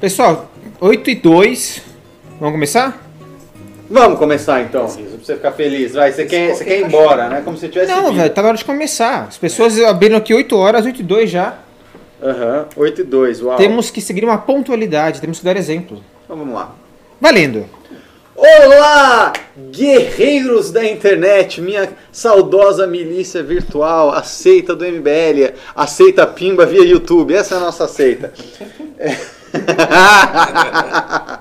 Pessoal, 8 e 2. Vamos começar? Vamos começar então, Riso, pra você ficar feliz. Vai, você quer, você quer ir embora, né? Como se tivesse. Não, velho, tá na hora de começar. As pessoas abriram aqui 8 horas, 8 e 2 já. Aham, 8 e 2, uau. Temos que seguir uma pontualidade, temos que dar exemplo. Então vamos lá. Valendo! Olá, guerreiros da internet, minha saudosa milícia virtual, aceita do MBL, aceita Pimba via YouTube, essa é a nossa aceita. É.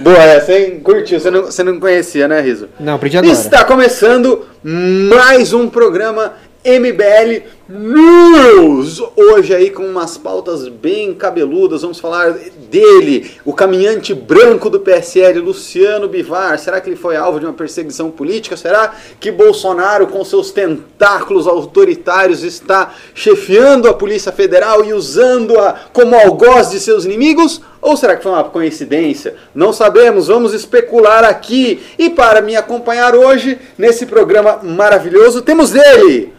Boa essa, hein? Curtiu, você não, você não conhecia, né, Riso? Não, aprendi agora. Está começando mais um programa MBL News. Hoje aí com umas pautas bem cabeludas, vamos falar dele, o caminhante branco do PSL, Luciano Bivar. Será que ele foi alvo de uma perseguição política? Será que Bolsonaro, com seus tentáculos autoritários, está chefiando a Polícia Federal e usando-a como algoz de seus inimigos? Ou será que foi uma coincidência? Não sabemos, vamos especular aqui. E para me acompanhar hoje, nesse programa maravilhoso, temos ele,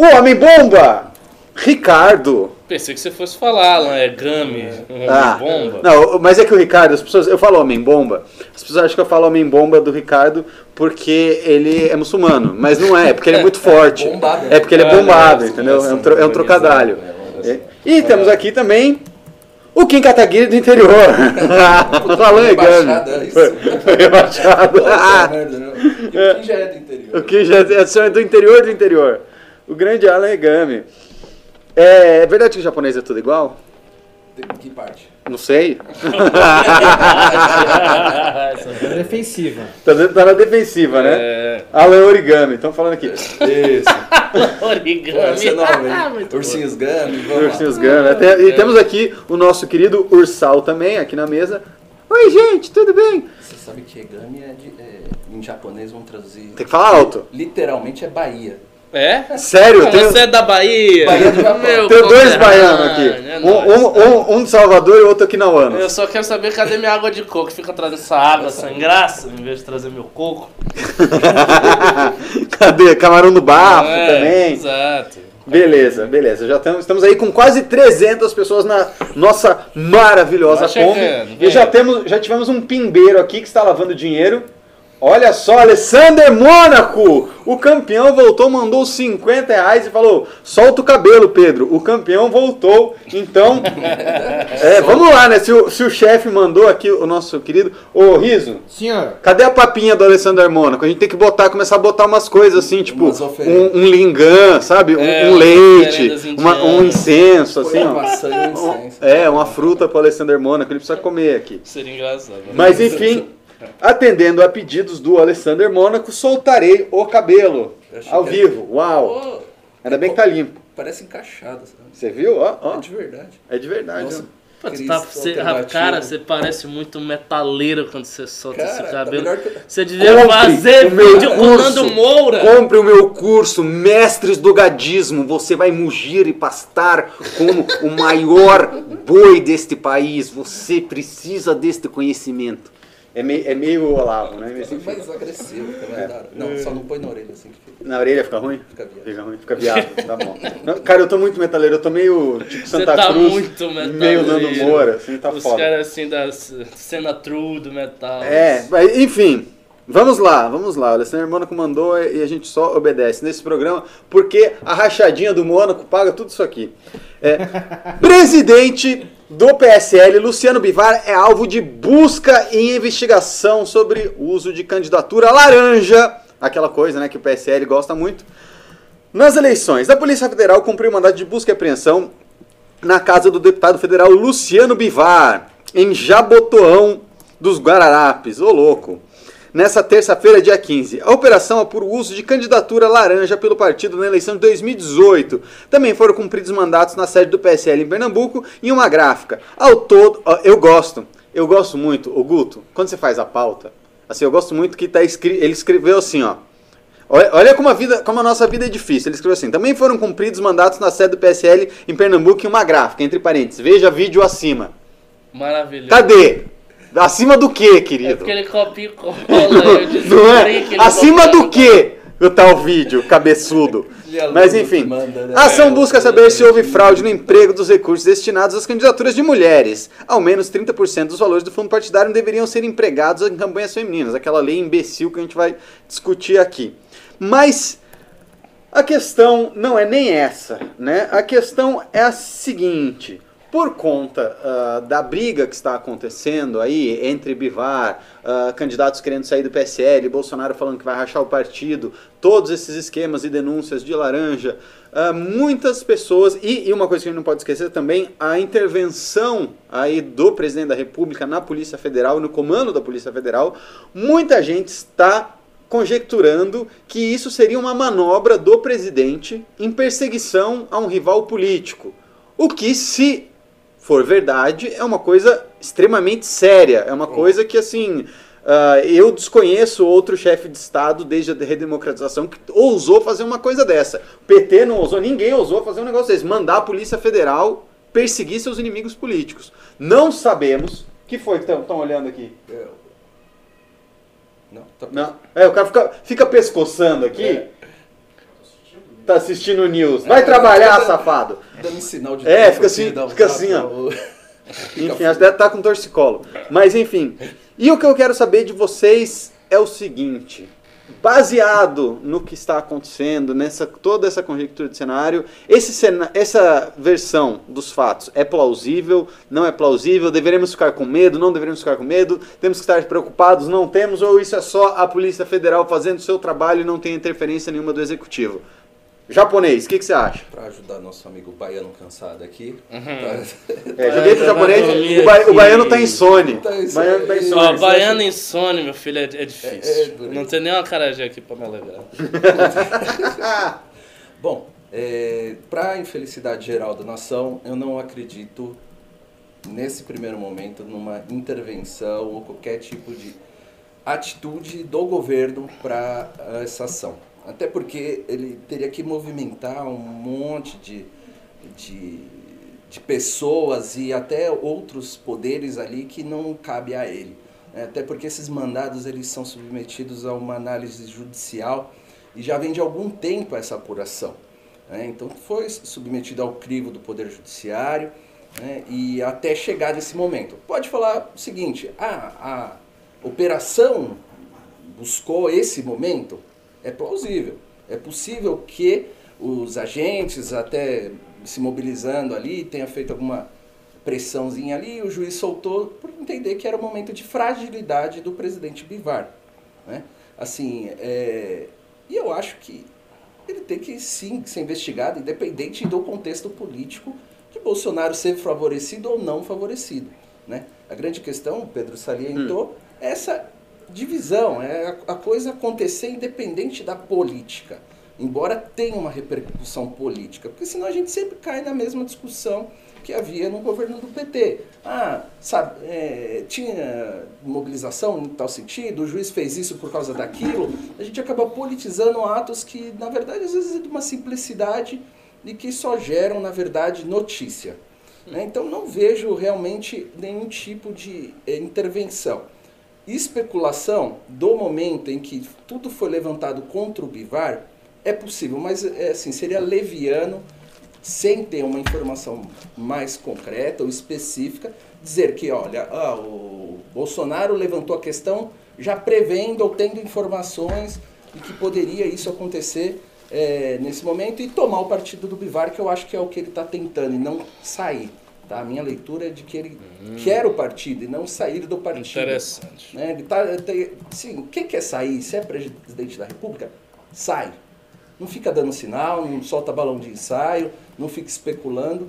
o Homem-Bomba, Ricardo. Pensei que você fosse falar, não é Gami, um Ah, bomba. Não, mas é que o Ricardo, as pessoas, eu falo Homem-Bomba, as pessoas acham que eu falo Homem-Bomba do Ricardo porque ele é muçulmano, mas não é, é porque ele é muito forte. Bombado. É porque ele é Ah, bombado, entendeu? É um, tro- é um trocadilho. organizados, É. né? E temos aqui também o Kim Kataguiri do interior. o Alan é Egami. isso. Foi rebaixado. Puta merda, não. E o Kim já é do interior. O que já é do interior do interior. O grande Alan Egami. É, é verdade que o japonês é tudo igual? De que parte? Não sei. É defensiva. Tá, de- tá na defensiva, né? É. Alan Origami, estão falando aqui. Isso. Origami. Essa é nova, Ah, Ursinhos vamos Ursinhos lá. Gami. Até- E temos aqui o nosso querido Ursal também, aqui na mesa. Oi, gente, tudo bem? Você sabe que Gami é, de, é em japonês vão traduzir. Tem que falar alto. Literalmente é Bahia. É? Sério, Ah, Você é da Bahia? Bahia do. Meu tem dois baianos aqui. é Um, nóis. um, um, de Salvador e outro aqui na Eu UANOS. só quero saber cadê minha água de coco. Fica trazendo essa água sem graça, em vez de trazer meu coco. Cadê? Camarão do Bafo É, também. Exato. Beleza, beleza. Já estamos, estamos aí com quase 300 pessoas na nossa maravilhosa Tá Kombi. E já, temos, já tivemos um pimbeiro aqui que está lavando dinheiro. Olha só, Alessander Mônaco! O campeão voltou, mandou 50 reais e falou: solta o cabelo, Pedro. O campeão voltou. Então, é, vamos lá, né? Se o, se o chefe mandou aqui, o nosso querido. Ô, Riso, Senhor, Cadê a papinha do Alessander Mônaco? A gente tem que botar, começar a botar umas coisas assim, tipo um, um lingam, sabe? Um, É, um leite, uma- um incenso, assim, uma maçã e um incenso. É, uma fruta pro Alessander Mônaco, ele precisa comer aqui. Seria engraçado. né? Mas enfim, atendendo a pedidos do Alessander Mônaco, soltarei o cabelo ao vivo. Uau! Pô, Ainda bem que tá limpo. parece encaixado, sabe? Você viu? Ó, ó. É de verdade. É de verdade. Nossa. Pô, tá- você- cara, você parece muito metaleiro quando você solta Cara, esse tá cabelo. melhor que- Você devia Compre fazer o meu vídeo com. Nando Moura. Compre o meu curso Mestres do Gadismo. Você vai mugir e pastar como o maior boi deste país. Você precisa deste conhecimento. É meio, é meio Olavo, né? Mas, enfim. mais agressivo, mais da hora. Não, só não põe na orelha assim que fica. Na orelha fica ruim? Fica viado. Fica ruim, fica viado, tá bom. Não, cara, eu tô muito metaleiro, eu tô meio tipo Você Santa tá Cruz, muito metaleiro. meio Nando Moura, assim, tá Os foda. caras assim da cena true do metal. É, enfim, vamos lá, vamos lá. O Alessandro Mônaco mandou e a gente só obedece nesse programa porque a rachadinha do Mônaco paga tudo isso aqui. É, presidente do PSL, Luciano Bivar, é alvo de busca e investigação sobre uso de candidatura laranja, aquela coisa né, que o PSL gosta muito. Nas eleições, a Polícia Federal cumpriu mandado de busca e apreensão na casa do deputado federal Luciano Bivar, em Jabotoão dos Guararapes. Ô louco! Nessa terça-feira, dia 15, a operação apura o uso de candidatura laranja pelo partido na eleição de 2018. Também foram cumpridos mandatos na sede do PSL em Pernambuco e uma gráfica. Ao todo, eu gosto, eu gosto muito, o Guto, quando você faz a pauta, assim, eu gosto muito que tá escri ele escreveu assim, ó. Olha, olha como, a vida, como a nossa vida é difícil. Ele escreveu assim: também foram cumpridos mandatos na sede do PSL em Pernambuco e uma gráfica, entre parênteses. Veja vídeo acima. Maravilhoso. Cadê? Acima do que, É querido? porque ele copia e cola. Não é? ele Acima do que? O tal vídeo, cabeçudo. Mas enfim, né? a ação É, busca saber se houve fraude no emprego dos recursos destinados às candidaturas de mulheres. Ao menos 30% dos valores do fundo partidário deveriam ser empregados em campanhas femininas. Aquela lei imbecil que a gente vai discutir aqui. Mas a questão não é nem essa, né? A questão é a seguinte. Por conta ah, da briga que está acontecendo aí entre Bivar, ah, candidatos querendo sair do PSL, Bolsonaro falando que vai rachar o partido, todos esses esquemas e denúncias de laranja, ah, muitas pessoas, e, e uma coisa que a gente não pode esquecer também, a intervenção aí do presidente da República na Polícia Federal no comando da Polícia Federal, muita gente está conjecturando que isso seria uma manobra do presidente em perseguição a um rival político. O que, se for verdade, é uma coisa extremamente séria. É uma coisa que, assim, ah, eu desconheço outro chefe de Estado desde a redemocratização que ousou fazer uma coisa dessa. O PT não ousou, ninguém ousou fazer um negócio desse. Mandar a Polícia Federal perseguir seus inimigos políticos. Não sabemos. O que foi que estão olhando aqui? É, Não, tá Não. É, o cara fica, fica pescoçando aqui. É. Tá assistindo o news. Vai trabalhar, safado. dando sinal de É, fica assim, dá um fica assim, ó. Enfim, acho que deve estar com torcicolo. Mas enfim. E o que eu quero saber de vocês é o seguinte. Baseado no que está acontecendo, nessa toda essa conjectura de cenário, esse cena, essa versão dos fatos é plausível? Não é plausível? Deveremos ficar com medo? Não deveremos ficar com medo? Temos que estar preocupados? Não temos? Ou isso é só a Polícia Federal fazendo o seu trabalho e não tem interferência nenhuma do Executivo? Japonês, o que, que você acha? Pra ajudar nosso amigo baiano cansado aqui. Uhum. tá- É, joguei pro japonês, o, ba- o baiano tá insone. Tá insone. Baiano tá insone. Ó, baiano insone, meu filho, é, é difícil. É, é não tem nem uma carajé aqui pra me alegrar. Bom, é, para a infelicidade geral da nação, eu não acredito, nesse primeiro momento, numa intervenção ou qualquer tipo de atitude do governo para essa ação. Até porque ele teria que movimentar um monte de, de, de pessoas e até outros poderes ali que não cabe a ele. né? Até porque esses mandados eles são submetidos a uma análise judicial e já vem de algum tempo essa apuração. né? Então foi submetido ao crivo do Poder Judiciário né? e até chegar nesse momento. Pode falar o seguinte, ah, a operação buscou esse momento? É plausível. É possível que os agentes, até se mobilizando ali, tenha feito alguma pressãozinha ali, o juiz soltou por entender que era o momento de fragilidade do presidente Bivar. Né? Assim, é, e eu acho que ele tem que sim ser investigado, independente do contexto político de Bolsonaro ser favorecido ou não favorecido. Né? A grande questão, o Pedro salientou, é essa divisão, é a, coisa acontecer independente da política, embora tenha uma repercussão política, porque senão a gente sempre cai na mesma discussão que havia no governo do PT. Ah, sabe, é, tinha mobilização em tal sentido, o juiz fez isso por causa daquilo, a gente acaba politizando atos que, na verdade, às vezes é de uma simplicidade e que só geram, na verdade, notícia. Né? Então não vejo realmente nenhum tipo de eh, intervenção. Especulação do momento em que tudo foi levantado contra o Bivar é possível, mas é, assim, seria leviano, sem ter uma informação mais concreta ou específica, dizer que, olha, ah, o Bolsonaro levantou a questão já prevendo ou tendo informações de que poderia isso acontecer eh, nesse momento e tomar o partido do Bivar, que eu acho que é o que ele está tentando, e não sair. Tá? A minha leitura é de que ele quer o partido e não sair do partido. Interessante. Né? Ele tá, tem, sim, quem quer sair, se é presidente da República, sai. Não fica dando sinal, não solta balão de ensaio, não fica especulando.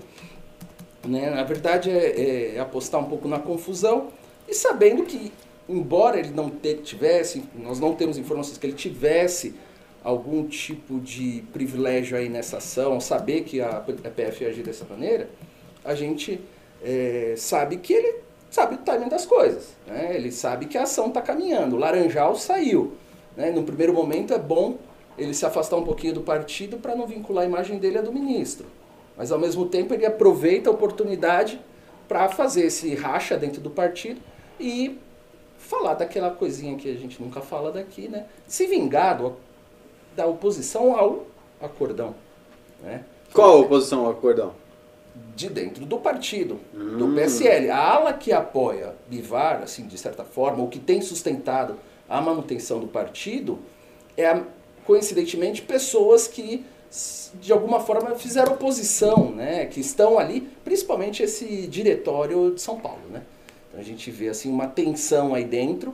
Né? Na verdade é, é apostar um pouco na confusão e sabendo que, embora ele não te- tivesse, nós não temos informações que ele tivesse algum tipo de privilégio aí nessa ação, saber que a PF ia agir dessa maneira, a gente é, sabe que ele sabe o timing das coisas. Né? Ele sabe que a ação está caminhando. O Laranjal saiu. Né? No primeiro momento é bom ele se afastar um pouquinho do partido para não vincular a imagem dele à do ministro. Mas ao mesmo tempo ele aproveita a oportunidade para fazer esse racha dentro do partido e falar daquela coisinha que a gente nunca fala daqui, né? Se vingar do- da oposição ao acordão. Né? Qual a oposição ao acordão? De dentro do partido, Hum. do PSL. A ala que apoia Bivar, assim, de certa forma, ou que tem sustentado a manutenção do partido, é, coincidentemente, pessoas que, de alguma forma, fizeram oposição, né? que estão ali, principalmente esse diretório de São Paulo. Né? Então a gente vê assim, uma tensão aí dentro,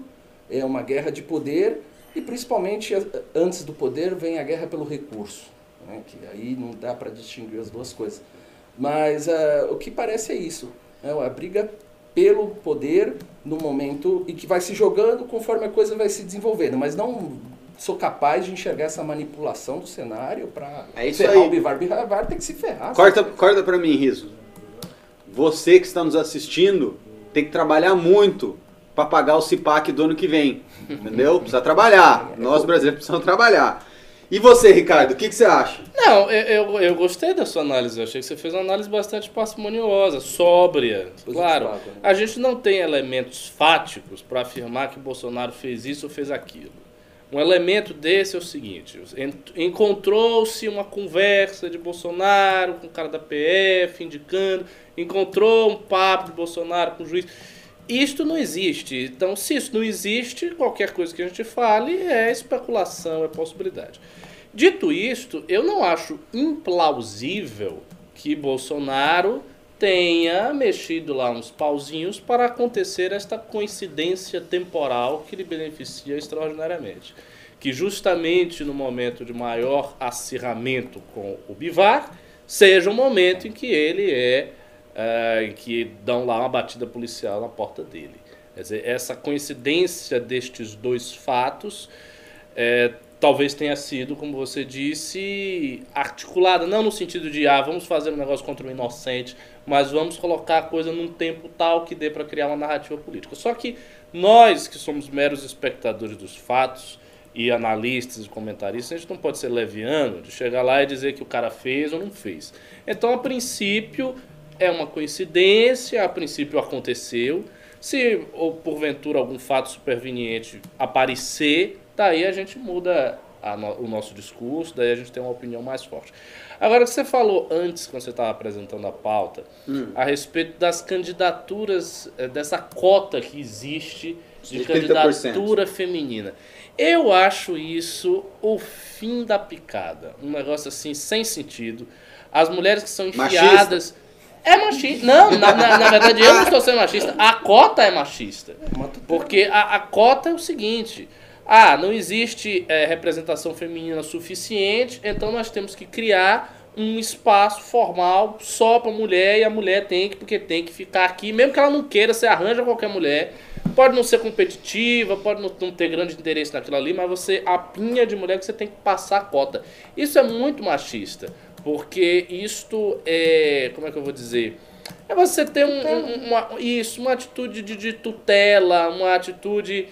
é uma guerra de poder, e principalmente antes do poder vem a guerra pelo recurso, né? que aí não dá para distinguir as duas coisas. Mas ah, o que parece é isso, é a briga pelo poder no momento e que vai se jogando conforme a coisa vai se desenvolvendo, mas não sou capaz de enxergar essa manipulação do cenário para É ferrar aí. o Bivar. Bivar tem que se ferrar. Corta, corta pra mim, Riso. Você que está nos assistindo tem que trabalhar muito para pagar o CIPAC do ano que vem. Entendeu? Precisa trabalhar. Nós brasileiros precisamos trabalhar. E você, Ricardo, o que, que você acha? Não, eu, eu, eu gostei da sua análise. Eu achei que você fez uma análise bastante parcimoniosa, sóbria. Claro, né? a gente não tem elementos fáticos para afirmar que Bolsonaro fez isso ou fez aquilo. Um elemento desse é o seguinte: encontrou-se uma conversa de Bolsonaro com o cara da PF indicando, encontrou um papo de Bolsonaro com o juiz. Isto não existe. Então, se isso não existe, qualquer coisa que a gente fale é especulação, é possibilidade. Dito isto, eu não acho implausível que Bolsonaro tenha mexido lá uns pauzinhos para acontecer esta coincidência temporal que lhe beneficia extraordinariamente. Que justamente no momento de maior acirramento com o Bivar, seja o momento em que ele é, eh, em que dão lá uma batida policial na porta dele. Quer dizer, essa coincidência destes dois fatos é, talvez tenha sido, como você disse, articulada, não no sentido de, ah, vamos fazer um negócio contra o inocente, mas vamos colocar a coisa num tempo tal que dê para criar uma narrativa política. Só que nós, que somos meros espectadores dos fatos, e analistas e comentaristas, a gente não pode ser leviano de chegar lá e dizer que o cara fez ou não fez. Então, a princípio, é uma coincidência, a princípio aconteceu. Se ou porventura algum fato superveniente aparecer, daí a gente muda a no- o nosso discurso, daí a gente tem uma opinião mais forte. Agora, o que você falou antes, quando você estava apresentando a pauta, a respeito das candidaturas, eh, dessa cota que existe de De 30%. candidatura feminina. Eu acho isso o fim da picada. Um negócio assim, sem sentido. As mulheres que são enfiadas. É machista. Não, na, na- na verdade eu não estou sendo machista. A cota é machista. Porque a, a cota é o seguinte. Ah, não existe eh, representação feminina suficiente, então nós temos que criar um espaço formal só para mulher e a mulher tem que, porque tem que ficar aqui, mesmo que ela não queira, você arranja qualquer mulher. Pode não ser competitiva, pode não, não ter grande interesse naquilo ali, mas você apinha de mulher que você tem que passar a cota. Isso é muito machista, porque isto é, como é que eu vou dizer? É você ter um, um- uma, isso, uma atitude de, de tutela, uma atitude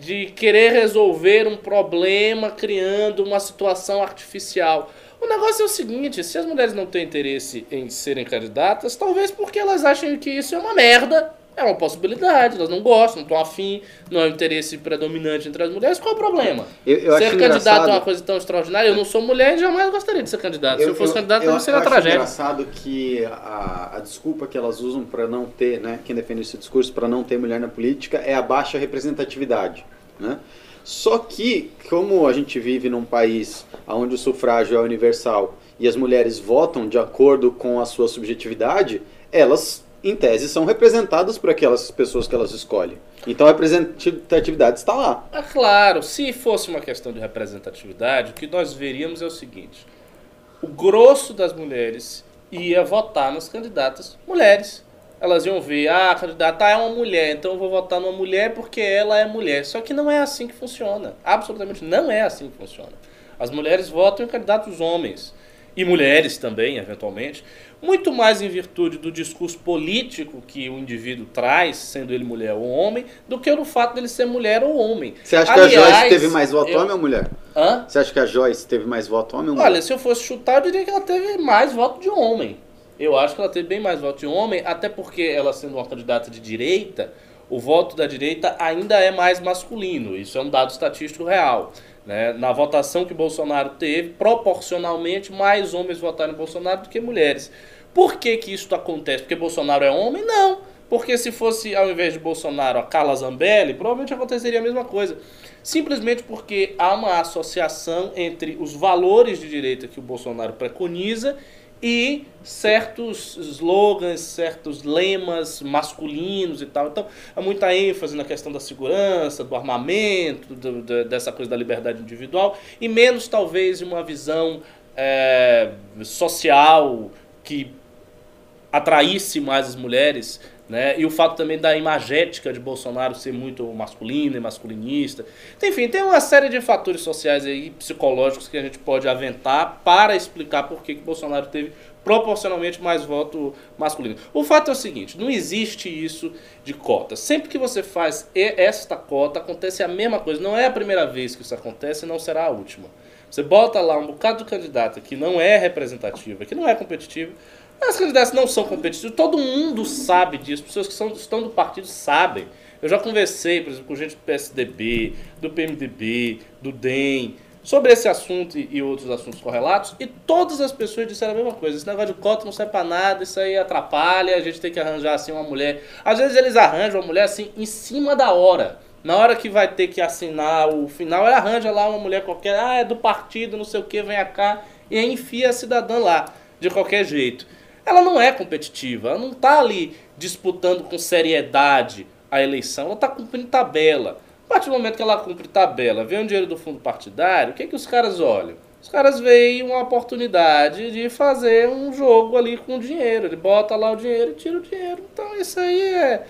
de querer resolver um problema criando uma situação artificial. O negócio é o seguinte, se as mulheres não têm interesse em serem candidatas, talvez porque elas achem que isso é uma merda, é uma possibilidade, elas não gostam, não estão afim, não é um interesse predominante entre as mulheres, qual é o problema? Eu- eu ser candidato engraçado- é uma coisa tão extraordinária, eu não sou mulher e jamais gostaria de ser candidato. Se eu fosse candidato, eu, seria eu acho tragédia. engraçado que a, a desculpa que elas usam para não ter, né, quem defende esse discurso para não ter mulher na política é a baixa representatividade, né? Só que, como a gente vive num país onde o sufrágio é universal e as mulheres votam de acordo com a sua subjetividade, elas, em tese, são representadas por aquelas pessoas que elas escolhem. Então a representatividade está lá. É claro, se fosse uma questão de representatividade, o que nós veríamos é o seguinte: o grosso das mulheres ia votar nas candidatas mulheres. Elas iam ver, ah, a candidata é uma mulher, então eu vou votar numa mulher porque ela é mulher. Só que não é assim que funciona. Absolutamente não é assim que funciona. As mulheres votam em candidatos homens. E mulheres também, eventualmente. Muito mais em virtude do discurso político que o indivíduo traz, sendo ele mulher ou homem, do que no fato dele ser mulher ou homem. Você acha que a Aliás, Joyce teve mais voto eu- homem ou mulher? Hã? Você acha que a Joyce teve mais voto homem ou mulher? Olha, se eu fosse chutar, eu diria que ela teve mais voto de homem. Eu acho que ela teve bem mais voto de homem, até porque ela sendo uma candidata de direita, o voto da direita ainda é mais masculino. Isso é um dado estatístico real. Né? Na votação que Bolsonaro teve, proporcionalmente mais homens votaram em Bolsonaro do que mulheres. Por que, que isso acontece? Porque Bolsonaro é homem? Não. Porque se fosse, ao invés de Bolsonaro, a Carla Zambelli, provavelmente aconteceria a mesma coisa. Simplesmente porque há uma associação entre os valores de direita que o Bolsonaro preconiza e certos slogans, certos lemas masculinos e tal. Então, há muita ênfase na questão da segurança, do armamento, do, do, dessa coisa da liberdade individual, e menos, talvez, uma visão é, social que atraísse mais as mulheres né? E o fato também da imagética de Bolsonaro ser muito masculina e masculinista. Enfim, tem uma série de fatores sociais e psicológicos que a gente pode aventar para explicar por que, que Bolsonaro teve proporcionalmente mais voto masculino. O fato é o seguinte, não existe isso de cota. Sempre que você faz esta cota, acontece a mesma coisa. Não é a primeira vez que isso acontece e não será a última. Você bota lá um bocado de candidato que não é representativa, que não é competitivo, as candidatas não são competitivas, todo mundo sabe disso, pessoas que são, estão do partido sabem. Eu já conversei, por exemplo, com gente do PSDB, do PMDB, do DEM, sobre esse assunto e outros assuntos correlatos, e todas as pessoas disseram a mesma coisa. Esse negócio de cota não serve pra nada, isso aí atrapalha, a gente tem que arranjar assim uma mulher. Às vezes eles arranjam uma mulher assim em cima da hora. Na hora que vai ter que assinar o final, ele arranja lá uma mulher qualquer, ah, é do partido, não sei o que, vem cá, e aí enfia a cidadã lá, de qualquer jeito ela não é competitiva, ela não está ali disputando com seriedade a eleição, ela está cumprindo tabela. A partir do momento que ela cumpre tabela, vem o dinheiro do fundo partidário, o que, é que os caras olham? Os caras veem uma oportunidade de fazer um jogo ali com dinheiro. Ele bota lá o dinheiro e tira o dinheiro. Então isso aí é,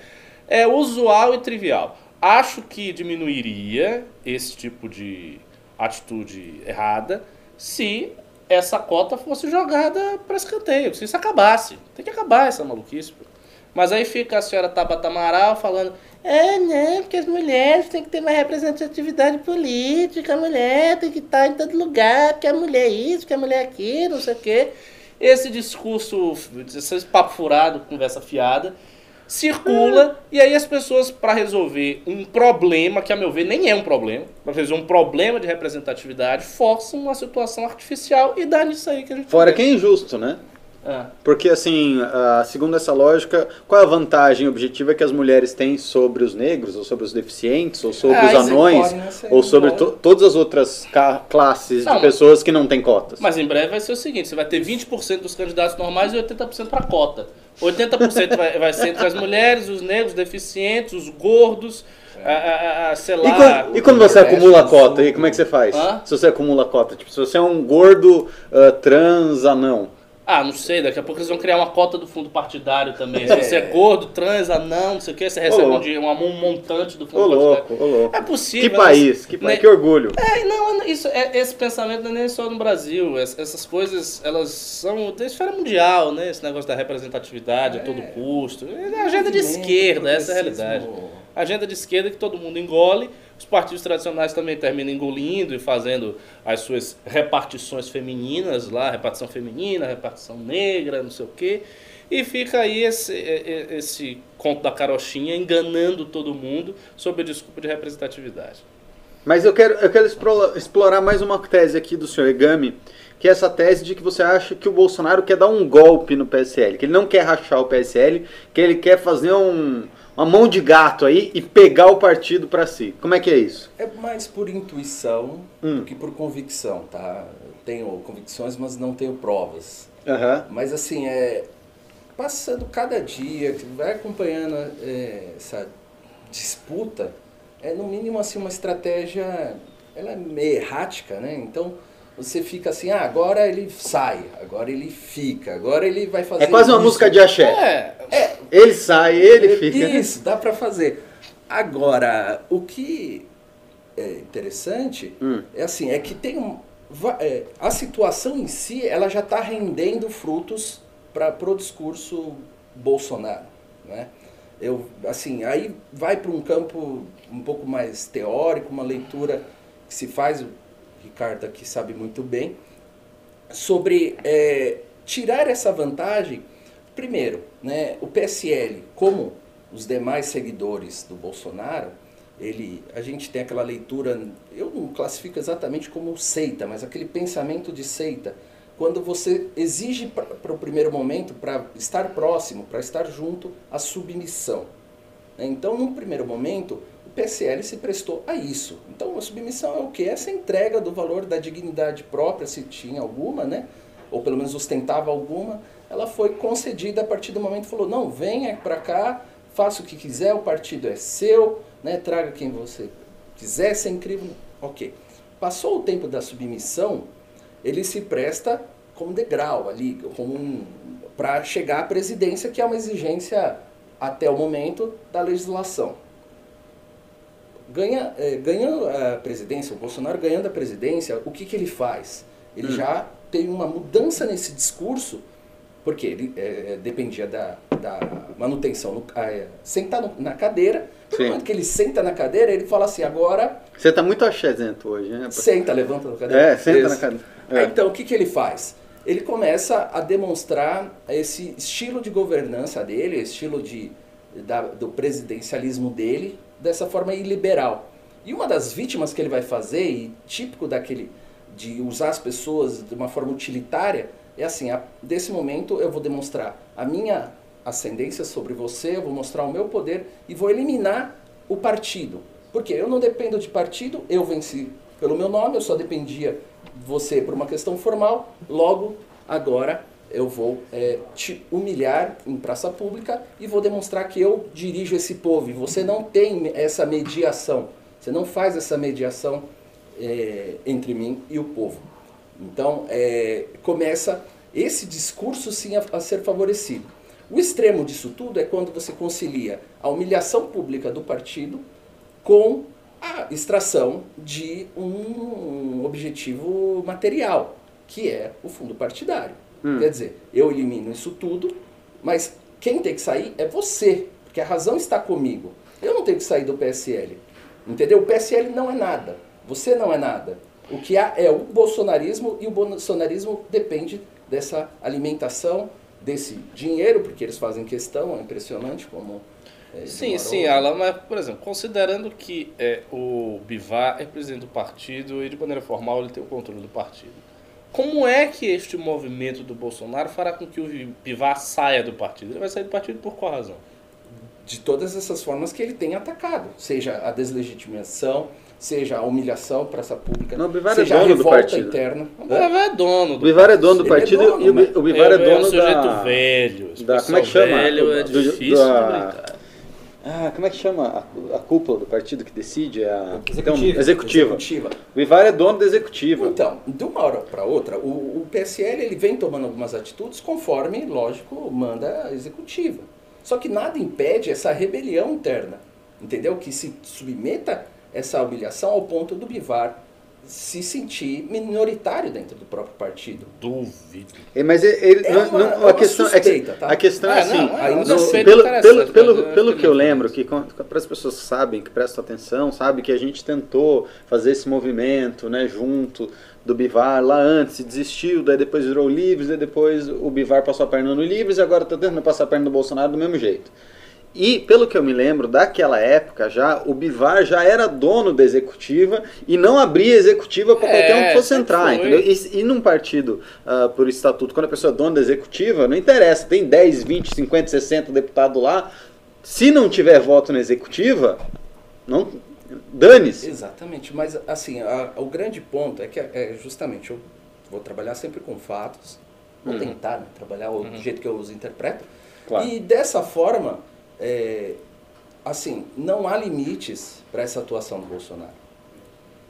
é usual e trivial. Acho que diminuiria esse tipo de atitude errada se essa cota fosse jogada para escanteio, se isso acabasse. Tem que acabar essa maluquice. Pô. Mas aí fica a senhora Tabata Amaral falando, é, né, porque as mulheres têm que ter mais representatividade política, a mulher tem que estar em todo lugar, porque a mulher é isso, que a mulher é aquilo, não sei o quê. Esse discurso, esse papo furado, conversa fiada, circula e aí as pessoas para resolver um problema que a meu ver nem é um problema, para resolver um problema de representatividade, forçam uma situação artificial e dá nisso aí que a gente Fora que é injusto, né? É. Porque, assim, segundo essa lógica, qual é a vantagem objetiva que as mulheres têm sobre os negros, ou sobre os deficientes, ou sobre é, os anões, né? ou sobre to todas as outras classes não, de pessoas que não têm cotas? Mas em breve vai ser o seguinte: você vai ter 20% dos candidatos normais e 80% para cota. 80% vai, vai ser entre as mulheres, os negros, os deficientes, os gordos, a, a, a, sei lá. E quando, e quando você acumula a cota, aí como é que você faz? Hã? Se você acumula a cota, tipo, se você é um gordo uh, trans anão. Ah, não sei, daqui a pouco eles vão criar uma cota do fundo partidário também. Se você é gordo, trans, anão, não sei o que, você recebe um, um, montante do fundo ô, partidário. Ô, louco. É possível. Que país, que, país, né? que orgulho. É, não, isso, é, esse pensamento não é nem só no Brasil. Essas coisas, elas são da esfera mundial, né? Esse negócio da representatividade é. a todo custo. É agenda de esquerda, essa é a realidade. Agenda de esquerda que todo mundo engole os partidos tradicionais também terminam engolindo e fazendo as suas repartições femininas lá, repartição feminina, repartição negra, não sei o quê. E fica aí esse, esse conto da carochinha enganando todo mundo sob a desculpa de representatividade. Mas eu quero, eu quero explorar mais uma tese aqui do senhor Egami, que é essa tese de que você acha que o Bolsonaro quer dar um golpe no PSL, que ele não quer rachar o PSL, que ele quer fazer um, uma mão de gato aí e pegar o partido para si. Como é que é isso? É mais por intuição hum. do que por convicção, tá? Eu tenho convicções, mas não tenho provas. Uhum. Mas assim, é passando cada dia, que vai acompanhando é, essa disputa, é no mínimo assim uma estratégia, ela é meio errática, né? Então você fica assim, ah, agora ele sai, agora ele fica, agora ele vai fazer. É quase uma isso. música de axé. É, é, ele sai, ele fica. Isso, dá para fazer. Agora, o que é interessante hum. é assim, é que tem um, é, a situação em si, ela já está rendendo frutos para o discurso Bolsonaro, né? Eu, assim, aí vai para um campo um pouco mais teórico, uma leitura que se faz Ricardo aqui sabe muito bem, sobre é, tirar essa vantagem. Primeiro, né, o PSL, como os demais seguidores do Bolsonaro, ele, a gente tem aquela leitura, eu não classifico exatamente como seita, mas aquele pensamento de seita, quando você exige para o primeiro momento, para estar próximo, para estar junto, a submissão. Então, num primeiro momento, o PSL se prestou a isso. Então, a submissão é o que? Essa entrega do valor da dignidade própria, se tinha alguma, né? ou pelo menos ostentava alguma, ela foi concedida a partir do momento que falou: não, venha para cá, faça o que quiser, o partido é seu, né? traga quem você quiser, ser incrível. Ok. Passou o tempo da submissão, ele se presta como degrau ali, como um, para chegar à presidência, que é uma exigência até o momento da legislação. Ganha, é, ganhando a presidência, o Bolsonaro ganhando a presidência, o que, que ele faz? Ele hum. já tem uma mudança nesse discurso, porque ele é, dependia da, da manutenção, no, é, sentar no, na cadeira, momento que ele senta na cadeira, ele fala assim, agora... Você está muito achezento hoje, né? Senta, levanta na cadeira. É, senta Esse. na cadeira. É. Então, o que, que ele faz? Ele começa a demonstrar esse estilo de governança dele, estilo de, da, do presidencialismo dele, dessa forma iliberal. E uma das vítimas que ele vai fazer, e típico daquele de usar as pessoas de uma forma utilitária, é assim, a, desse momento eu vou demonstrar a minha ascendência sobre você, eu vou mostrar o meu poder e vou eliminar o partido. Porque eu não dependo de partido, eu venci pelo meu nome, eu só dependia de você por uma questão formal, logo agora eu vou é, te humilhar em praça pública e vou demonstrar que eu dirijo esse povo. E você não tem essa mediação, você não faz essa mediação é, entre mim e o povo. Então, é, começa esse discurso sim a, a, ser favorecido. O extremo disso tudo é quando você concilia a humilhação pública do partido com a extração de um objetivo material, que é o fundo partidário. Hum. Quer dizer, eu elimino isso tudo, mas quem tem que sair é você, porque a razão está comigo. Eu não tenho que sair do PSL. Entendeu? O PSL não é nada. Você não é nada. O que há é o bolsonarismo e o bolsonarismo depende dessa alimentação, desse dinheiro, porque eles fazem questão, é impressionante como. É, sim, sim, Alan, mas, por exemplo, considerando que é, o Bivar é presidente do partido e de maneira formal ele tem o controle do partido, como é que este movimento do Bolsonaro fará com que o Bivar saia do partido? Ele vai sair do partido por qual razão? De todas essas formas que ele tem atacado, seja a deslegitimação, seja a humilhação para essa pública, não, o Bivar seja é dono a revolta do partido. interna. O Bivar é dono. Do o Bivar é dono do partido é dono, e o, Bivar é, é dono é da... sujeito velho. Da, como é que chama? Velho é difícil da, ah, como é que chama a, a, cúpula do partido que decide? A executiva. Então, executiva. executiva. O Bivar é dono da executiva. Então, de uma hora para outra, o, o PSL ele vem tomando algumas atitudes conforme, lógico, manda a executiva. Só que nada impede essa rebelião interna, entendeu? Que se submeta essa humilhação ao ponto do Bivar se sentir minoritário dentro do próprio partido. Duvido. É, mas ele, é uma, não, a, questão, suspeita, tá? a questão é, é assim, não, é pelo, pelo, pelo, pelo que eu lembro, que para as pessoas que sabem, que prestam atenção, sabe que a gente tentou fazer esse movimento, né, junto do Bivar lá antes, desistiu, daí depois virou Livres, daí depois o Bivar passou a perna no Livres e agora está tentando passar a perna no Bolsonaro do mesmo jeito. E, pelo que eu me lembro, daquela época já, o Bivar já era dono da executiva e não abria executiva para qualquer um que fosse entrar, entendeu? E, e num partido, uh, por estatuto, quando a pessoa é dona da executiva, não interessa, tem 10, 20, 50, 60 deputados lá, se não tiver voto na executiva, não dane-se. Exatamente, mas assim, a, o grande ponto é que é justamente, eu vou trabalhar sempre com fatos, vou uhum. tentar né, trabalhar uhum. do jeito que eu os interpreto, claro. e dessa forma é, assim, não há limites para essa atuação do Bolsonaro.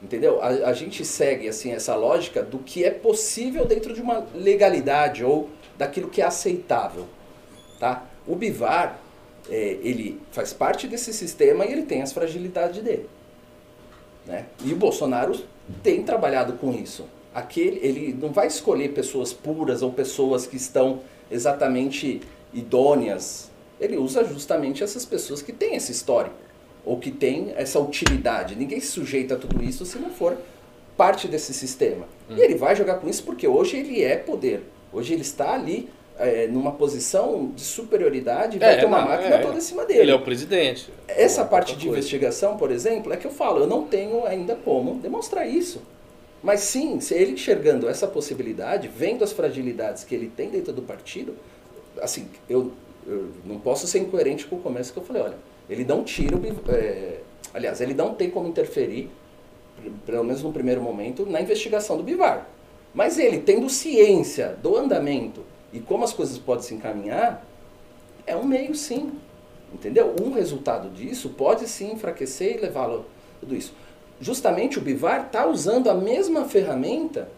Entendeu? A, a, gente segue assim essa lógica do que é possível dentro de uma legalidade ou daquilo que é aceitável. Tá? O Bivar, é, ele faz parte desse sistema e ele tem as fragilidades dele. Né? E o Bolsonaro tem trabalhado com isso. Aquele, ele não vai escolher pessoas puras ou pessoas que estão exatamente idôneas ele usa justamente essas pessoas que têm esse histórico, ou que têm essa utilidade. Ninguém se sujeita a tudo isso se não for parte desse sistema. Hum. E ele vai jogar com isso porque hoje ele é poder. Hoje ele está ali é, numa posição de superioridade, vai É, ter uma não, máquina é. toda em cima dele. Ele é o presidente. Essa parte de coisa. investigação, por exemplo, é que eu falo, eu não tenho ainda como demonstrar isso. Mas sim, se ele enxergando essa possibilidade, vendo as fragilidades que ele tem dentro do partido, assim, eu, eu não posso ser incoerente com o começo que eu falei, olha, ele não tira o. É, aliás, ele não tem como interferir, pelo menos no primeiro momento, na investigação do Bivar. Mas ele, tendo ciência do andamento e como as coisas podem se encaminhar, é um meio sim. Entendeu? Um resultado disso pode sim enfraquecer e levá-lo tudo isso. Justamente o Bivar está usando a mesma ferramenta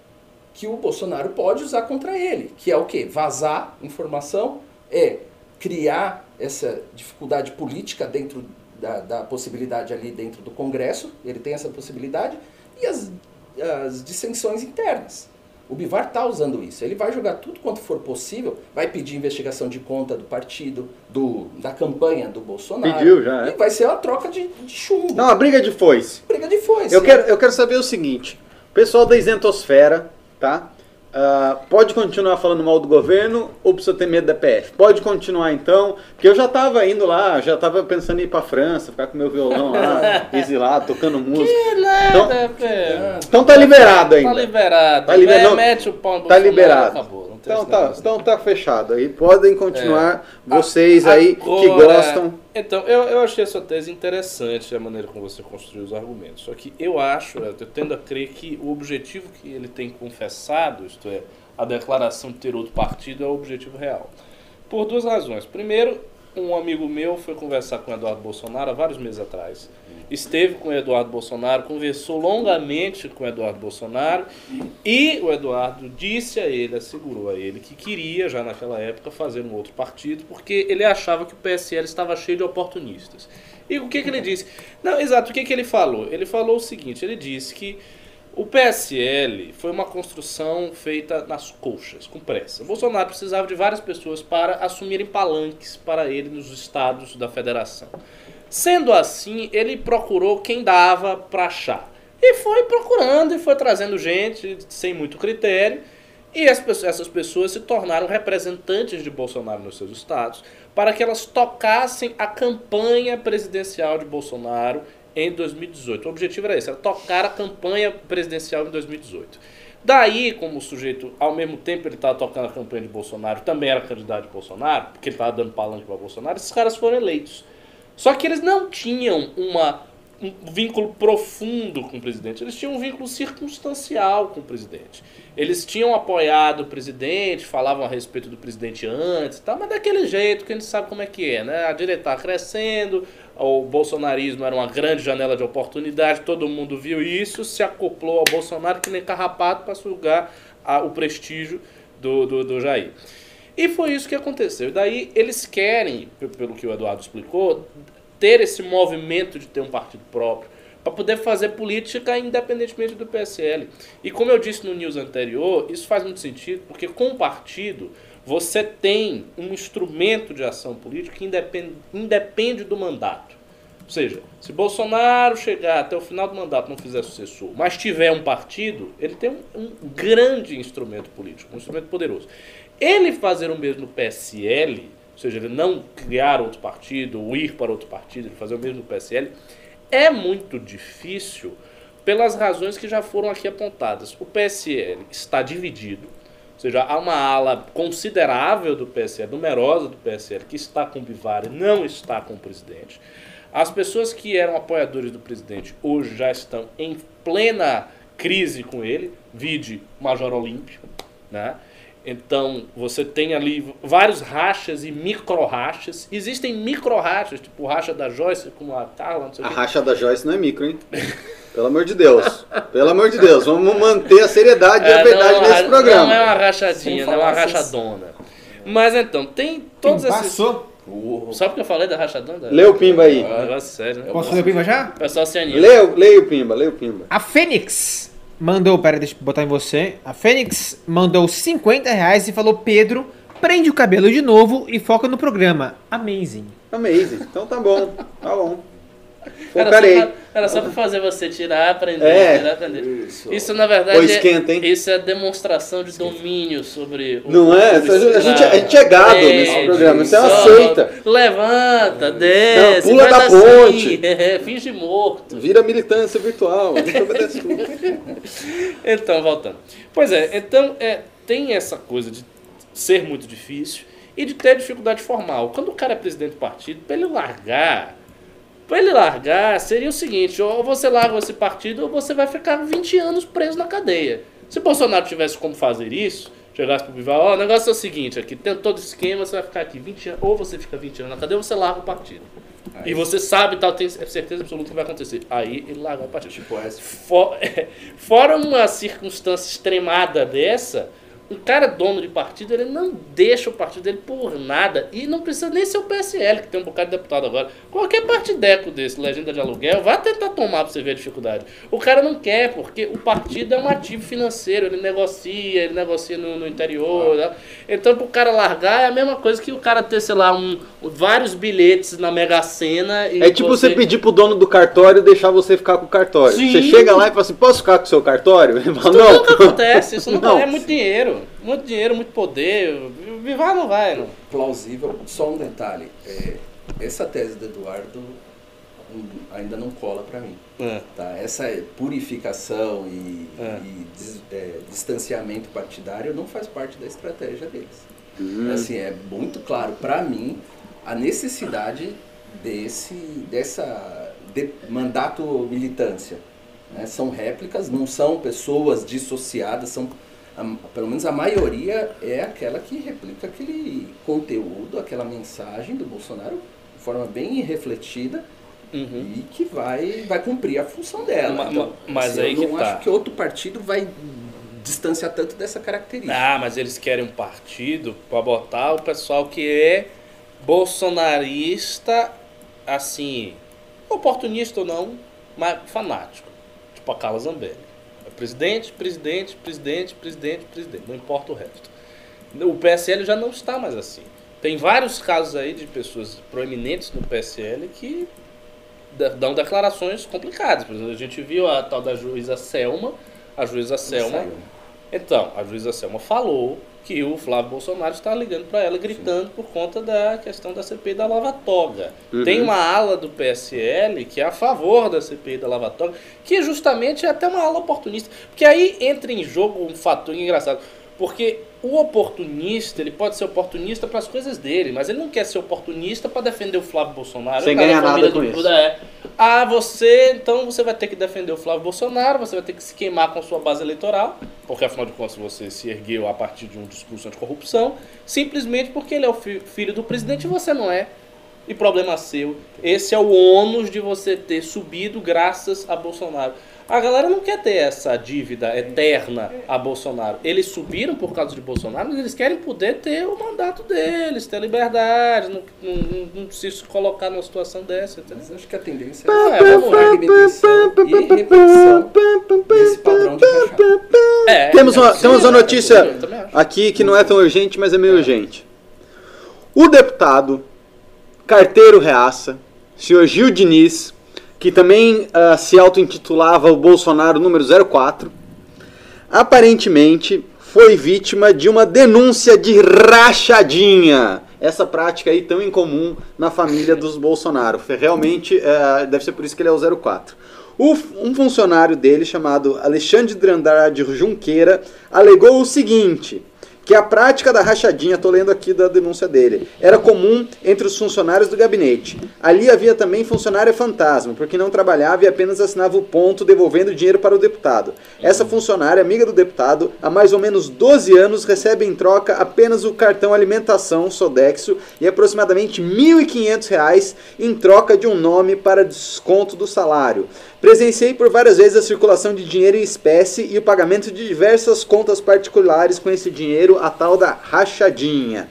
que o Bolsonaro pode usar contra ele, que é o quê? Vazar informação, é criar essa dificuldade política dentro da, da possibilidade ali dentro do Congresso, ele tem essa possibilidade, e as, as dissensões internas. O Bivar está usando isso. Ele vai jogar tudo quanto for possível, vai pedir investigação de conta do partido, do, da campanha do Bolsonaro. Pediu já, é. E vai ser uma troca de, de chumbo. Não, a briga de foice. Briga de foice. Eu né? quero, eu quero saber o seguinte: o pessoal da isentosfera, tá? Ah, pode continuar falando mal do governo ou precisa ter medo da PF? Pode continuar então, porque eu já tava indo lá, já tava pensando em ir pra França, ficar com meu violão lá, exilado, tocando música. Que nada, velho. Então tá liberado Tá ainda. liberado. Tá liber- É, mete o no Tá liberado. Acabou. Então tá, então tá fechado. Aí podem continuar A- vocês aí que gostam. Então, eu, eu achei essa tese interessante, a maneira como você construiu os argumentos. Só que eu acho, eu tendo a crer que o objetivo que ele tem confessado, isto é, a declaração de ter outro partido, é o objetivo real. Por duas razões. Primeiro, um amigo meu foi conversar com o Eduardo Bolsonaro há vários meses atrás. Esteve com o Eduardo Bolsonaro, conversou longamente com o Eduardo Bolsonaro e o Eduardo disse a ele, assegurou a ele que queria, já naquela época, fazer um outro partido, porque ele achava que o PSL estava cheio de oportunistas. E o que, que ele disse? Não, exato, o que, que ele falou? Ele falou o seguinte: ele disse que o PSL foi uma construção feita nas coxas, com pressa. O Bolsonaro precisava de várias pessoas para assumirem palanques para ele nos estados da federação. Sendo assim, ele procurou quem dava para achar. E foi procurando e foi trazendo gente sem muito critério. E essas pessoas se tornaram representantes de Bolsonaro nos seus estados para que elas tocassem a campanha presidencial de Bolsonaro em 2018. O objetivo era esse, era tocar a campanha presidencial em 2018. Daí, como o sujeito, ao mesmo tempo ele estava tocando a campanha de Bolsonaro, também era candidato de Bolsonaro, porque ele estava dando palanque para Bolsonaro, esses caras foram eleitos. Só que eles não tinham uma, um vínculo profundo com o presidente, eles tinham um vínculo circunstancial com o presidente. Eles tinham apoiado o presidente, falavam a respeito do presidente antes, tal, mas daquele jeito que a gente sabe como é que é, né? A direita está crescendo, o bolsonarismo era uma grande janela de oportunidade, todo mundo viu isso, se acoplou ao Bolsonaro que nem carrapato para sugar a- o prestígio do, do, do Jair. E foi isso que aconteceu. E daí eles querem, pe- pelo que o Eduardo explicou, ter esse movimento de ter um partido próprio, para poder fazer política independentemente do PSL. E como eu disse no news anterior, isso faz muito sentido, porque com o partido você tem um instrumento de ação política que independe, independe do mandato. Ou seja, se Bolsonaro chegar até o final do mandato não fizer sucessor, mas tiver um partido, ele tem um, um grande instrumento político, um instrumento poderoso. Ele fazer o mesmo PSL, ou seja, ele não criar outro partido ou ir para outro partido, ele fazer o mesmo PSL, é muito difícil pelas razões que já foram aqui apontadas. O PSL está dividido, ou seja, há uma ala considerável do PSL, numerosa do PSL, que está com o Bivar e não está com o presidente. As pessoas que eram apoiadores do presidente hoje já estão em plena crise com ele, vide Major Olímpio, né? Então, você tem ali vários rachas e micro-rachas. Existem micro-rachas, tipo o racha da Joyce com a Carla, não sei o A quê. racha da Joyce não é micro, hein? Pelo amor de Deus. Pelo amor de Deus. Vamos manter a seriedade e a É, verdade não, nesse Não programa. é uma rachadinha, não é uma rachadona. Mas então, tem todos esses... Passou. Sabe o que eu falei da rachadona? Lê o Pimba aí. É um negócio sério. né? Posso ler o Pimba já? O pessoal se anima. O- leia o Pimba, leia o Pimba. A Fênix mandou, pera, deixa eu botar em você. A Fênix mandou 50 reais e falou: Pedro, prende o cabelo de novo e foca no programa. Amazing. Amazing. Então tá bom, tá bom. Focarei. você, tá, Era só pra fazer você tirar, aprender, É. tirar, aprender. Isso. Isso, na verdade, esquenta, hein? é, isso é demonstração de domínio sobre o Não é? A gente- escravo. a gente é gado nesse Entende? programa, você é uma seita. Levanta, desce, pula faz da assim, ponte. é, finge morto. Vira militância virtual. Então, voltando. Pois é, então é, tem essa coisa de ser muito difícil e de ter dificuldade formal. Quando o cara é presidente do partido, para ele largar, para ele largar, seria o seguinte, ou você larga esse partido ou você vai ficar 20 anos preso na cadeia. Se Bolsonaro tivesse como fazer isso, chegasse pro Bival, ó, o negócio é o seguinte, aqui tem todo esse esquema, você vai ficar aqui 20 anos, ou você fica 20 anos na cadeia ou você larga o partido. E você sabe, tal, tem certeza absoluta que vai acontecer. Aí ele larga o partido. Tipo essa. For- Fora uma circunstância extremada dessa, um cara dono de partido, ele não deixa o partido dele por nada. E não precisa nem ser o PSL, que tem um bocado de deputado agora. Qualquer partideco desse, legenda de aluguel, vai tentar tomar pra você ver a dificuldade. O cara não quer, porque o partido é um ativo financeiro, ele negocia, ele negocia no, no interior. né? Então, pro cara largar, é a mesma coisa que o cara ter, sei lá, um, vários bilhetes na Mega Sena. É tipo você pedir pro dono do cartório deixar você ficar com o cartório. Sim. Você chega lá e fala assim, posso ficar com o seu cartório? Ele fala, Isso não. nunca acontece, isso nunca Não. é muito dinheiro. Muito dinheiro, muito poder. Vivar não vai, não. plausível. Só um detalhe. é, essa tese do Eduardo hum, ainda não cola para mim. Tá? Essa purificação e, É. e dis- é, distanciamento partidário não faz parte da estratégia deles. Hum. Assim, é muito claro para mim a necessidade desse dessa de mandato militância. né? São réplicas, não são pessoas dissociadas, são a- pelo menos a maioria é aquela que replica aquele conteúdo, aquela mensagem do Bolsonaro de forma bem refletida Uhum. e que vai, vai cumprir a função dela. Ma- Então, ma- mas assim, aí eu não tá. acho que outro partido vai distanciar tanto dessa característica. Ah, mas eles querem um partido pra botar o pessoal que é bolsonarista, assim, oportunista ou não, mas fanático. Tipo a Carla Zambelli. Presidente, presidente, presidente, presidente, presidente. Não importa o resto. O PSL já não está mais assim. Tem vários casos aí de pessoas proeminentes no PSL que dão declarações complicadas. Por exemplo, a gente viu a tal da juíza Selma. A juíza Selma. Então, a juíza Selma falou que o Flávio Bolsonaro está ligando para ela, gritando por conta da questão da CPI da Lava Toga. Uhum. Tem uma ala do PSL que é a favor da CPI da Lava Toga, que justamente é até uma ala oportunista. Porque aí entra em jogo um fator engraçado. Porque o oportunista, ele pode ser oportunista para as coisas dele, mas ele não quer ser oportunista para defender o Flávio Bolsonaro. Sem ganhar nada com do isso. É. Ah, você, então você vai ter que defender o Flávio Bolsonaro, você vai ter que se queimar com sua base eleitoral, porque afinal de contas você se ergueu a partir de um discurso anticorrupção, simplesmente porque ele é o fi- filho do presidente e você não é. E problema seu. Esse é o ônus de você ter subido graças a Bolsonaro. A galera não quer ter essa dívida eterna a Bolsonaro. Eles subiram por causa de Bolsonaro, mas eles querem poder ter o mandato deles, ter liberdade, não, não, não, não se colocar numa situação dessa. Entendeu? Mas acho que a tendência É, é vamos lá. e repetição desse padrão de. É, Temos uma, é, temos uma é, notícia aqui que não é tão urgente, mas é meio urgente. O deputado carteiro reaça, senhor Gil Diniz, que também ah, se auto-intitulava o Bolsonaro número 04, aparentemente foi vítima de uma denúncia de rachadinha. Essa prática aí tão incomum na família dos Bolsonaro. Realmente, eh, deve ser por isso que ele é o 04. O um funcionário dele, chamado Alexandre de Andrade Junqueira, alegou o seguinte: que a prática da rachadinha, tô lendo aqui da denúncia dele, era comum entre os funcionários do gabinete. Ali havia também funcionária fantasma, porque não trabalhava e apenas assinava o ponto devolvendo dinheiro para o deputado. Essa funcionária, amiga do deputado, há mais ou menos 12 anos recebe em troca apenas o cartão alimentação Sodexo e aproximadamente 1.500 reais em troca de um nome para desconto do salário. Presenciei por várias vezes a circulação de dinheiro em espécie e o pagamento de diversas contas particulares com esse dinheiro, a tal da rachadinha.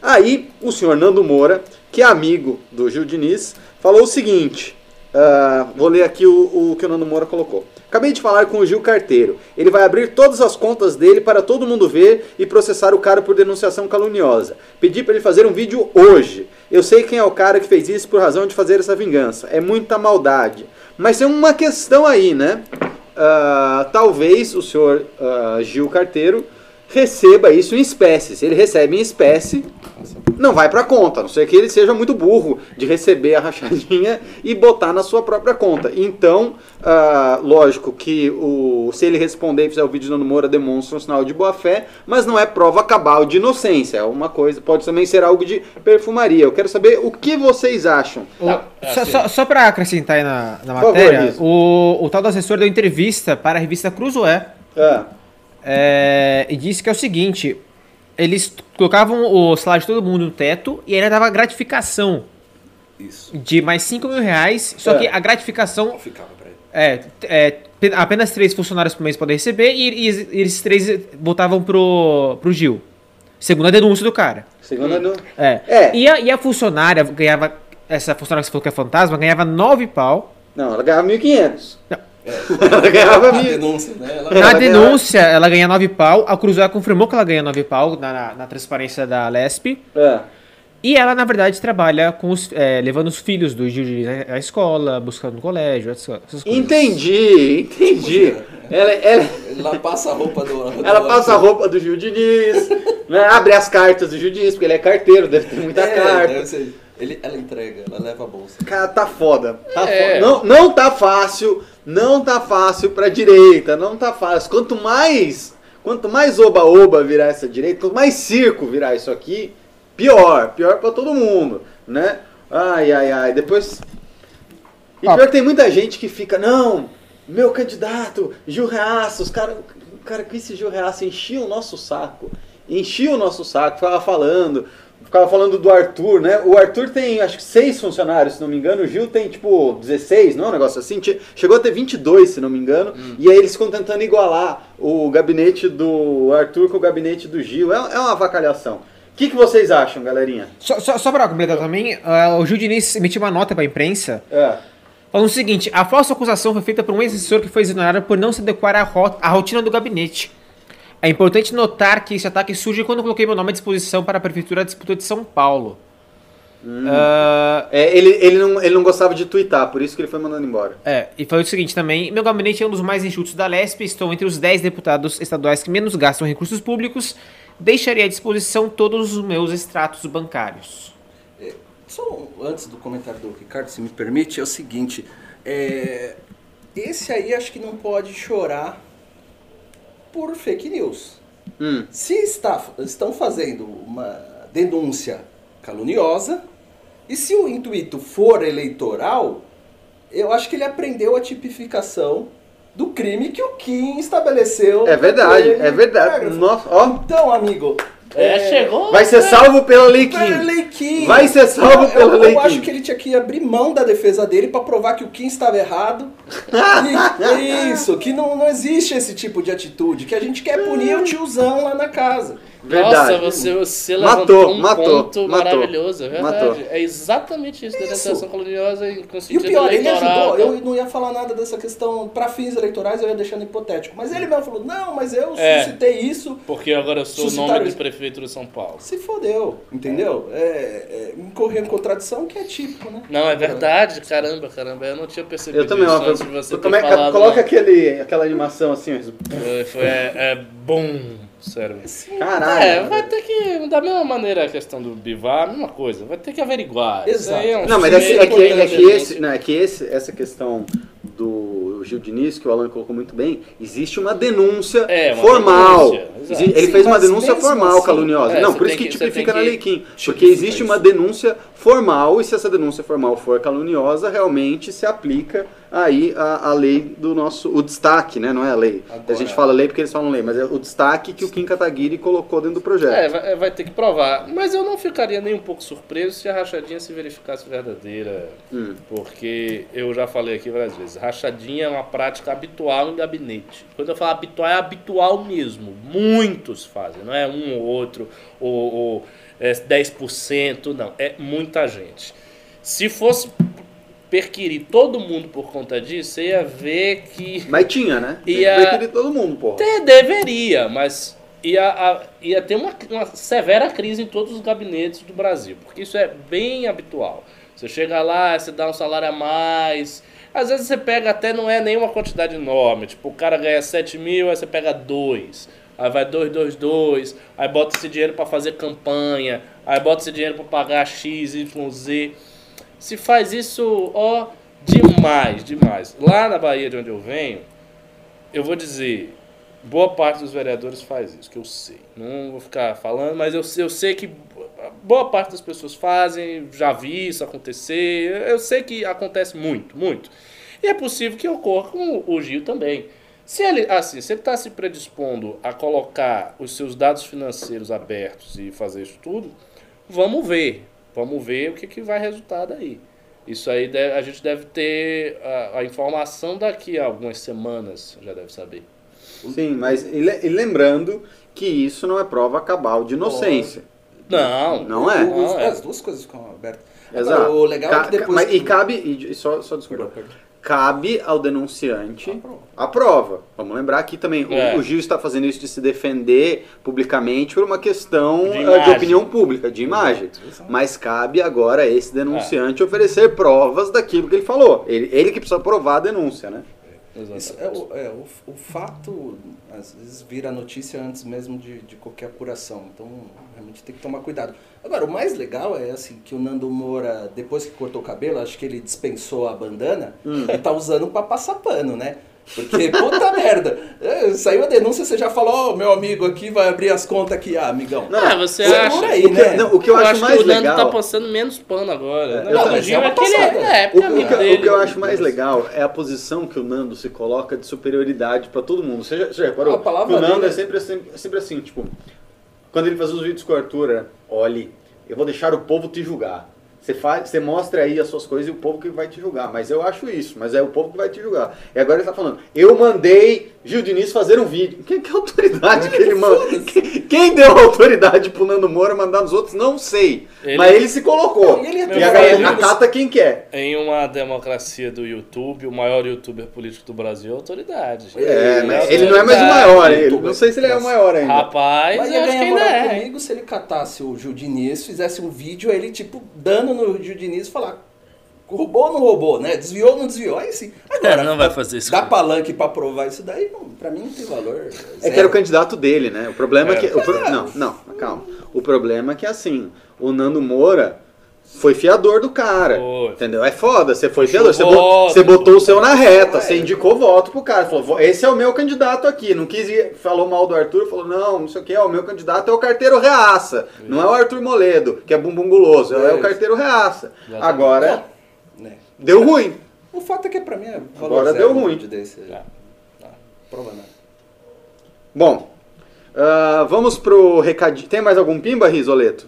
Aí, o senhor Nando Moura, que é amigo do Gil Diniz, falou o seguinte: ah, vou ler aqui o, o que o Nando Moura colocou. Acabei de falar com o Gil Carteiro. Ele vai abrir todas as contas dele para todo mundo ver e processar o cara por denunciação caluniosa. Pedi para ele fazer um vídeo hoje. Eu sei quem é o cara que fez isso por razão de fazer essa vingança. É muita maldade. Mas tem uma questão aí, né? Ah, talvez o senhor ah, Gil Carteiro receba isso em espécie. Se ele recebe em espécie, não vai pra conta, a não ser que ele seja muito burro de receber a rachadinha e botar na sua própria conta. Então, ah, lógico que o, se ele responder e fizer o vídeo do Moura demonstra um sinal de boa fé, mas não é prova cabal de inocência. É uma coisa, pode também ser algo de perfumaria. Eu quero saber o que vocês acham. Não, Só, assim, só, só pra acrescentar aí na, na favor, matéria, Riso. o, o tal do assessor deu entrevista para a revista Cruzoé Ah, é, e disse que é o seguinte: eles colocavam o salário de todo mundo no teto e ainda dava gratificação Isso. de mais 5 mil reais, só É. que a gratificação ficava pra ele. é, é, pe- apenas três funcionários por mês podem receber e, e eles três voltavam pro, pro Gil. Segundo a denúncia do cara. segunda no... É. É. E, a, e a funcionária ganhava. Essa funcionária que você falou que é fantasma ganhava 9 pau. Não, ela ganhava 1.500. Não. Ela ganhava A mil. denúncia, né? Ela, Na Ela ganhava- denúncia, ela ganha 9 pau. A Cruzoé confirmou que ela ganha 9 pau na, na, na transparência da Lesp. É. E ela, na verdade, trabalha com os, é, levando os filhos do Gil Diniz à escola, buscando no colégio, essas essas coisas. Entendi, entendi. Ela, ela, ela passa a roupa do. do- ela passa a roupa do Gil Diniz, né, abre as cartas do Gil Diniz, porque ele é carteiro, deve ter muita É, carta. Ele, ela entrega, ela leva a bolsa. Cara, tá foda. Tá É. foda. Não, não tá fácil, não tá fácil pra direita, não tá fácil. Quanto mais, quanto mais oba-oba virar essa direita, quanto mais circo virar isso aqui, pior, pior pra todo mundo, né? Ai, ai, ai, depois... E Ah. pior que tem muita gente que fica, não, meu candidato, Gil Reaça, os cara, o cara com esse Gil Reaça enchia o nosso saco, enchia o nosso saco, ficava falando, ficava falando do Arthur, né? O Arthur tem, acho que seis funcionários, se não me engano, o Gil tem, tipo, 16, não é um negócio assim? Che- Chegou a ter 22, se não me engano, e aí eles ficam tentando igualar o gabinete do Arthur com o gabinete do Gil, é, é uma avacalhação. O que, que vocês acham, galerinha? Só, só, só pra completar também, ah, o Gil Diniz emitiu uma nota pra imprensa É. falando o seguinte: a falsa acusação foi feita por um ex-assessor que foi exonerado por não se adequar à, à rotina do gabinete. É importante notar que esse ataque surge quando eu coloquei meu nome à disposição para a Prefeitura da Disputa de São Paulo. Ah, É, ele, ele, não, ele não gostava de twittar, por isso que ele foi mandando embora. É, e foi o seguinte também, meu gabinete é um dos mais enxutos da Lesp, estou entre os 10 deputados estaduais que menos gastam recursos públicos, deixarei à disposição todos os meus extratos bancários. Só um- antes do comentário do Ricardo, se me permite, é o seguinte. é, esse aí acho que não pode chorar por fake news. Hum. Se está, estão fazendo uma denúncia caluniosa, e se o intuito for eleitoral, eu acho que ele aprendeu a tipificação do crime que o Kim estabeleceu. É verdade, é verdade. Nossa, ó. Então, amigo. É, chegou. Vai ser salvo pela Lei Pela Kim. Vai ser salvo Eu- pela eu, Lei Eu acho que ele tinha que abrir mão da defesa dele pra provar que o Kim estava errado. E, isso, que não, não existe esse tipo de atitude, que a gente quer punir o tiozão lá na casa. Verdade. Nossa, você, você Matou, levantou um matou, ponto matou. maravilhoso, é verdade. Matou. É exatamente isso, denunciação caluniosa em com E o pior, ele ajudou, eu não ia falar nada dessa questão pra fins eleitorais, eu ia deixando hipotético. Mas ele mesmo falou, não, mas eu É. suscitei isso, Porque agora eu sou o nome do isso. prefeito de São Paulo. se fodeu, entendeu? É, é, incorrer em contradição que é típico, né? Não, é verdade, caramba, caramba, eu não tinha percebido Eu também, isso antes de você é- falado. coloca não. aquele, aquela animação assim, ó. Foi, foi- é, é bom, sério. Caralho. É, vai ter que, da mesma maneira a questão do Bivar, a mesma coisa, vai ter que averiguar. Exato. é um Não, mas é que, é que, é que esse, não, é que esse, essa questão do Gil Diniz, que o Alan colocou muito bem, existe uma denúncia É, uma formal. denúncia, Ele Sim, fez uma denúncia formal assim, caluniosa. é, não, por isso que tipifica na que Lei Kim. Porque existe uma denúncia formal, e se essa denúncia formal for caluniosa, realmente se aplica aí a, a lei do nosso. O destaque, né? Não é a lei. A Agora- gente fala lei porque eles falam lei, mas é o destaque que o Kim Kataguiri colocou dentro do projeto. É, vai, vai ter que provar. Mas eu não ficaria nem um pouco surpreso se a rachadinha se verificasse verdadeira. Hum. Porque eu já falei aqui várias vezes, rachadinha é uma prática habitual em gabinete. Quando eu falo habitual, é habitual mesmo. Muitos fazem, não é um ou outro, ou, ou é 10%, não. É muita gente. Se fosse perquirir todo mundo por conta disso, você ia ver que Mas tinha, né? E Tem que a- perquirir todo mundo, porra. até deveria, mas ia, a- ia ter uma, uma severa crise em todos os gabinetes do Brasil, porque isso é bem habitual. Você chega lá, você dá um salário a mais. Às vezes você pega até não é nenhuma quantidade enorme. Tipo, o cara ganha 7 mil, aí você pega 2. Aí vai 2, 2, 2. Aí bota esse dinheiro para fazer campanha. Aí bota esse dinheiro para pagar X, Y, Z. Se faz isso, ó, demais, demais. Lá na Bahia, de onde eu venho, eu vou dizer, boa parte dos vereadores faz isso, que eu sei. Não vou ficar falando, mas eu, eu sei que boa parte das pessoas fazem, já vi isso acontecer, eu sei que acontece muito, muito. E é possível que ocorra com o Gil também. Se ele, assim, se ele está se predispondo a colocar os seus dados financeiros abertos e fazer isso tudo, vamos ver. Vamos ver o que, que vai resultar daí. Isso aí deve- a gente deve ter a, a informação daqui a algumas semanas, já deve saber. Sim, mas e, le- e lembrando que isso não é prova cabal de inocência. Não, Não é? Não, é. As duas coisas ficam abertas. Exato. Agora, o legal é Ca- que depois. mas- que- E cabe. E, e só, só desculpa. Perdão, perdão. Cabe ao denunciante A prova. a prova. Vamos lembrar que também o- É. o, Gil está fazendo isso de se defender publicamente por uma questão De eh, de, opinião pública, de imagem. Exato. Mas cabe agora a esse É. denunciante oferecer provas daquilo que ele falou. Ele, ele que precisa provar a denúncia, né? Isso é, o, é, o, o fato, às vezes, vira notícia antes mesmo de, de qualquer apuração. Então, realmente tem que tomar cuidado. Agora, o mais legal é assim que o Nando Moura, depois que cortou o cabelo, acho que ele dispensou a bandana e tá usando pra passar pano, né? Porque, puta merda, é, saiu a denúncia, você já falou, ó, meu amigo aqui vai abrir as contas aqui, ah, amigão. Ah, você acha? aí, O que, né? não, o que eu, acho, mais que o Nando legal. tá passando menos pano agora. É, Não, eu o também. Gil É uma é aquele. É, O, porque é o que, dele. o que eu acho mais legal é a posição que o Nando se coloca de superioridade pra todo mundo. Você já, você já reparou? A palavra o Nando dele- é sempre assim, é sempre assim, tipo, quando ele faz os vídeos com o Arthur, é, olhe, eu vou deixar o povo te julgar. Você, faz, você mostra aí as suas coisas e o povo que vai te julgar. Mas eu acho isso, mas é o povo que vai te julgar. E agora ele tá falando, eu mandei Gil Diniz fazer um vídeo. Quem que é a autoridade que ele manda? Quem, quem deu a autoridade pro Nando Moura mandar nos outros? Não sei. Ele- Mas ele se colocou. Não, e ele é e tão agora velho. acata quem quer. Em uma democracia do YouTube, o maior youtuber político do Brasil é a autoridade. É, Ele mas é ele não é mais o maior? Ele- não sei se ele é o maior ainda. Rapaz, Mas eu acho que ainda é. comigo se ele catasse o Gil Diniz, fizesse um vídeo, aí ele, tipo, dando no Gil Diniz e falar roubou ou não roubou, né? Desviou ou não desviou? Aí sim. Agora, É, não vai fazer isso. dá palanque pra provar isso daí, pra mim não tem valor. É zero. que era o candidato dele, né? O problema é, É. que. o pro- Não, não, calma. O problema é que assim, o Nando Moura foi fiador do cara. Foi. Entendeu? É foda, você foi Puxou fiador. Você, voto, você botou o seu na reta, É. você indicou voto pro cara. Falou, "Vou- esse é o meu candidato aqui. Não quis ir, falou mal do Arthur, falou, não, não sei o que, o meu candidato é o carteiro reaça. Não é o Arthur Moledo, que é bumbum guloso, é, o Isso. carteiro reaça. Exatamente. Agora, Né? deu ruim. O fato é que pra mim é valor Agora zero deu ruim. vídeo Desse. É. Prova nada. Bom, ah, vamos pro recadinho. Tem mais algum pimba, Risoleto?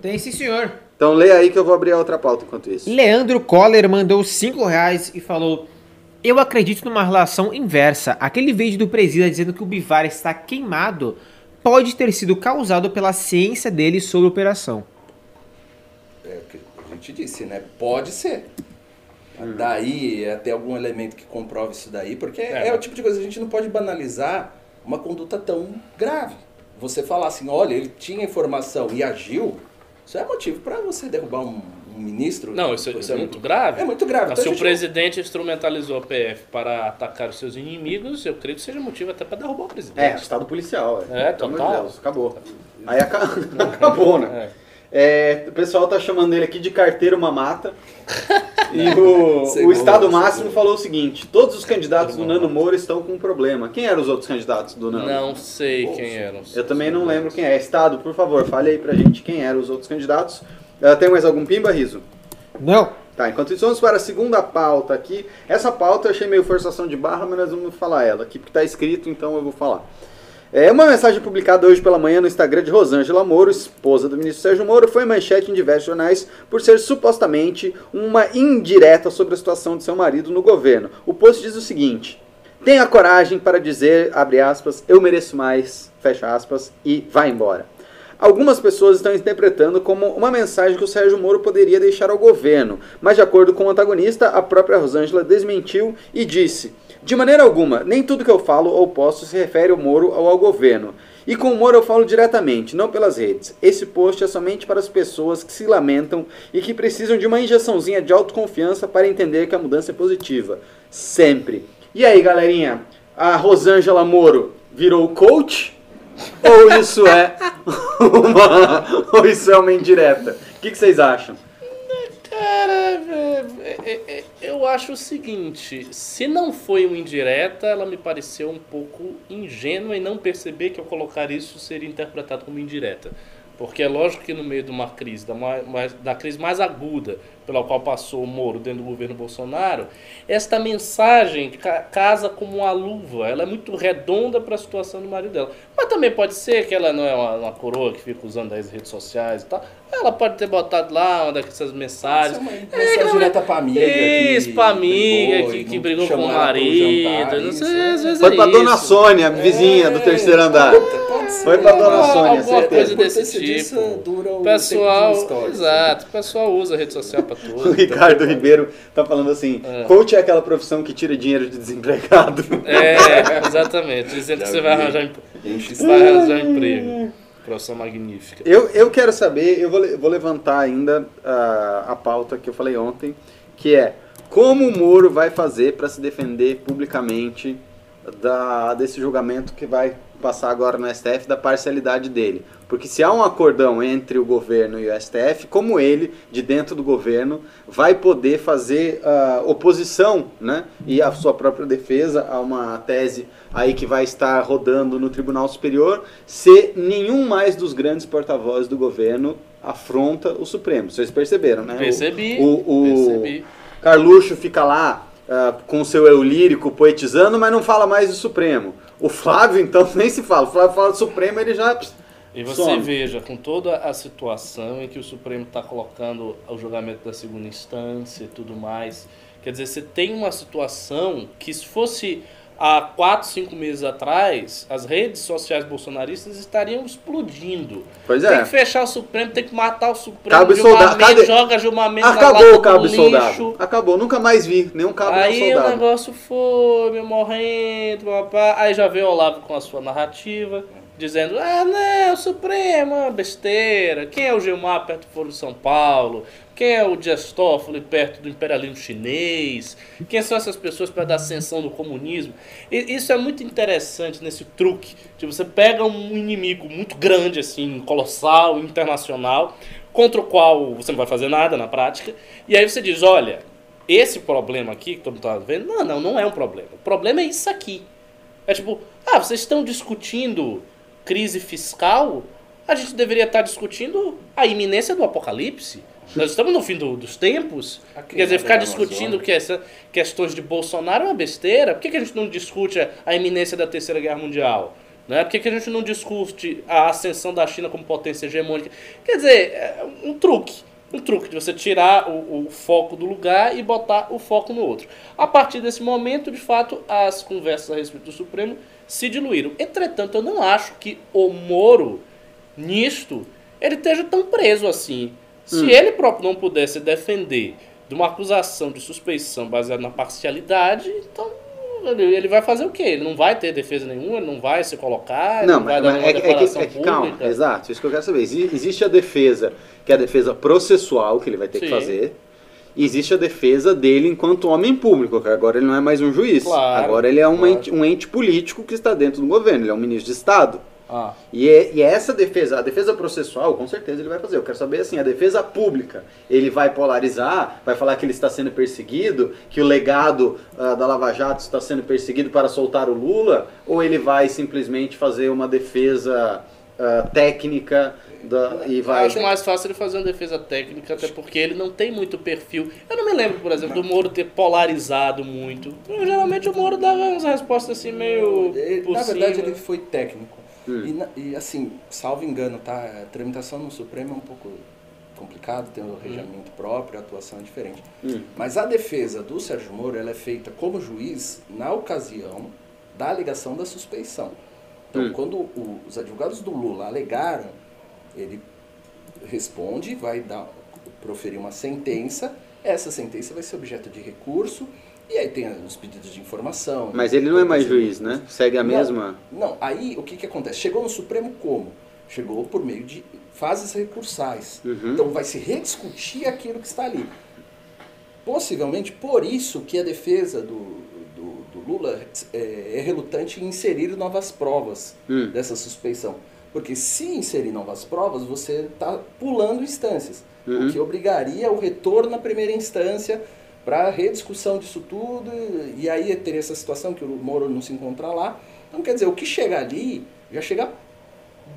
Tem sim, senhor. Então lê aí que eu vou abrir a outra pauta enquanto isso. Leandro Coller mandou 5 reais e falou: Eu acredito numa relação inversa. Aquele vídeo do presida dizendo que o Bivar está queimado pode ter sido causado pela ciência dele sobre a operação. É o que a gente disse, né? Pode ser. Daí, é ter algum elemento que comprove isso daí, porque é. É. o tipo de coisa que a gente não pode banalizar uma conduta tão grave. Você falar assim, olha, ele tinha informação e agiu, isso é motivo para você derrubar um, um ministro. Não, isso, isso é exemplo. muito grave. É muito grave. Mas Então, se o presidente instrumentalizou a PF para atacar os seus inimigos, eu creio que seja motivo até para derrubar o presidente. É, estado policial. É, amor total. de Deus, acabou. Aí aca- acabou, né? É, o pessoal tá chamando ele aqui de carteiro mamata. E o, o Estado Máximo falou o seguinte: todos os candidatos do Nando Moura estão com um problema. Quem eram os outros candidatos do Nando? Não sei quem eram. Eu também não lembro quem é. Estado, por favor, fale aí pra gente quem eram os outros candidatos. Ah, tem mais algum pimba, Riso? Não. Tá, enquanto isso, vamos para a segunda pauta aqui. Essa pauta eu achei meio forçação de barra, mas nós vamos falar ela aqui, porque está escrito, então eu vou falar. É uma mensagem publicada hoje pela manhã no Instagram de Rosângela Moro, esposa do ministro Sérgio Moro, foi manchete em diversos jornais por ser supostamente uma indireta sobre a situação de seu marido no governo. O post diz o seguinte: Tenha coragem para dizer, abre aspas, eu mereço mais, fecha aspas, e vai embora. Algumas pessoas estão interpretando como uma mensagem que o Sérgio Moro poderia deixar ao governo, mas de acordo com o antagonista, a própria Rosângela desmentiu e disse: De maneira alguma, nem tudo que eu falo ou posto se refere ao Moro ou ao governo. E com humor eu falo diretamente, não pelas redes. Esse post é somente para as pessoas que se lamentam e que precisam de uma injeçãozinha de autoconfiança para entender que a mudança é positiva. Sempre. E aí, galerinha? A Rosângela Moro virou coach? Ou isso é uma, ou isso é uma indireta? O que, que vocês acham? Cara, é, é, é, eu acho o seguinte: se não foi uma indireta, ela me pareceu um pouco ingênua e não perceber que eu colocar isso seria interpretado como indireta. Porque é lógico que no meio de uma crise, da, mais, da crise mais aguda pela qual passou o Moro dentro do governo Bolsonaro, esta mensagem casa como uma luva. Ela é muito redonda para a situação do marido dela. Mas também pode ser que ela não é uma, uma coroa que fica usando as redes sociais e tal. Ela pode ter botado lá uma dessas mensagens. Uma mensagem é, direta pra amiga. Isso, pra amiga brigou, que, que brigou com o marido. Jantar, não sei, às vezes Foi é pra isso. Dona Sônia, vizinha é, do terceiro andar. Foi pra Dona Sônia, Alguma coisa desse tipo. Dura o pessoal, exato. O pessoal usa a rede social pra O Ricardo Ribeiro tá falando assim: é. coach é aquela profissão que tira dinheiro de desempregado. É, exatamente. Dizendo que você vai arranjar, vai arranjar emprego. Profissão magnífica. Eu, eu quero saber, eu vou, vou levantar ainda a, a pauta que eu falei ontem, que é como o Moro vai fazer para se defender publicamente da, desse julgamento que vai passar agora no STF da parcialidade dele. Porque se há um acordão entre o governo e o STF, como ele, de dentro do governo, vai poder fazer uh, oposição né, e a sua própria defesa a uma tese aí que vai estar rodando no Tribunal Superior, se nenhum mais dos grandes porta-vozes do governo afronta o Supremo. Vocês perceberam, né? Percebi. O, o, percebi. Carluxo fica lá uh, com seu eu lírico poetizando, mas não fala mais do Supremo. O Flávio, então, nem se fala. O Flávio fala do Supremo, ele já e você Some. veja, com toda a situação em que o Supremo está colocando o julgamento da segunda instância e tudo mais, quer dizer, você tem uma situação que se fosse há quatro, cinco meses atrás, as redes sociais bolsonaristas estariam explodindo. Pois é. Tem que fechar o Supremo, tem que matar o Supremo. Cabo soldado. Cadê? joga Gilmar Acabou o cabo soldado. Acabou, nunca mais vi nenhum cabo Aí soldado. o negócio foi, meu morrendo, papá. Aí já veio o Olavo com a sua narrativa dizendo: ah, não, Supremo, besteira. Quem é o Gilmar perto do Foro de São Paulo? Quem é o Dias Toffoli perto do imperialismo chinês? Quem são essas pessoas perto da ascensão do comunismo? E isso é muito interessante nesse truque. De você pega um inimigo muito grande, assim, colossal, internacional, contra o qual você não vai fazer nada na prática, e aí você diz: olha, esse problema aqui que todo mundo está vendo, não, não, não é um problema. O problema é isso aqui. É tipo, ah, vocês estão discutindo crise fiscal, a gente deveria estar discutindo a iminência do apocalipse. Nós estamos no fim do, dos tempos. Quer dizer, ficar discutindo que essa, questões de Bolsonaro é uma besteira. Por que, que a gente não discute a iminência da Terceira Guerra Mundial? Né? Por que, que a gente não discute a ascensão da China como potência hegemônica? Quer dizer, é um truque. Um truque de você tirar o, o, foco do lugar e botar o foco no outro. A partir desse momento, de fato, as conversas a respeito do Supremo se diluíram. Entretanto, eu não acho que o Moro, nisto, ele esteja tão preso assim. Se hum. ele próprio não pudesse defender de uma acusação de suspeição baseada na parcialidade, então ele vai fazer o quê? Ele não vai ter defesa nenhuma, ele não vai se colocar, não, não vai mas, dar nenhuma é, declaração é que, é que, Calma, exato, isso que eu quero saber. Existe a defesa, que é a defesa processual que ele vai ter Sim. que fazer, existe a defesa dele enquanto homem público, que agora ele não é mais um juiz. Claro, agora ele é um, claro. ente, um ente político que está dentro do governo, ele é um ministro de Estado. Ah. E, é, e é essa defesa, a defesa processual, com certeza ele vai fazer. Eu quero saber assim, a defesa pública, ele vai polarizar, vai falar que ele está sendo perseguido, que o legado uh, da Lava Jato está sendo perseguido para soltar o Lula, ou ele vai simplesmente fazer uma defesa uh, técnica da, e vai. Eu acho mais fácil ele fazer uma defesa técnica, até porque ele não tem muito perfil. Eu não me lembro, por exemplo, do Moro ter polarizado muito. Eu, geralmente o Moro dava umas respostas assim meio. Ele, na verdade, ele foi técnico. Hum. E, e, assim, salvo engano, tá? A tramitação no Supremo é um pouco complicado, tem um hum. regimento próprio, a atuação é diferente. Hum. Mas a defesa do Sérgio Moro ela é feita como juiz na ocasião da alegação da suspeição. Então, Hum. quando o- os advogados do Lula alegaram, ele responde, vai dar, proferir uma sentença essa sentença vai ser objeto de recurso, e aí tem os pedidos de informação. Mas ele não é mais juiz, né? Segue a não, mesma. Não, aí o que, que acontece? Chegou no Supremo como? Chegou por meio de fases recursais. Uhum. Então vai se rediscutir aquilo que está ali. Possivelmente por isso que a defesa do, do, do Lula é, é relutante em inserir novas provas Hum. dessa suspeição. Porque se inserir novas provas, você está pulando instâncias. Uhum. O que obrigaria o retorno à primeira instância para rediscussão disso tudo. E aí teria essa situação que o Moro não se encontra lá. Então, quer dizer, o que chega ali já chega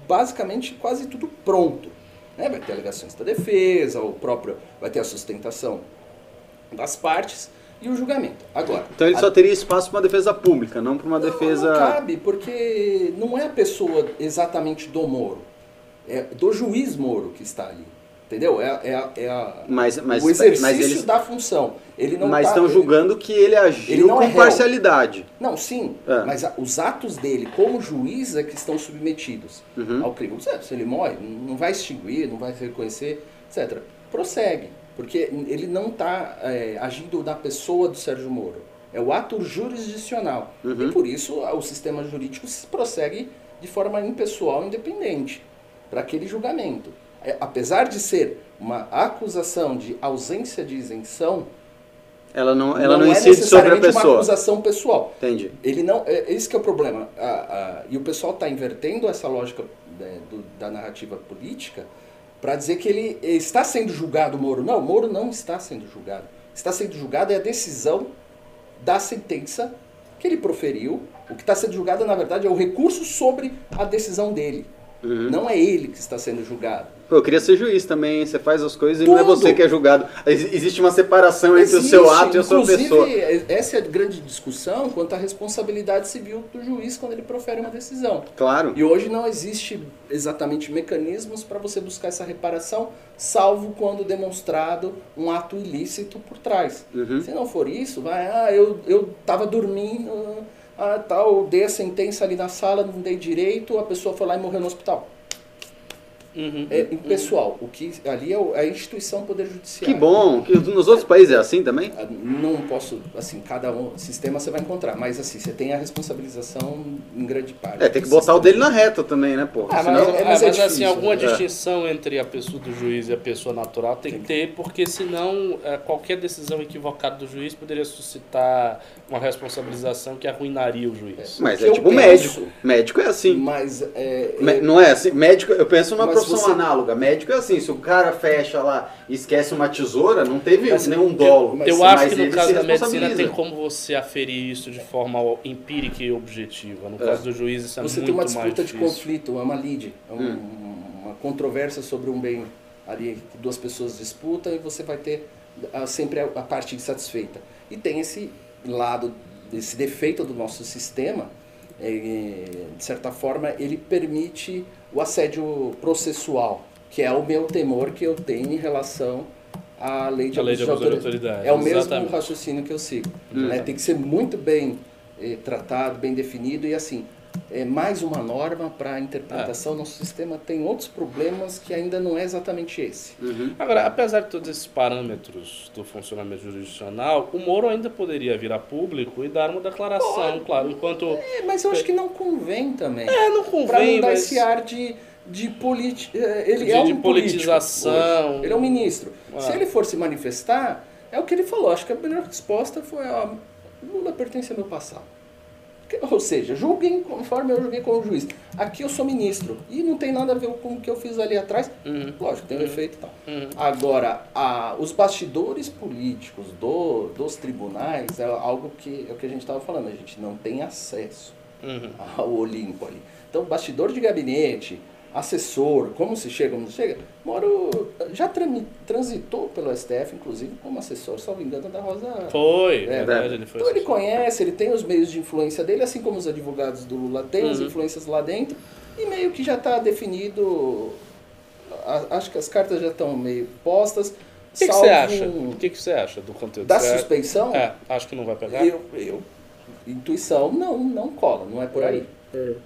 basicamente quase tudo pronto. né? Vai ter alegações da defesa, o próprio vai ter a sustentação das partes e o julgamento. Agora, Então ele a- só teria espaço para uma defesa pública, não para uma não, defesa. Não cabe, porque não é a pessoa exatamente do Moro. É do juiz Moro que está ali. Entendeu? É, é, é a- Mas, mas, o exercício mas eles da função. Ele não mas tá- estão ele- julgando que ele ele agiu não com é parcialidade. Não, sim. É. Mas a- os atos dele como juiz é que estão submetidos Uhum. ao crime. Se se ele morre, não vai extinguir, não vai reconhecer, etc. Prossegue. Porque ele não está agindo na pessoa do Sérgio Moro. É o ato jurisdicional. Uhum. E por isso o sistema jurídico se prossegue de forma impessoal, independente, para aquele julgamento. É, apesar de ser uma acusação de ausência de isenção, Ela não, ela não, é incide sobre a necessariamente uma pessoa. acusação pessoal. Entendi. Ele não, é, esse que é o problema. A- a- e o pessoal está invertendo essa lógica né, do- da narrativa política para dizer que ele está sendo julgado, Moro. Não, Moro não está sendo julgado. Está sendo julgado é a decisão da sentença que ele proferiu. O que está sendo julgado, na verdade, é o recurso sobre a decisão dele. Uhum. Não é ele que está sendo julgado. Pô, eu queria ser juiz também, você faz as coisas e não é Tudo. você que é julgado. Ex- Existe uma separação entre o seu Existe, ato e a sua pessoa. essa é a grande discussão quanto à responsabilidade civil do juiz quando ele profere uma decisão. Claro. E hoje não existe exatamente mecanismos para você buscar essa reparação, salvo quando demonstrado um ato ilícito por trás. Uhum. Se não for isso, vai, ah, eu eu estava dormindo, ah, tal, dei a sentença ali na sala, não dei direito, a pessoa foi lá e morreu no hospital. Uhum. É impessoal. O que ali é é a instituição Poder Judiciário. Que bom. Que nos outros países é assim também? Ah, Não posso, assim, cada um, sistema você vai encontrar, mas assim, você tem a responsabilização em grande parte. É, tem que botar o dele na reta também, né, porra? Ah, Senão... mas- É, é- mas é assim, difícil, alguma né? distinção entre a pessoa do juiz e a pessoa natural tem que ter, porque senão é, qualquer decisão equivocada do juiz poderia suscitar uma responsabilização que arruinaria o juiz. Mas é tipo penso- médico. Médico é assim. Mas é, é- Não é assim? Médico, eu penso numa Mas profissão você- análoga. Médico é assim, se o cara fecha lá e esquece uma tesoura, não teve Mas nenhum dolo. mas- Eu Mas acho que no ele caso da medicina tem como você aferir isso de forma empírica e objetiva. No É. caso do juiz isso é você muito tem uma mais disputa de conflito, é uma lide, é um- Hum. uma controvérsia sobre um bem ali que duas pessoas disputam e você vai ter ah, sempre a, a parte insatisfeita. E tem esse lado, esse defeito do nosso sistema, eh, de certa forma, ele permite o assédio processual, que é o meu temor que eu tenho em relação à lei de A lei de abuso de autoridade. autoridade, É o mesmo exatamente. raciocínio que eu sigo. Hum. né? Tem que ser muito bem eh, tratado, bem definido e assim, é mais uma norma para a interpretação. Nosso sistema tem outros problemas que ainda não é exatamente esse. Uhum. Agora, apesar de todos esses parâmetros do funcionamento jurisdicional, o Moro ainda poderia vir a público e dar uma declaração, claro, enquanto... É, mas eu acho que não convém também. É, não para convém, não dar mas... esse ar de, de, politi eh, ele De- é um de politização. hoje. Ele é um ministro. Ah. Se ele for se manifestar, é o que ele falou. Acho que a melhor resposta foi: ó, Lula pertence ao meu passado. Ou seja, julguem conforme eu julguei como juiz. Aqui eu sou ministro. E não tem nada a ver com o que eu fiz ali atrás. Uhum. Lógico, tem um efeito e tal. Uhum. Agora, a- os bastidores políticos do- dos tribunais é algo que é o que a gente estava falando. A gente não tem acesso Uhum. ao Olimpo ali. Então, bastidor de gabinete, assessor, como se chega, como se chega. Moro já transitou pelo STF, inclusive, como assessor, salvo engano, da Rosa. Foi, É, verdade, ele foi. Então ele conhece, ele tem os meios de influência dele, assim como os advogados do Lula têm as Uhum. influências lá dentro, e meio que já está definido. a- acho que as cartas já estão meio postas. O que, que você acha? O que, que você acha do conteúdo? Da Você acha- suspeição? É, acho que não vai pegar. Eu, eu, intuição, não, não cola, não é por aí.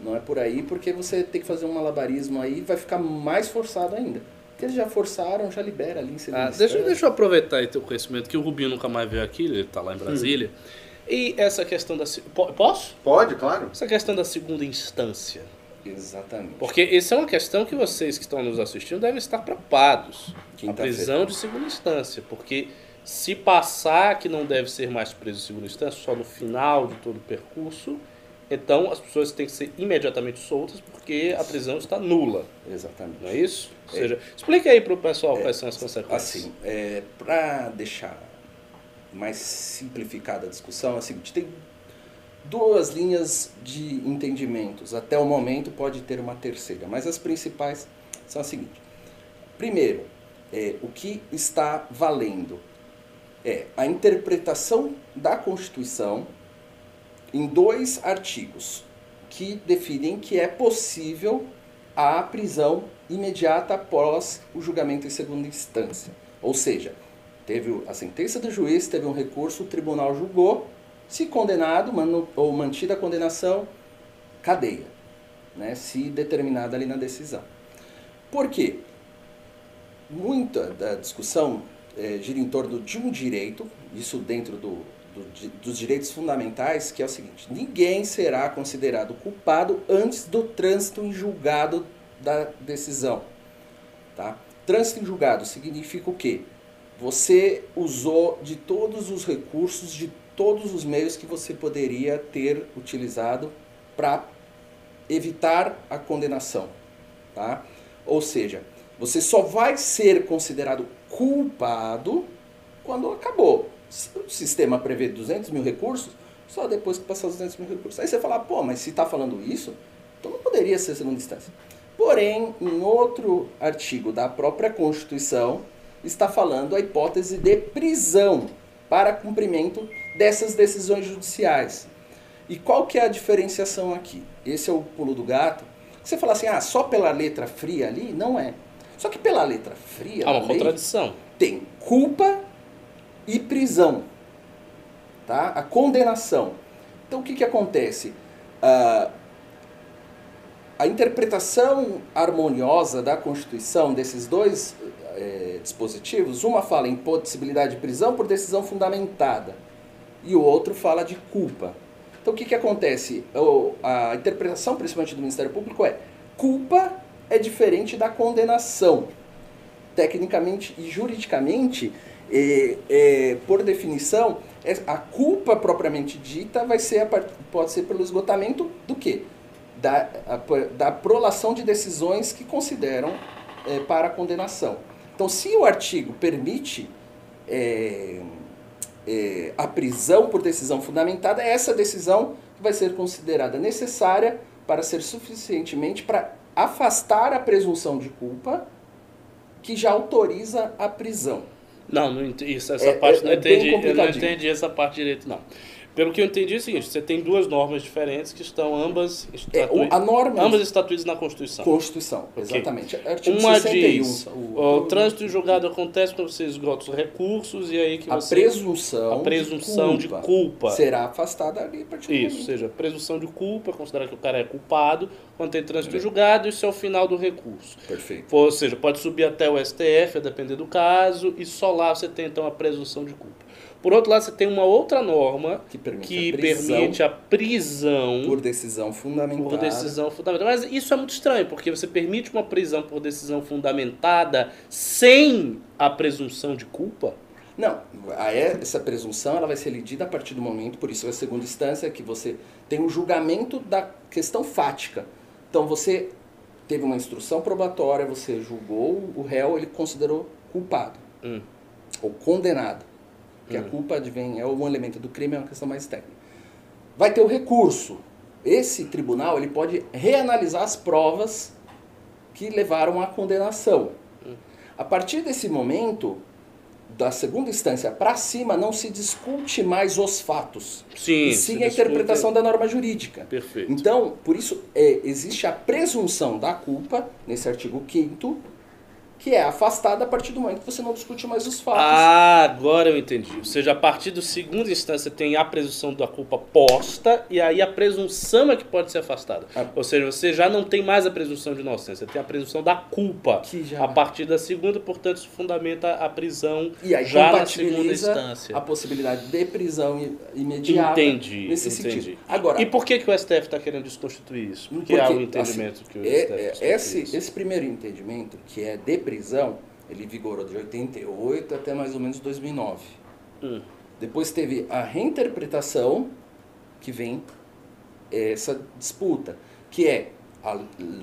Não é por aí, porque você tem que fazer um malabarismo aí vai ficar mais forçado ainda. Porque que eles já forçaram, já libera ali em Ah, deixa, deixa eu aproveitar aí teu conhecimento, que o Rubinho nunca mais veio aqui, ele tá lá em Brasília. E essa questão da. Posso? Pode, claro. Essa questão da segunda instância. Exatamente. Porque isso é uma questão que vocês que estão nos assistindo devem estar preocupados. A prisão de segunda instância. Porque se passar que não deve ser mais preso em segunda instância, só no final de todo o percurso, então as pessoas têm que ser imediatamente soltas porque a prisão está nula. Exatamente. Não é isso? Ou seja, explica aí para o pessoal quais são as consequências. Assim, é, para deixar mais simplificada a discussão, é o seguinte, tem duas linhas de entendimentos. Até o momento pode ter uma terceira, mas as principais são as seguintes. Primeiro, é, o que está valendo é a interpretação da Constituição em dois artigos que definem que é possível a prisão imediata após o julgamento em segunda instância. Ou seja, teve a sentença do juiz, teve um recurso, o tribunal julgou, se condenado ou mantida a condenação, cadeia, né, se determinada ali na decisão. Por quê? Muita da discussão eh, gira em torno de um direito, isso dentro do, do dos direitos fundamentais, que é o seguinte: ninguém será considerado culpado antes do trânsito em julgado da decisão. Tá? Trânsito em julgado significa o quê? Você usou de todos os recursos, de todos os meios que você poderia ter utilizado para evitar a condenação. Tá? Ou seja, você só vai ser considerado culpado quando acabou. O sistema prevê 200 mil recursos, só depois que passar os 200 mil recursos. Aí você fala, pô, mas se está falando isso, então não poderia ser segunda instância. Porém, em outro artigo da própria Constituição, está falando a hipótese de prisão para cumprimento dessas decisões judiciais. E qual que é a diferenciação aqui? Esse é o pulo do gato. Você fala assim, ah, só pela letra fria ali? Não é. Só que pela letra fria Há uma contradição. tem culpa e prisão. Tá? A condenação. Então o que, que acontece? Ah, a interpretação harmoniosa da Constituição desses dois eh, dispositivos, uma fala em possibilidade de prisão por decisão fundamentada e o outro fala de culpa. Então o que, que acontece? A interpretação, principalmente do Ministério Público, é culpa é diferente da condenação tecnicamente e juridicamente, por definição, a culpa propriamente dita vai ser pode ser pelo esgotamento do quê? Da, a- da prolação de decisões que consideram é, para a condenação. Então, se o artigo permite é, é, a prisão por decisão fundamentada, é essa decisão que vai ser considerada necessária para ser suficientemente para afastar a presunção de culpa que já autoriza a prisão. Não, não isso, essa É- parte é- não é entendi. Eu não entendi essa parte direito, não. Pelo que eu entendi é o seguinte, você tem duas normas diferentes que estão ambas, É, norma ambas estatuídas na Constituição. Constituição, exatamente. Artigo Uma 61. diz, o, o, trânsito em julgado acontece quando você esgota os recursos e aí que a você... presunção, a presunção de culpa. será afastada ali a Isso, ou seja, presunção de culpa, considerar que o cara é culpado, quando tem trânsito em julgado, isso é o final do recurso. Perfeito. Ou seja, pode subir até o STF, a depender do caso, e só lá você tem então a presunção de culpa. Por outro lado, você tem uma outra norma Que permite que a prisão permite a prisão por decisão fundamentada. por decisão fundamentada. Mas isso é muito estranho, porque você permite uma prisão por decisão fundamentada sem a presunção de culpa? Não, é- essa presunção ela vai ser lidida a partir do momento, por isso é a segunda instância, que você tem o julgamento da questão fática. Então você teve uma instrução probatória, você julgou o réu, ele considerou culpado Hum. ou condenado. A Hum. culpa advém, é um elemento do crime, é uma questão mais técnica. Vai ter o recurso. Esse tribunal ele pode reanalisar as provas que levaram à condenação. A partir desse momento, da segunda instância para cima, não se discute mais os fatos. Sim. e sim a interpretação da norma jurídica. Perfeito. Então, por isso, é, existe a presunção da culpa, nesse artigo 5 que é afastada a partir do momento que você não discute mais os fatos. Ah, agora eu entendi. Ou seja, a partir do segunda instância tem a presunção da culpa posta e aí a presunção é que pode ser afastada. Ah. Ou seja, você já não tem mais a presunção de inocência, você tem a presunção da culpa. Que já- A partir da segunda, portanto, isso fundamenta a prisão E aí já na segunda instância. a possibilidade de prisão imediata. Entendi, Nesse entendi. sentido. Agora, E por que, que o STF está querendo desconstituir isso? Porque, Porque, há um entendimento assim, que o é- STF é- desconstitui esse, isso. esse primeiro entendimento, que é de prisão, ele vigorou de 88 até mais ou menos 2009. Hum. Depois teve a reinterpretação, que vem essa disputa, que é, a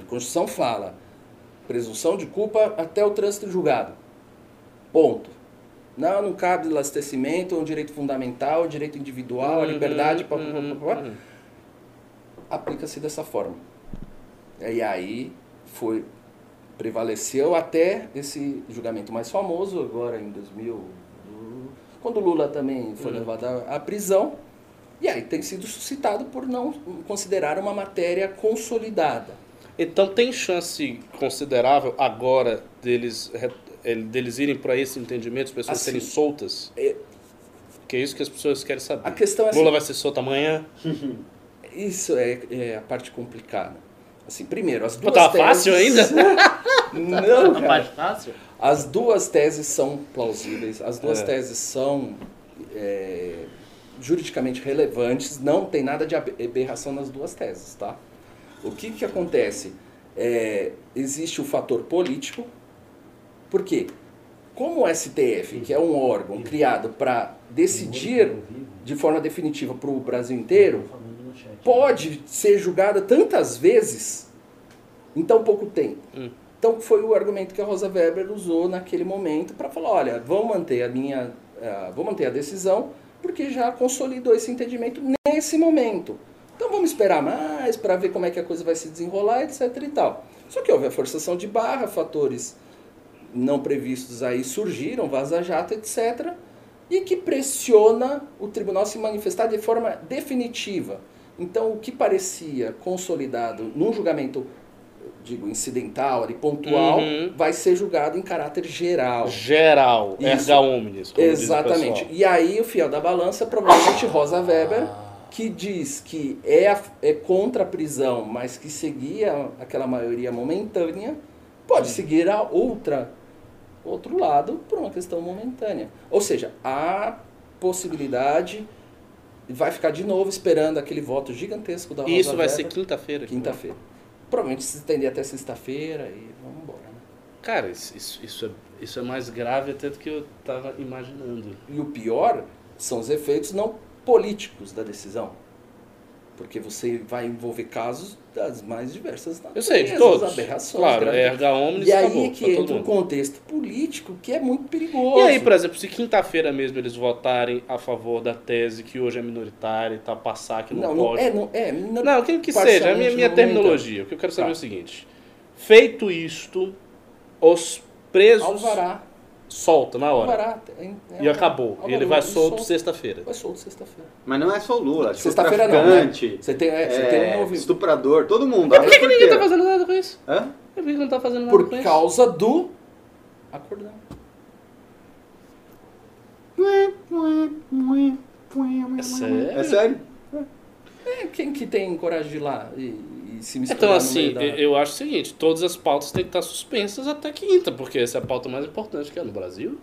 Constituição fala, presunção de culpa até o trânsito julgado. Ponto. Não, não cabe elastecimento, é um direito fundamental, direito individual, a Uhum, liberdade, pá, pá, uhum, pá, uhum. aplica-se dessa forma. E aí foi prevaleceu até esse julgamento mais famoso agora em 2000, do- quando Lula também foi Uhum. levado à prisão. E aí tem sido suscitado por não considerar uma matéria consolidada. Então tem chance considerável agora deles, eh, deles irem para esse entendimento, as pessoas Assim, serem soltas? é- Que é isso que as pessoas querem saber. A questão é assim, Lula vai ser solto amanhã? isso é, é a parte complicada. Assim, primeiro, as Pô, duas tava teses... fácil ainda? não, cara. parte fácil? As duas teses são plausíveis, as duas É. teses são é, juridicamente relevantes, não tem nada de abe- aberração nas duas teses, tá? O que que acontece? É, existe o fator político, por quê? Como o STF, que é um órgão criado para decidir de forma definitiva para o Brasil inteiro, pode ser julgada tantas vezes em tão pouco tempo. Hum. Então foi o argumento que a Rosa Weber usou naquele momento para falar, olha, vamos manter a minha, eh, vou manter a decisão porque já consolidou esse entendimento nesse momento. Então vamos esperar mais para ver como é que a coisa vai se desenrolar, etc e tal. Só que houve a forçação de barra, fatores não previstos aí surgiram, vaza-jato, etc. E que pressiona o tribunal se manifestar de forma definitiva. Então, o que parecia consolidado num julgamento, digo, incidental, ali, pontual, Uhum. vai ser julgado em caráter geral. Geral, erga omnes. Exatamente. E aí, o fiel da balança provavelmente Rosa Weber, que diz que é, a- é contra a prisão, mas que seguia aquela maioria momentânea, pode seguir a outra outro lado por uma questão momentânea. Ou seja, há possibilidade vai ficar de novo esperando aquele voto gigantesco da Rosa E isso vai ser Weber, quinta-feira? quinta-feira. Provavelmente se estender até sexta-feira e vamos embora. Né? Cara, isso, isso, isso, é, isso é mais grave até do que eu tava imaginando. E o pior são os efeitos não políticos da decisão. Porque você vai envolver casos das mais diversas Eu sei, de naturezas, todos. aberrações. Claro, gravidez. erga omnes E aí acabou, é pra que entra um contexto político que é muito perigoso. E aí, por exemplo, se quinta-feira mesmo eles votarem a favor da tese que hoje é minoritária e tá passar que não, não, não, pode. é, não, é, não, Não, que, que seja, a minha, minha não terminologia. O que eu quero saber Tá. é o seguinte: feito isto, os presos Alvará. Soltam na hora. Alvará. é- é E acabou. E ele vai solto solta. sexta-feira. Vai solto sexta-feira. Mas não é só o Lula. acho que o Sexta-feira não, né? Você tem, é, você é, tem um movimento. estuprador, todo mundo. Por que, que ninguém tá Hã? fazendo nada com isso? Por que não tá fazendo nada Por com isso? causa do acordão. É sério? É sério? É, quem que tem coragem de ir lá e se misturar Então, no assim, meio da... eu eu acho o seguinte: todas as pautas têm que estar suspensas até quinta, porque essa é a pauta mais importante que é no Brasil.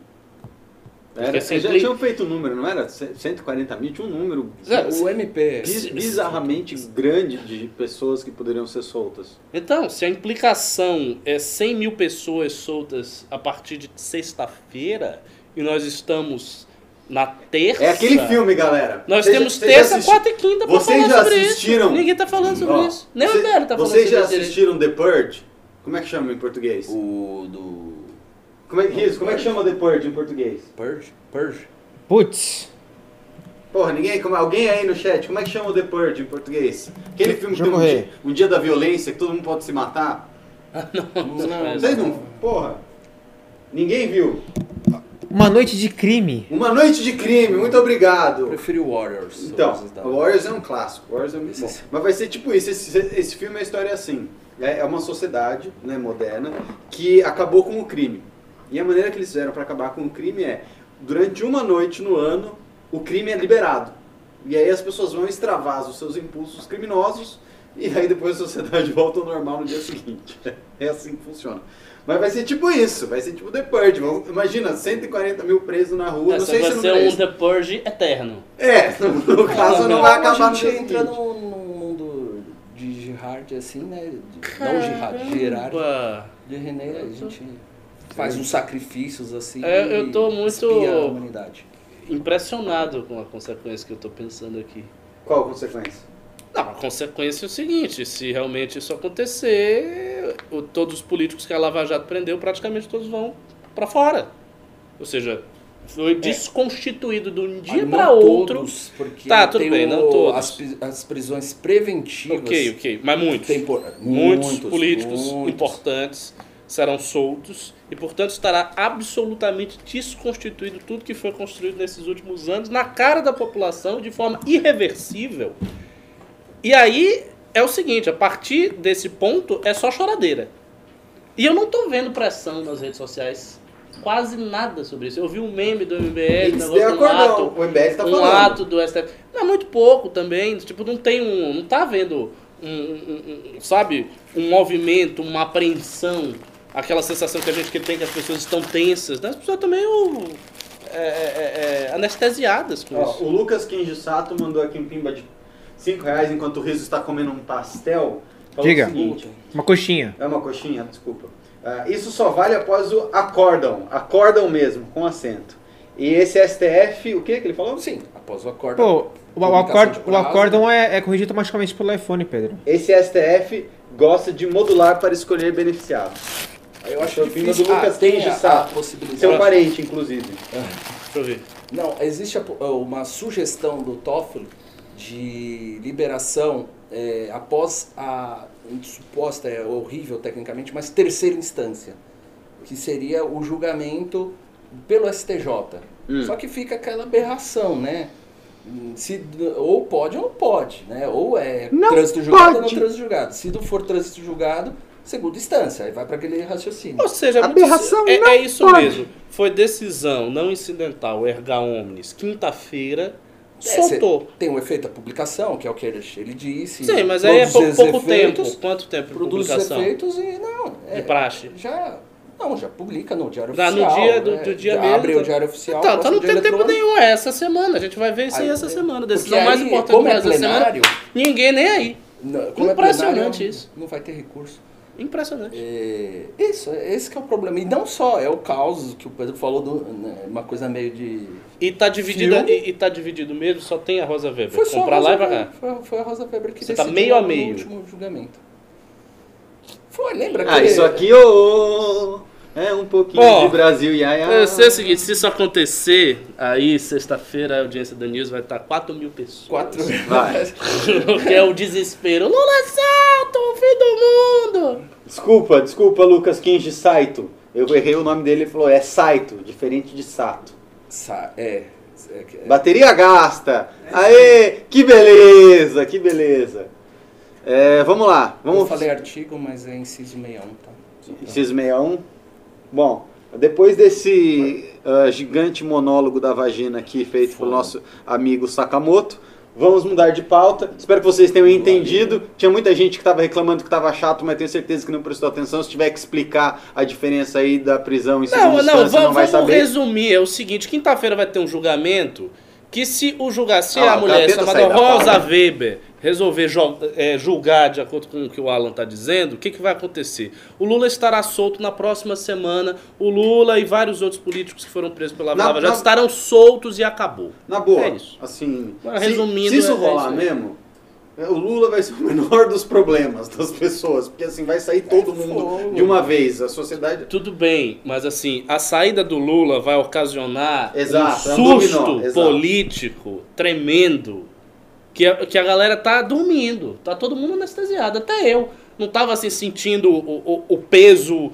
Era, Porque assim, já tinham feito um número, não era? C- 140 mil? Tinha um número É, O MP... biz- bizarramente grande de pessoas que poderiam ser soltas. Então, se a implicação é 100 mil pessoas soltas a partir de sexta-feira e nós estamos na terça. É aquele filme, galera. Nós Vocês- temos vocês já terça, assisti- quarta e quinta pra Vocês falar já sobre assistiram? isso. Ninguém tá falando sobre Ó, isso. Nem você- o tá falando Vocês sobre já isso. direito. assistiram The Purge? Como é que chama em português? O do... Como é, Riz, como é que chama The Purge em português? Purge? Purge? Putz. Porra, ninguém, como- alguém aí no chat, como é que chama The Purge em português? Aquele filme que tem um dia, um dia da violência, que todo mundo pode se matar. Não, Vocês não... Porra. Ninguém viu. Uma noite de crime. Uma Noite de Crime, muito Eu obrigado. prefiro Warriors. Então, Warriors é um clássico. Warriors é muito bom. Mas vai ser tipo isso. Esse, esse filme, a história é assim. é é uma sociedade né, moderna que acabou com o crime. E a maneira que eles fizeram para acabar com o crime é, durante uma noite no ano, o crime é liberado. E aí as pessoas vão extravasar os seus impulsos criminosos e aí depois a sociedade volta ao normal no dia seguinte. É assim que funciona. Mas vai ser tipo isso, vai ser tipo The Purge. Imagina, 140 mil presos na rua, não Essa sei vai se não ser é um. The Purge eterno. É, no, no caso não vai acabar a gente entra num, mundo de Gerard, assim, né? De- não Gerard, Gerard. Opa. De René, a gente faz uns sacrifícios assim. É, eu tô e muito- espia a humanidade. Impressionado com a consequência que eu tô pensando aqui. Qual a consequência? Não, a consequência é o seguinte, se realmente isso acontecer, o- todos os políticos que a Lava Jato prendeu, praticamente todos vão pra fora. Ou seja, foi desconstituído de um dia Ah, para outro. Todos, porque Tá, tudo bem, o- não todos. As, as prisões preventivas. Ok, ok, mas muitos. Tempor- muitos, políticos muitos. importantes serão soltos e, portanto, estará absolutamente desconstituído tudo que foi construído nesses últimos anos na cara da população de forma irreversível. E aí é o seguinte, a partir desse ponto é só choradeira. E eu não tô vendo pressão nas redes sociais. Quase nada sobre isso. Eu vi um meme do MBL, um ato, o MBL tá um falando. ato do STF. Não, muito pouco também. Tipo, não tem um. Não tá vendo um, um- um- sabe, um movimento, uma apreensão, aquela sensação que a gente que tem que as pessoas estão tensas. Né? As pessoas também meio é, é, é, anestesiadas com Ó, isso. o Lucas Kenji Sato mandou aqui um pimba de 5 reais enquanto o Riso está comendo um pastel. Falou Diga. o seguinte, Uma coxinha. é uma coxinha, desculpa. Ah, isso só vale após o acórdão, acórdão mesmo, com acento. E esse STF, o que que ele falou? Sim, após o acórdão. Pô, o, o, de o acórdão é, é corrigido automaticamente pelo iPhone, Pedro. Esse STF gosta de modular para escolher beneficiado. Eu acho o que pimba do Lucas tem Kenji a, a possibilidade. Seu parente, inclusive. Deixa eu ver. Não, existe uma sugestão do Toffoli de liberação é, após a suposta, é horrível tecnicamente, mas terceira instância, que seria o julgamento pelo STJ. Hum. Só que fica aquela aberração, né? Se, ou pode ou não pode, né? Ou é Não trânsito julgado ou não pode. trânsito julgado. Se não for trânsito julgado, segunda instância, aí vai para aquele raciocínio. Ou seja, muito- Aberração é, não é isso pode. mesmo. Foi decisão não incidental, erga omnes, quinta-feira, É, soltou. cê- tem um efeito da publicação, que é o que ele, ele disse. Sim, mas aí é pouco, pouco tempo. Quanto tempo Produz os publicação? efeitos e não. é, De praxe. Já. Não, já publica no Diário Dá no dia do- né? do dia já mesmo, Abre tá. o Diário Oficial. Então, tá não tem tempo nenhum, é essa semana. A gente vai ver isso aí Aí, essa semana. A decisão mais importante como é dessa semana. Ninguém nem aí. não, como é Impressionante plenário, isso. Não vai ter recurso. Impressionante. É, isso, é- esse que é o problema. E não só, é o caos que o Pedro falou, do, né, uma coisa meio de. E tá dividido, e, e tá dividido mesmo, só tem a Rosa Weber. Foi só Comprar a lá e pra cá. Foi, foi a Rosa Weber que Você tá decidiu meio a no meio. último julgamento. Foi, lembra Ah, que- isso aqui, ô, é um pouquinho de Brasil, ia, ia. Eu sei o seguinte, se isso acontecer, aí sexta-feira a audiência da News vai estar 4 mil pessoas. Quatro. Vai. que é o desespero. Lula salta, o fim do mundo! Desculpa, desculpa, Lucas Kenji Saito. Eu errei o nome dele, ele falou, é Saito, diferente de Sato. Sa- É. é, é Bateria gasta. Aê, que beleza, que beleza. É, vamos lá, eu vamos... falei artigo, mas é inciso 61, tá? Inciso 61. Bom, depois desse ah, gigante monólogo da vagina aqui feito pelo nosso amigo Sakamoto, vamos mudar de pauta. Espero que vocês tenham entendido. Tinha muita gente que estava reclamando que estava chato, mas tenho certeza que não prestou atenção. Se tiver que explicar a diferença aí da prisão em segunda Não, não, vamos, não vai vamos saber. resumir. É o seguinte, quinta-feira vai ter um julgamento que se o julgar, se Ah, a mulher chamada Rosa. Weber resolver é, julgar de acordo com o que o Alan está dizendo, o que, que vai acontecer? O Lula estará solto na próxima semana, o Lula e vários outros políticos que foram presos pela Lava Jato na- estarão soltos e acabou. Na boa, É isso. assim, Agora, se, resumindo, se isso é- é rolar isso aí. mesmo, é, o Lula vai ser o menor dos problemas das pessoas, porque assim vai sair todo mundo de uma vez. A sociedade Tudo bem, mas assim, a saída do Lula vai ocasionar Exato, é um um susto dominó, exato. político tremendo que a, que a galera tá dormindo, tá todo mundo anestesiado, até eu. Não tava assim sentindo o, o, o peso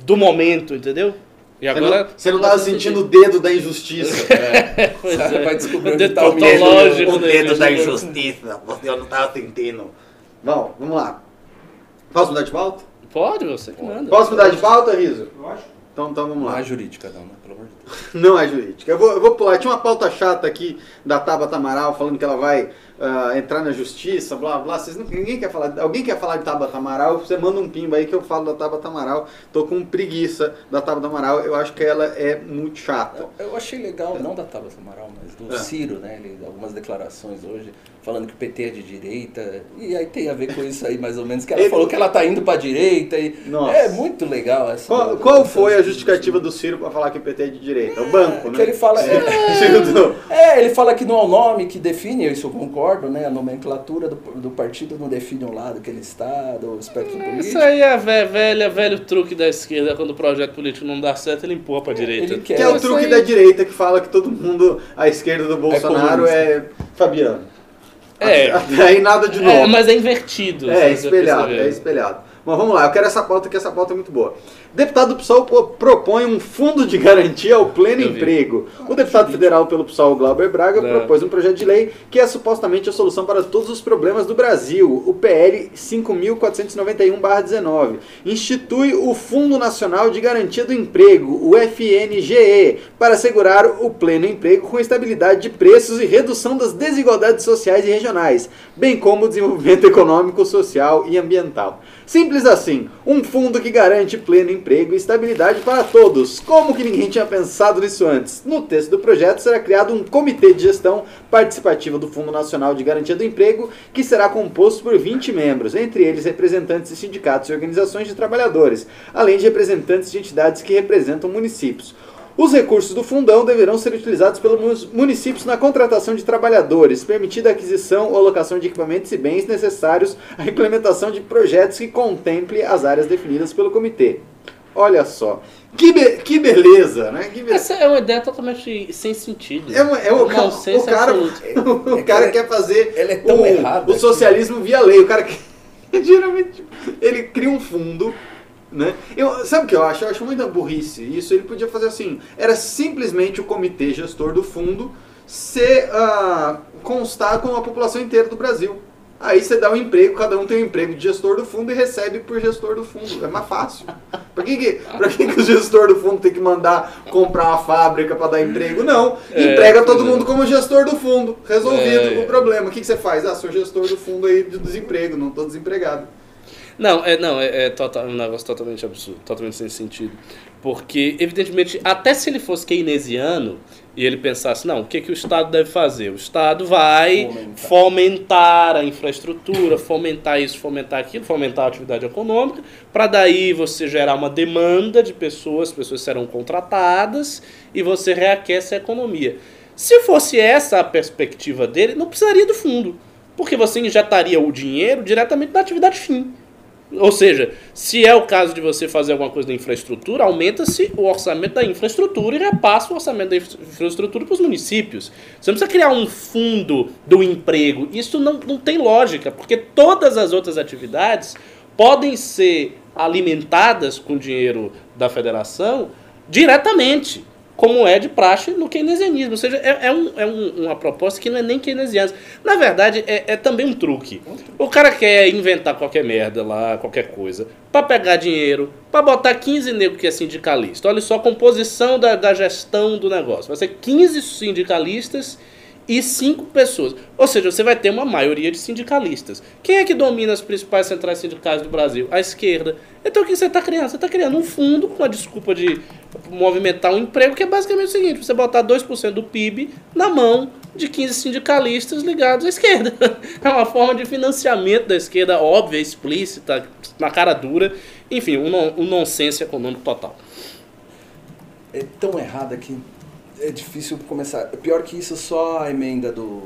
do momento, entendeu? E Você agora. não, você não tava sentindo o dedo da injustiça. Pois Você é. vai descobrir O onde dedo tá o tautológico o da dedo da injustiça. Você não tava sentindo. Bom, vamos lá. Posso mudar de pauta? Pode, você que manda. Posso mudar de pauta, Riso? Lógico. Então, então vamos Não lá. é jurídica, não, né? Pelo amor de Deus. Não é jurídica. Eu vou, eu vou pular. Tinha uma pauta chata aqui da Tabata Amaral falando que ela vai ah, entrar na justiça, blá blá. Vocês não, ninguém quer falar. Alguém quer falar de Tabata Amaral? Você manda um pimba aí que eu falo da Tabata Amaral. Tô com preguiça da Tabata Amaral. Eu acho que ela é muito chata. Eu, eu achei legal, não da Tabata Amaral, mas do É. Ciro, né? Ele, algumas declarações hoje, falando que o PT é de direita. E aí tem a ver com isso aí, mais ou menos, que ela Ele- falou que ela tá indo pra direita. E Nossa. É muito legal essa. Qual, qual foi a justificativa do Ciro para falar que o PT é de direita? O banco, né? Que ele fala. Do- É, ele fala que não é o nome que define, isso eu concordo, né? A nomenclatura do, do partido não define o lado que ele está, do espectro político. Isso aí é ve- velha, velho truque da esquerda. Quando o projeto político não dá certo, ele empurra pra direita. Ele quer. Que é o truque aí- da direita que fala que todo mundo à esquerda do Bolsonaro é, Fabiano. É. Aí nada de novo. É, mas é invertido. É, espelhado, é espelhado. Mas vamos lá, eu quero essa pauta, que essa pauta é muito boa. Deputado do PSOL propõe um fundo de garantia ao pleno emprego. O deputado federal pelo PSOL, Glauber Braga, É. propôs um projeto de lei que é supostamente a solução para todos os problemas do Brasil, o PL 5.491-19. Institui o Fundo Nacional de Garantia do Emprego, o FNGE, para assegurar o pleno emprego com estabilidade de preços e redução das desigualdades sociais e regionais, bem como o desenvolvimento econômico, social e ambiental. Simples assim, um fundo que garante pleno emprego e estabilidade para todos. Como que ninguém tinha pensado nisso antes? No texto do projeto será criado um comitê de gestão participativa do Fundo Nacional de Garantia do Emprego, que será composto por 20 membros, entre eles representantes de sindicatos e organizações de trabalhadores, além de representantes de entidades que representam municípios. Os recursos do fundão deverão ser utilizados pelos municípios na contratação de trabalhadores, permitida a aquisição ou alocação de equipamentos e bens necessários à implementação de projetos que contemple as áreas definidas pelo comitê. Olha só, que, be- que beleza, né? Que beleza. Essa é uma ideia totalmente sem sentido. É, uma- é o, Uma ca- o cara, absoluta. o cara quer fazer Ela é tão o, errada o que- socialismo via lei. O cara que, geralmente ele cria um fundo, né? Eu, sabe o que eu acho? Eu acho muita burrice isso. Ele podia fazer assim. Era simplesmente o comitê gestor do fundo ser ah, constar com a população inteira do Brasil. Aí você dá um emprego, cada um tem um emprego de gestor do fundo e recebe por gestor do fundo. É mais fácil. Pra que, que, pra que, que o gestor do fundo tem que mandar comprar uma fábrica para dar emprego? Não. É, Emprega todo é. mundo como gestor do fundo. Resolvido É, é. o problema. O que, que você faz? Ah, sou gestor do fundo aí de desemprego, não tô desempregado. Não, é, não, é, é total- um negócio totalmente absurdo, totalmente sem sentido. Porque, evidentemente, até se ele fosse keynesiano e ele pensasse, não, o que, que o Estado deve fazer? O Estado vai Fomentar. fomentar a infraestrutura, fomentar isso, fomentar aquilo, fomentar a atividade econômica, para daí você gerar uma demanda de pessoas, pessoas serão contratadas e você reaquece a economia. Se fosse essa a perspectiva dele, não precisaria do fundo, porque você injetaria o dinheiro diretamente na atividade fim. Ou seja, se é o caso de você fazer alguma coisa na infraestrutura, aumenta-se o orçamento da infraestrutura e repassa o orçamento da infra- infraestrutura para os municípios. Você não precisa criar um fundo do emprego. Isso não, não tem lógica, porque todas as outras atividades podem ser alimentadas com dinheiro da federação diretamente, como é de praxe no keynesianismo. Ou seja, é, é um- é um- uma proposta que não é nem keynesiana. Na verdade, é, é também um truque. O cara quer inventar qualquer merda lá, qualquer coisa, pra pegar dinheiro, pra botar 15 negros que é sindicalista. Olha só a composição da, da gestão do negócio. Vai ser 15 sindicalistas e 5 pessoas. Ou seja, você vai ter uma maioria de sindicalistas. Quem é que domina as principais centrais sindicais do Brasil? A esquerda. Então o que você está criando? Você está criando um fundo com a desculpa de movimentar um emprego, que é basicamente o seguinte: você botar 2% do PIB na mão de 15 sindicalistas ligados à esquerda. É uma forma de financiamento da esquerda óbvia, explícita, na cara dura. Enfim, um, non um nonsense econômico total. é tão errada que é difícil começar. Pior que isso, só a emenda do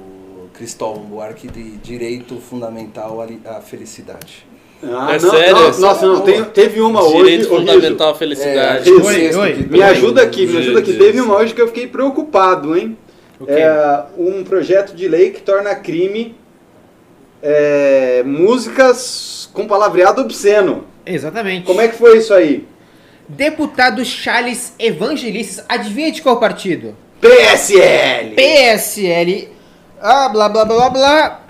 Cristóvão Buarque de direito fundamental à li- à felicidade. Ah, É não, sério? não, nossa, é não, tem, teve uma hoje. Direito Riso, fundamental à felicidade. Riso, Oi, oi. Me ajuda aqui, me ajuda aqui. Teve uma hoje que eu fiquei preocupado, hein? O quê? É um projeto de lei que torna crime é, músicas com palavreado obsceno. Exatamente. Como é que foi isso aí? Deputado Charles Evangelistas, adivinha de qual partido? PSL! PSL. Ah, blá blá blá blá blá.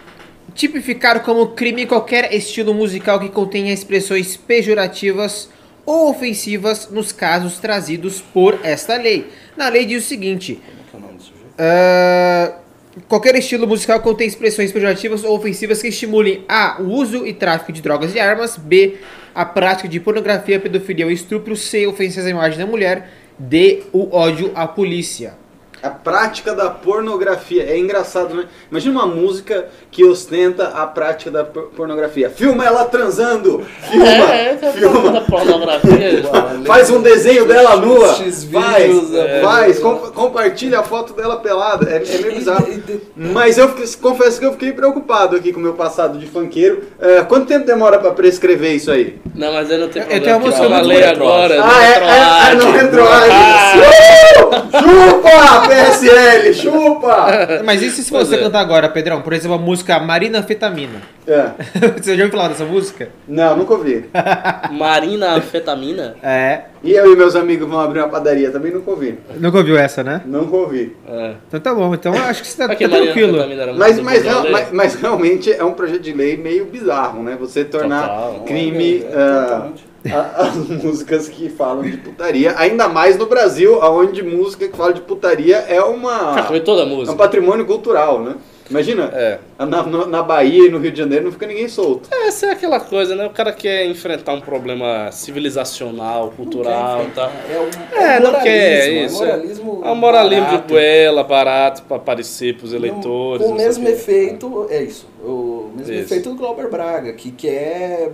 Tipificar como crime qualquer estilo musical que contenha expressões pejorativas ou ofensivas nos casos trazidos por esta lei. Na lei diz o seguinte: Como que é o nome do sujeito? ah, qualquer estilo musical contém expressões pejorativas ou ofensivas que estimulem a o uso e tráfico de drogas e armas, b a prática de pornografia, pedofilia ou estupro, c ofensas à imagem da mulher, d o ódio à polícia. A prática da pornografia. É engraçado, né? Imagina uma música que ostenta a prática da por- pornografia. Filma ela transando! Filma! É, é, filma! da pornografia. Faz um desenho dela nua! Faz! vídeos, é. Faz! Com- compartilha a foto dela pelada. É, é meio bizarro. Mas eu confesso que eu fiquei preocupado aqui com o meu passado de funkeiro. É, quanto tempo demora pra prescrever isso aí? Não, mas aí não Eu problema. tenho uma música eu muito agora. Ah, é, é, é, não retroage. Chupa, PSL, chupa! Mas e se Pois você é. cantar agora, Pedrão? Por exemplo, a música Marina Anfetamina. É. você já ouviu falar dessa música? Não, nunca ouvi. Marina Anfetamina? É. E eu e meus amigos vão abrir uma padaria, também nunca ouvi. Nunca ouviu essa, né? Nunca ouvi. É. Então tá bom. Então acho que você tá, tá tranquilo. Mas, mas, real- né? mas, mas realmente é um projeto de lei meio bizarro, né? Você tornar Total. crime É, totalmente. A- as músicas que falam de putaria, ainda mais no Brasil, onde música que fala de putaria é uma foi toda a é um música. patrimônio cultural, né? Imagina, É. na, na Bahia e no Rio de Janeiro não fica ninguém solto. Essa é aquela coisa, né? O cara quer enfrentar um problema civilizacional, cultural e tal. É, um, É, um não quer moralismo, isso. É um moralismo, É um moralismo de barato. goela, barato, pra aparecer pros eleitores. Com o mesmo efeito, é isso. O mesmo Isso. efeito do Glauber Braga, que quer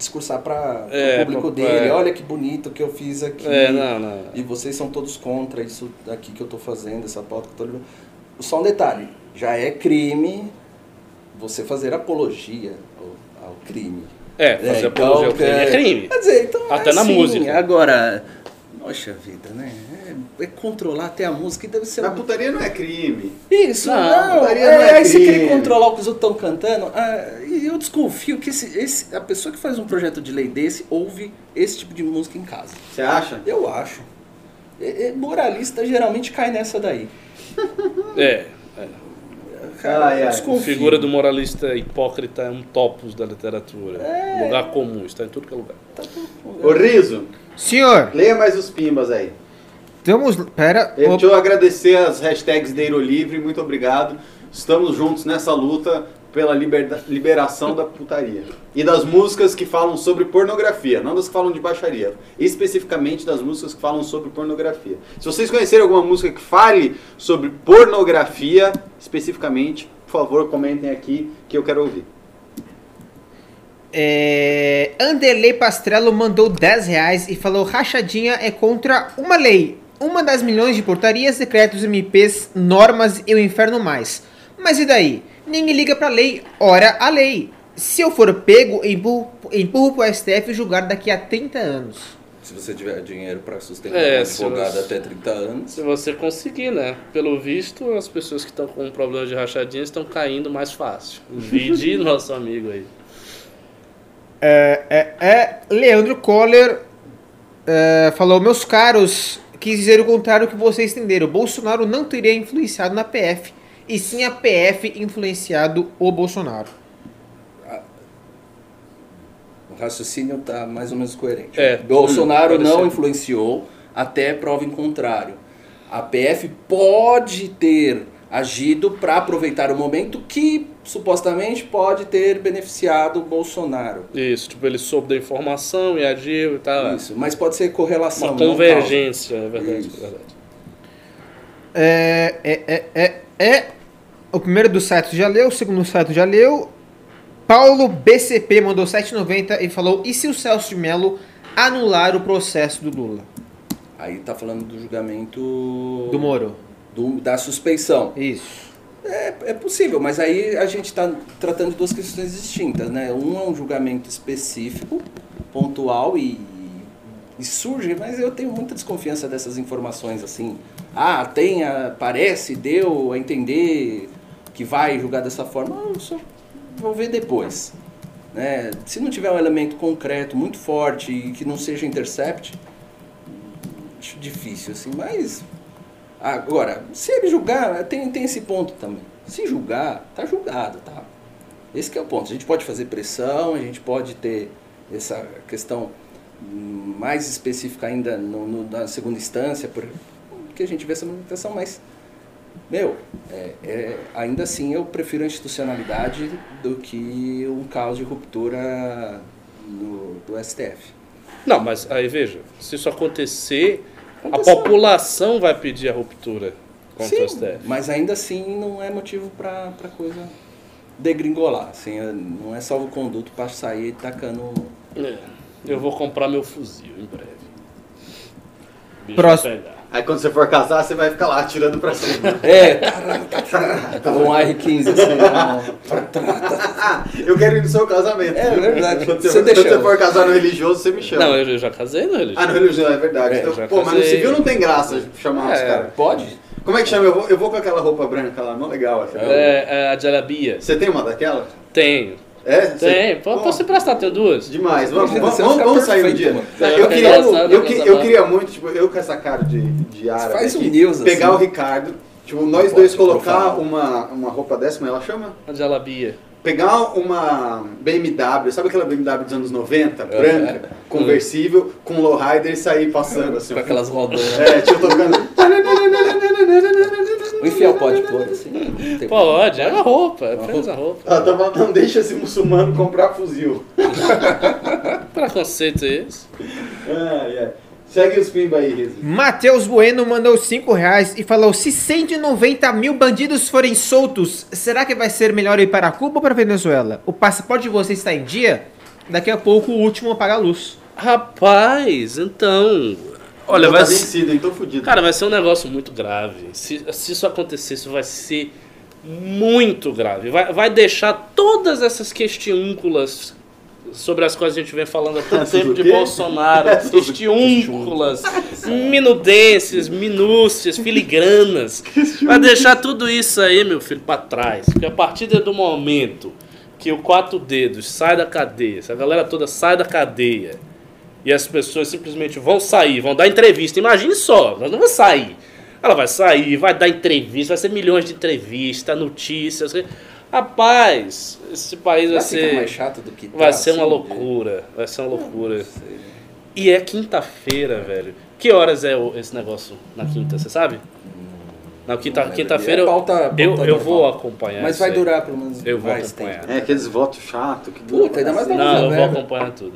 discursar para É, o público pra- dele. é. Olha que bonito que eu fiz aqui. É, não, não. E vocês são todos contra isso aqui que eu tô fazendo, essa pauta que eu tô levando. Só um detalhe, já é crime você fazer apologia ao, ao crime. É, fazer É, apologia ao então, crime é é- crime. Quer dizer, então Até é na assim, música. Agora, poxa vida, né? É, é controlar até a música e deve ser... A um- putaria não é crime. Isso, Não, não. putaria é, não é aí você crime. querer controlar o que os outros estão cantando. ah, e eu desconfio que esse, esse- a pessoa que faz um projeto de lei desse ouve esse tipo de música em casa. Você acha? Eu acho. É- é, moralista geralmente cai nessa daí. É. Cara, Ai, ai. eu A desconfio. figura do moralista hipócrita é um topos da literatura. Lugar comum, está em tudo que é lugar. Ô Riso, Senhor, leia mais os pimbas aí. estamos. Pera. Eu, deixa eu agradecer as hashtags Deiro Livre, muito obrigado. Estamos juntos nessa luta pela liberda- liberação da putaria. E das músicas que falam sobre pornografia, não das que falam de baixaria. Especificamente das músicas que falam sobre pornografia. Se vocês conhecerem alguma música que fale sobre pornografia, especificamente, por favor, comentem aqui que eu quero ouvir. É, Anderley Pastrello mandou 10 reais e falou: rachadinha é contra uma lei. Uma das milhões de portarias, decretos, MPs, normas e o inferno mais. Mas e daí? Ninguém liga pra lei, ora a lei. Se eu for pego, empurro, empurro pro STF julgar daqui a 30 anos. Se você tiver dinheiro para sustentar É, um advogado você- até 30 anos. Se você conseguir, né? Pelo visto, as pessoas que estão com problema de rachadinha estão caindo mais fácil. Vide nosso amigo aí. É, é, é, Leandro Coller é, falou: Meus caros, quis dizer o contrário que vocês entenderam. Bolsonaro não teria influenciado na PF, e sim a PF influenciado o Bolsonaro. O raciocínio tá mais ou menos coerente. É. Bolsonaro Hum, não ser. influenciou até prova em contrário. A PF pode ter agido para aproveitar o momento que supostamente pode ter beneficiado o Bolsonaro. Isso, tipo, ele soube da informação e agiu e tal. Isso, mas pode ser correlação. Uma convergência, é verdade, Isso. é verdade. É, é, é, é, é. O primeiro do site já leu, o segundo do site já leu. Paulo BCP mandou 7,90 e falou: E se o Celso de Mello anular o processo do Lula? Aí tá falando do julgamento Do Moro. Do- da suspeição. Isso. É, é possível, mas aí a gente está tratando de duas questões distintas, né? Um é um julgamento específico, pontual e, e surge, mas eu tenho muita desconfiança dessas informações assim. Ah, tem, a, parece, deu a entender que vai julgar dessa forma. Ah, eu só vou ver depois. Né? Se não tiver um elemento concreto muito forte e que não seja intercept, acho difícil assim, mas Agora, se ele julgar, tem, tem esse ponto também. Se julgar, tá julgado, tá? Esse que é o ponto. A gente pode fazer pressão, a gente pode ter essa questão mais específica ainda no, no- na segunda instância, porque a gente vê essa movimentação, mas, meu, é- é- ainda assim eu prefiro a institucionalidade do que um caos de ruptura no- do STF. Não, mas aí veja, se isso acontecer. A população vai pedir a ruptura contra Sim, o STF. mas ainda assim não é motivo pra, pra coisa degringolar. Assim, é- não é salvo-conduto pra sair tacando. É, eu vou comprar meu fuzil em breve. Bicho Próximo. Aí quando você for casar, você vai ficar lá atirando pra cima. É, tava um R15 assim. eu quero ir no seu casamento. É verdade. Quando você, Você quando você for casar no religioso, você me chama. Não, eu já casei no religioso. Ah, no religioso, é verdade. É, Então, pô, mas no casei. civil não tem graça chamar os É. caras. Pode? Como é que chama? Eu vou, eu vou com aquela roupa branca lá, mó legal. roupa. É, é a jalabia. Você tem uma daquela? Tenho. É? Você- Tem. Pô, Pô, Posso emprestar? Tenho duas. Demais. Vamos, vamos, você vamos, vamos sair um dia. eu, queria, eu, que- eu queria muito, tipo, eu com essa cara de, de árabe Faz um news, pegar assim. o Ricardo, tipo, nós dois colocar uma, uma roupa dessa, como ela chama? A jalabia. Pegar uma BMW, sabe aquela BMW dos anos 90, É, branca, conversível, com lowrider e sair passando assim. Com aquelas rodonas. É, tipo, tocando. O infiel pode pôr assim. Pode, é uma roupa. É apenas a roupa. Ela tava, Ah, não deixa esse muçulmano comprar fuzil. Preconceito é esse. Ai, ai. Segue os pimba aí. Matheus Bueno mandou 5 reais e falou: Se 190 mil bandidos forem soltos, será que vai ser melhor ir para Cuba ou para Venezuela? O passaporte de vocês está em dia? Daqui a pouco o último apaga a luz. Rapaz, então. Olha, Tá vai ser. vencido, fudido. Cara, vai ser um negócio muito grave. Se, se isso acontecer, isso vai ser muito grave. Vai, vai deixar todas essas questiúnculas sobre as quais a gente vem falando há tanto tempo de? Bolsonaro, Essas- questiúnculas, minudências, minúcias, filigranas. Vai deixar tudo isso aí, meu filho, pra trás. Porque a partir do momento que o quatro dedos sai da cadeia, se a galera toda sai da cadeia e as pessoas simplesmente vão sair, vão dar entrevista. Imagine só, nós não vamos sair. Ela vai sair, vai dar entrevista, vai ser milhões de entrevistas, notícias. Rapaz, esse país vai Vai ser. mais chato do que tá, Vai ser uma assim, loucura. Vai ser uma loucura. E é quinta-feira, velho. Que horas é esse negócio na quinta, você sabe? Na quinta- Não lembro. quinta-feira É eu, pauta- pauta eu, vou acompanhar. Mas isso vai aí. durar pelo menos Eu vou mais acompanhar. tempo. É, aqueles votos chatos que duram Puta, ainda mais na. Não, eu vou Velho. acompanhar tudo.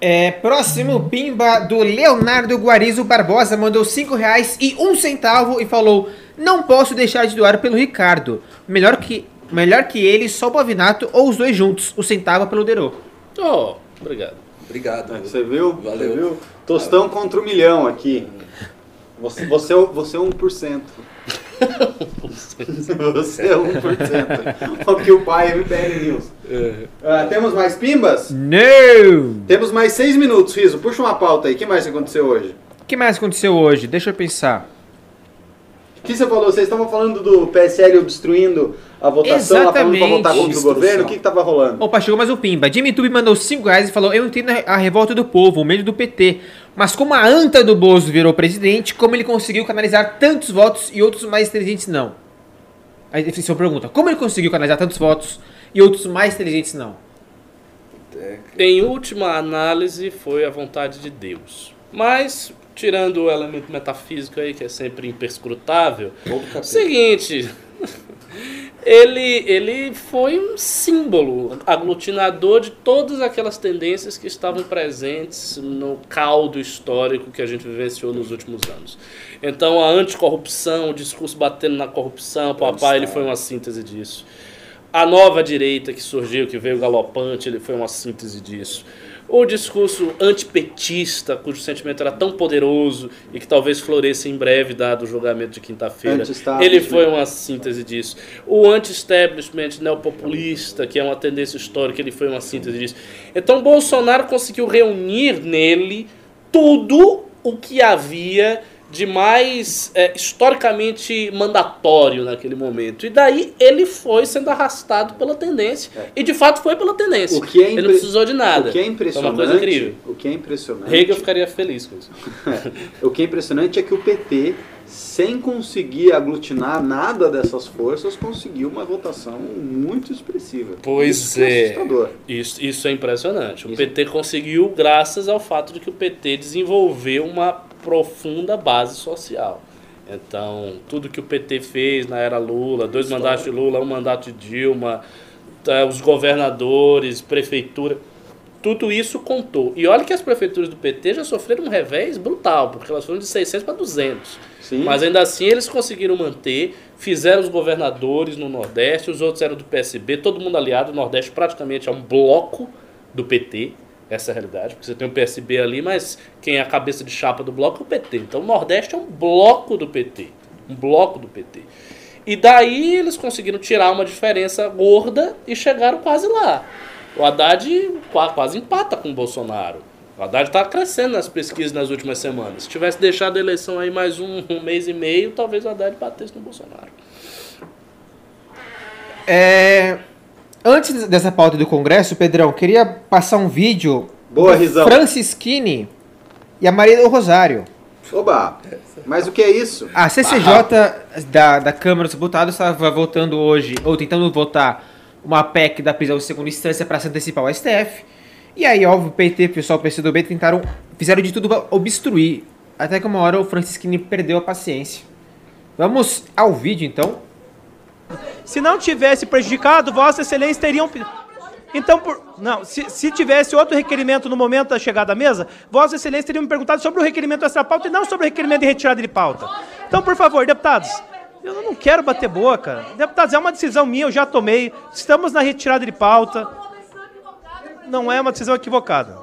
É, próximo pimba do Leonardo Guarizo Barbosa mandou 5 reais e um centavo e falou: Não posso deixar de doar pelo Ricardo. Melhor que, melhor que ele, só o Pavinato ou os dois juntos. O centavo é pelo Derô. Oh, obrigado. Obrigado. É, Você viu? Valeu. Você viu? Tostão contra um milhão aqui. Você, você, é o- você é 1%. você é 1%. Porque o pai é MBL News. Ah, temos mais pimbas? Não! Temos mais seis minutos, Riso. Puxa uma pauta aí. O que mais aconteceu hoje? O que mais aconteceu hoje? Deixa eu pensar. O que você falou? Vocês estavam falando do PSL obstruindo a votação, lá falando pra Exatamente. votar contra o governo. O que, que tava rolando? Opa, chegou mais um pimba. Jimmy Tube mandou 5 reais e falou: Eu entendo a revolta do povo, o medo do PT. Mas como a anta do Bozo virou presidente, como ele conseguiu canalizar tantos votos e outros mais inteligentes não? Aí definição pergunta: Como ele conseguiu canalizar tantos votos e outros mais inteligentes não? Em última análise, foi a vontade de Deus. Mas, tirando o elemento metafísico aí, que é sempre imperscrutável, seguinte. Ele, ele foi um símbolo aglutinador de todas aquelas tendências que estavam presentes no caldo histórico que a gente vivenciou nos últimos anos. Então, a anticorrupção, o discurso batendo na corrupção, papai, ele foi uma síntese disso. A nova direita que surgiu, que veio galopante, ele foi uma síntese disso. O discurso antipetista, cujo sentimento era tão poderoso e que talvez floresça em breve, dado o julgamento de quinta-feira, ele foi uma síntese disso. O anti-establishment neopopulista, que é uma tendência histórica, ele foi uma síntese disso. Então Bolsonaro conseguiu reunir nele tudo o que havia de mais é, historicamente mandatório naquele momento. E daí ele foi sendo arrastado pela tendência. E de fato foi pela tendência. O que é ele não impre- precisou de nada. O que é Foi uma impressionante, coisa incrível. o que é impressionante, Hegel ficaria feliz com isso. o que é impressionante é que o PT sem conseguir aglutinar nada dessas forças, conseguiu uma votação muito expressiva. Pois Isso é. assustador. Isso, isso é impressionante. O PT conseguiu graças ao fato de que o PT desenvolveu uma profunda base social. Então, tudo que o PT fez na era Lula, dois mandatos de Lula, um mandato de Dilma, tá, os governadores, prefeitura, tudo isso contou. E olha que as prefeituras do PT já sofreram um revés brutal, porque elas foram de 600 para 200. Sim. Mas ainda assim eles conseguiram manter, fizeram os governadores no Nordeste, os outros eram do PSB, todo mundo aliado, o Nordeste praticamente é um bloco do PT, essa é a realidade, porque você tem o PSB ali, mas quem é a cabeça de chapa do bloco é o PT. Então o Nordeste é um bloco do PT, um bloco do PT. E daí eles conseguiram tirar uma diferença gorda e chegaram quase lá. O Haddad qua- quase empata com o Bolsonaro. O Haddad está crescendo nas pesquisas nas últimas semanas. Se tivesse deixado a eleição aí mais um, um mês e meio, talvez o Haddad batesse no Bolsonaro. É, Antes dessa pauta do Congresso, Pedrão, queria passar um vídeo Boa, do Rizão. Francisquini e a Maria do Rosário. Oba! Mas o que é isso? A CCJ da, da Câmara dos Deputados estava votando hoje, ou tentando votar, uma PEC da prisão em segunda instância para se antecipar ao STF. E aí, óbvio, o PT o pessoal do PCdoB tentaram, fizeram de tudo para obstruir. Até que uma hora o Francisquini perdeu a paciência. Vamos ao vídeo, então. Se não tivesse prejudicado, Vossa Excelência teriam. Então, por... não, se, se tivesse outro requerimento no momento da chegada à mesa, Vossa Excelência teria me perguntado sobre o requerimento extra pauta e não sobre o requerimento de retirada de pauta. Então, por favor, deputados, eu não quero bater boca. Deputados, é uma decisão minha, eu já tomei. Estamos na retirada de pauta. Não é uma decisão equivocada.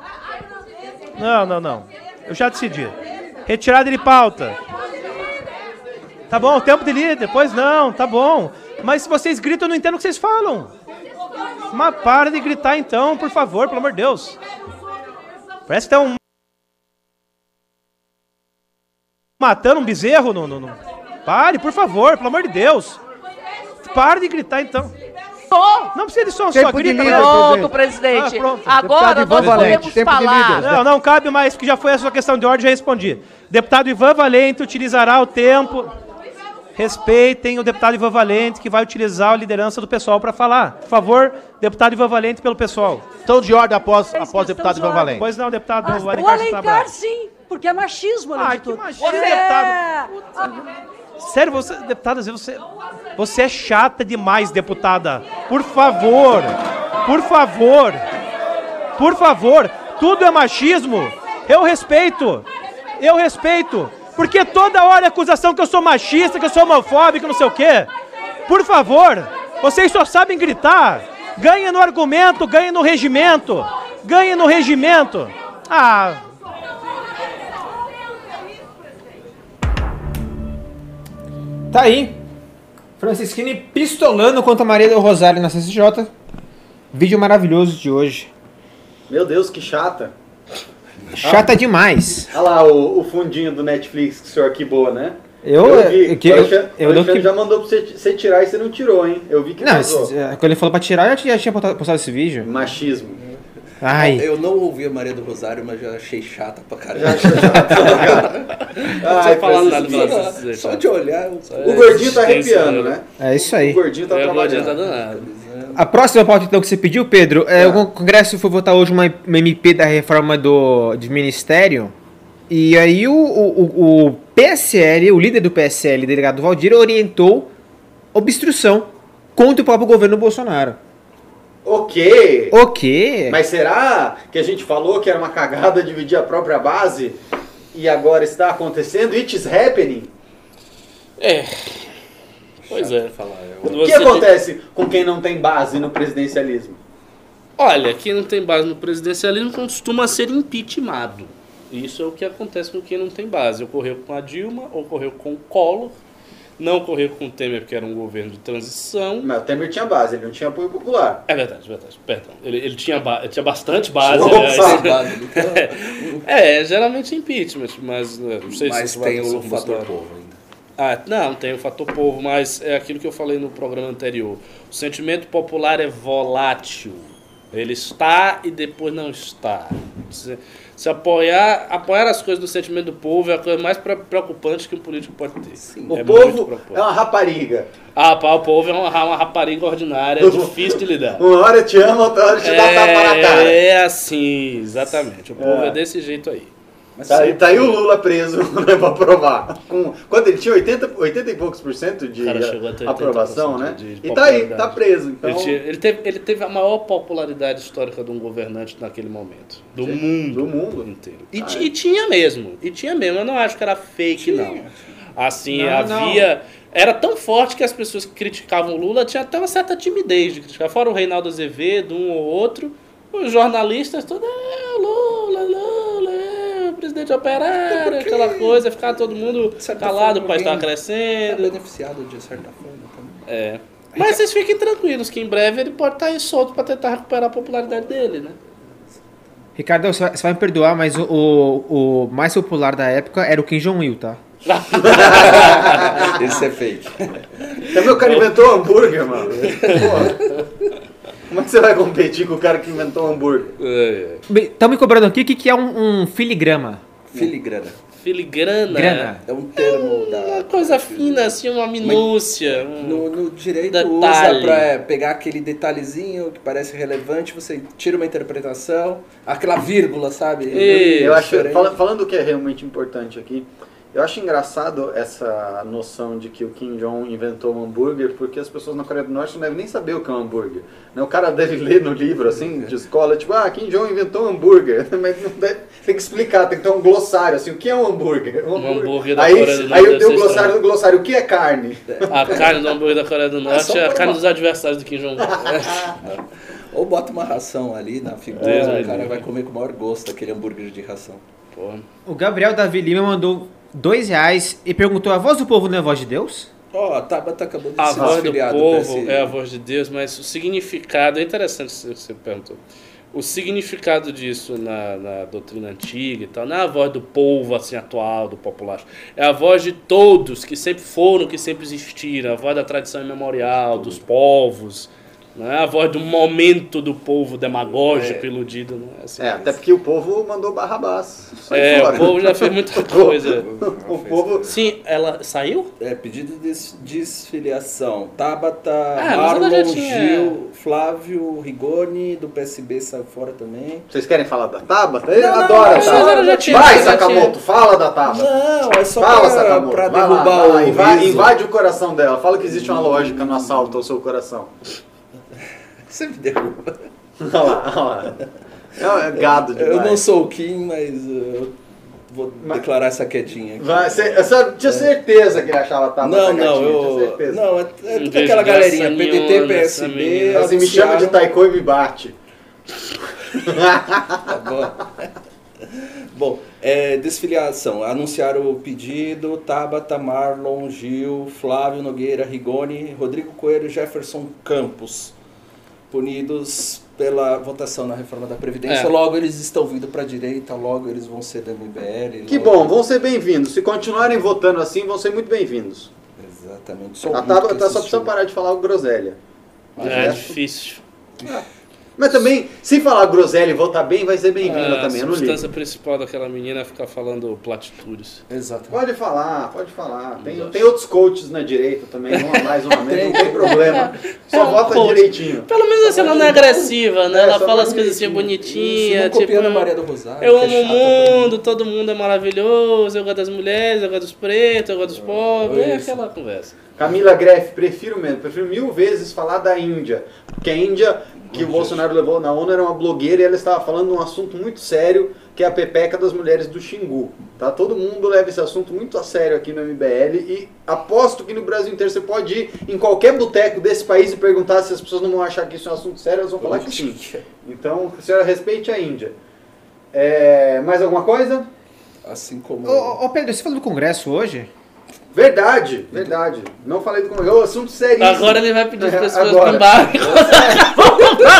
Não, não, não. Eu já decidi. Retirada de pauta. Tá bom, tempo de líder, pois não, tá bom. Mas se vocês gritam, eu não entendo o que vocês falam. Mas para de gritar então, por favor, pelo amor de Deus. Parece que estão matando um bezerro no, no, no- Pare, por favor, pelo amor de Deus. Pare de gritar então. Não precisa de som, só Tempo de grita. líder. Pronto, presidente. Ah, pronto. Agora Deputado nós Ivan Valente, podemos tempo de falar. líder. Não, não cabe mais, porque já foi a sua questão de ordem, já respondi. Deputado Ivan Valente utilizará o tempo. Respeitem o deputado Ivan Valente, que vai utilizar a liderança do pessoal para falar. Por favor, deputado Ivan Valente, pelo pessoal. Estão de ordem após, após o deputado de Ivan. Valente. Pois não, deputado Ah, o o Alencar Alencar, sim, porque é machismo, além Ai, de que tudo. machismo, deputado. Sério, você, deputada, você, você é chata demais, deputada. Por favor, por favor, por favor, tudo é machismo. Eu respeito, eu respeito. Porque toda hora é acusação que eu sou machista, que eu sou homofóbico, não sei o quê. Por favor, vocês só sabem gritar. Ganha no argumento, ganha no regimento. Ganha no regimento. Ah, Tá aí. Francisquini pistolando contra Maria do Rosário na CCJ. Vídeo maravilhoso de hoje. Meu Deus, que chata. Chata demais. Olha lá o, o fundinho do Netflix que o senhor aqui boa, né? Eu, vi. eu, que- o eu, Alexandre, eu, Alexandre que- já mandou pra você, você tirar e você não tirou, hein? Eu vi que Não, é, quando ele falou pra tirar, eu já tinha, postado esse vídeo. Machismo. Ai, Eu não ouvi a Maria do Rosário, mas já achei chata pra caralho. Não Ai, precisa falar nada pra Só, só de olhar. eu- O gordinho tá arrepiando, né? né? é isso O aí. gordinho tá É, trabalhando. nada. A próxima pauta então que você pediu, Pedro, é, o Congresso foi votar hoje uma, uma MP da reforma do, de ministério. E aí o, o, o- o PSL, o líder do PSL, delegado Valdir, orientou obstrução contra o próprio governo Bolsonaro. Ok. O quê? Mas será que a gente falou que era uma cagada dividir a própria base e agora está acontecendo? It's happening. É. Pois é. Falar, eu- Quando O que você- acontece com quem não tem base no presidencialismo? Olha, quem não tem base no presidencialismo costuma ser impeachmentado. Isso é o que acontece com quem não tem base. Ocorreu com a Dilma, ocorreu com o Collor, não ocorreu com o Temer, porque era um governo de transição. Mas o Temer tinha base, ele não tinha apoio popular. É verdade, verdade, perdão. Ele, ele tinha, ba- ele tinha bastante base. Aliás. Base do campo, É, geralmente impeachment, mas né, não sei Mas se vai tem o fator povo ainda. Ah, não, tem o fator povo, mas é aquilo que eu falei no programa anterior. O sentimento popular é volátil. Ele está e depois não está. Se, apoiar, apoiar as coisas do sentimento do povo é a coisa mais pre- preocupante que um político pode ter. O É muito povo preocupante. é uma rapariga. Ah, pá, o povo é uma, uma rapariga ordinária, é difícil de lidar. Uma hora te ama, outra hora te dá tapa na cara. É, é assim, exatamente. O povo é, desse jeito aí. Mas Tá, sempre- tá aí o Lula preso né, pra aprovar. Com, quando ele tinha 80, 80 e poucos por cento de aprovação, 80% né? de- de e tá aí, tá preso. Então, Ele, tinha- ele teve, ele teve a maior popularidade histórica de um governante naquele momento. Do mundo. do mundo. inteiro. E, Ah, e tinha mesmo. E tinha mesmo. Eu não acho que era fake, não. Assim, Não, não. havia. Era tão forte que as pessoas que criticavam o Lula tinham até uma certa timidez de criticar. Fora o Reinaldo Azevedo, um ou outro. Os jornalistas, todos. É, Lula, Lula, presidente operário, aquela coisa. Ficar todo mundo certa calado, o país estava É crescendo. beneficiado de certa forma também. É. Mas vocês fiquem tranquilos que em breve ele pode estar aí solto para tentar recuperar a popularidade dele, né? Ricardo, você vai, você vai me perdoar, mas o, o, o mais popular da época era o Kim Jong-il, tá? Esse é fake. Também o cara inventou hambúrguer, mano. Pô, como é que você vai competir com o cara que inventou hambúrguer? É. Estão me cobrando aqui o que, que é um, um filigrama. Filigrana. Filigrana. Grana. É um termo Uma da. coisa fina, assim, uma minúcia. um- No, no direito Detalhe. usa pra é, pegar aquele detalhezinho que parece relevante, você tira uma interpretação, aquela vírgula, sabe? Isso, Eu acho, falando o que é realmente importante aqui, eu acho engraçado essa noção de que o Kim Jong inventou o hambúrguer, porque as pessoas na Coreia do Norte não devem nem saber o que é um hambúrguer. Né? O cara deve ler no livro, assim, de escola, tipo, ah, Kim Jong inventou um hambúrguer. Mas não deve, tem que explicar, tem que ter um glossário, assim, o que é um hambúrguer? Um hambúrguer da aí, Coreia do Norte aí deve tem o glossário do glossário, o que é carne? A carne do hambúrguer da Coreia do Norte só é a carne dos adversários do Kim Jong-un. Ou bota uma ração ali na figura, me o cara livre. vai comer com o maior gosto aquele hambúrguer de ração. Pô. O Gabriel Davi Lima mandou dois reais e perguntou: a voz do povo não é a voz de Deus? Ó, a Tabata acabou de A ser voz do povo é a voz de Deus, mas o significado, é interessante você perguntou. O significado disso na, na doutrina antiga e tal, não é a voz do povo assim atual, do popular. É a voz de todos que sempre foram, que sempre existiram, a voz da tradição imemorial, dos povos. Não é a voz do momento do povo demagógico, iludido. Não é assim. É, até porque o povo mandou Barrabás. É, fora. o povo já fez muita coisa. O povo... Sim, ela saiu? É, pedido de des- desfiliação. Tabata, Ah, mas ela Marlon, já tinha- Gil, Flávio, Rigoni, do PSB saiu fora também. Vocês querem falar da Tabata? Ele Não, não, adora a mas Tabata. ela já tinha- Vai, Sakamoto, fala da Tabata. Não, é só Fala, pra, pra vai lá, derrubar vai lá, o invade, o coração dela. Fala que existe uma lógica no assalto ao seu coração. Você me derruba. Olha lá, olha lá. É gado demais. Eu não sou o Kim, mas eu vou Mas- declarar essa quietinha aqui. Vai, cê- eu só tinha certeza que ele achava Tabata não, não, gatinha, tinha eu. certeza. Não, é, é vejo aquela galerinha, PDT, PSB. Assim, me chama de taiko e me bate. Tá bom. Bom, é, desfiliação. Anunciaram o pedido: Tabata, Marlon, Gil, Flávio Nogueira, Rigoni, Rodrigo Coelho e Jefferson Campos. Punidos pela votação na reforma da Previdência. É. Logo eles estão vindo para a direita, logo eles vão ser da MBL. Que logo- bom, vão ser bem-vindos. Se continuarem votando assim, vão ser muito bem-vindos. Exatamente. Sou A muito Tabata que só assistiu. precisa parar de falar o groselha. É difícil. Mas também, se falar groselha e votar bem, vai ser bem-vinda a também, eu não substância principal daquela menina é ficar falando platitudes. Exatamente. Pode falar, pode falar. Tem, tem outros coaches na direita também, um a mais, um a menos, não Tem. problema. Só É um vota direitinho. Pelo menos assim, ela não é agressiva, né? É, ela fala as coisas assim bonitinhas, tipo... copiando a Maria do Rosário. Eu é amo o mundo, todo mundo é maravilhoso, eu gosto das mulheres, eu gosto dos pretos, eu gosto dos pobres, é isso. aquela conversa. Camila Greff, prefiro mesmo, prefiro mil vezes falar da Índia. Porque a Índia, que o Bolsonaro levou na ONU, era uma blogueira e ela estava falando de um assunto muito sério, que é a pepeca das mulheres do Xingu. Tá? Todo mundo leva esse assunto muito a sério aqui no MBL e aposto que no Brasil inteiro você pode ir em qualquer boteco desse país e perguntar se as pessoas não vão achar que isso é um assunto sério, elas vão falar que sim. Então, a senhora respeite a Índia. É, mais alguma coisa? Assim como. Ô, ô, ô, Pedro, você falou do Congresso hoje? Verdade, verdade. Não falei do Congresso. É um assunto seríssimo. Agora ele vai pedir as É, pessoas agora. pimbarem.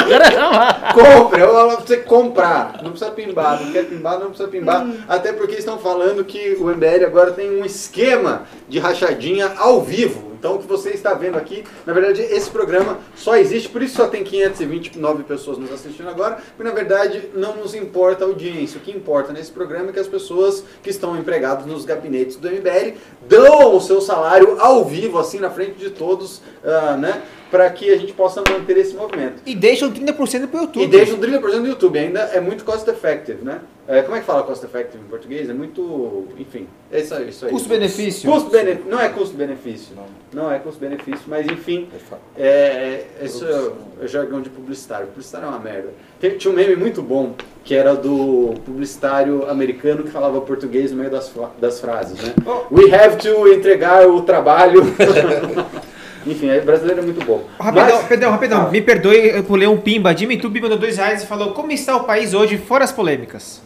Compre, eu falo pra você comprar. Não precisa pimbar, não quer pimbar, não precisa pimbar. Até porque estão falando que o MBL agora tem um esquema de rachadinha ao vivo. Então o que você está vendo aqui, na verdade, esse programa só existe, por isso só tem 529 pessoas nos assistindo agora, porque na verdade não nos importa a audiência. O que importa nesse programa é que as pessoas que estão empregadas nos gabinetes do MBL dão o seu salário ao vivo, assim, na frente de todos, ah, né? Para que a gente possa manter esse movimento. E deixam 30% pro YouTube. E deixa o 30% do YouTube, ainda é muito cost effective, né? É, como é que fala cost effective em português? É muito, enfim, é isso aí. Isso aí. Custo-benefício. Custo-benefício. Não é custo-benefício. Não é custo-benefício, mas enfim, É é, é, isso é, é jargão de publicitário. Publicitário é uma merda. Tem- tinha um meme muito bom, que era do publicitário americano que falava português no meio das, das frases, né? We have to entregar o trabalho. Enfim, é, brasileiro é muito bom. Rapidão, Mas- rapidão, rapidão. Ah. Me perdoe, eu pulei um pimba. Jimmy Tube mandou dois reais e falou: Como está o país hoje, fora as polêmicas?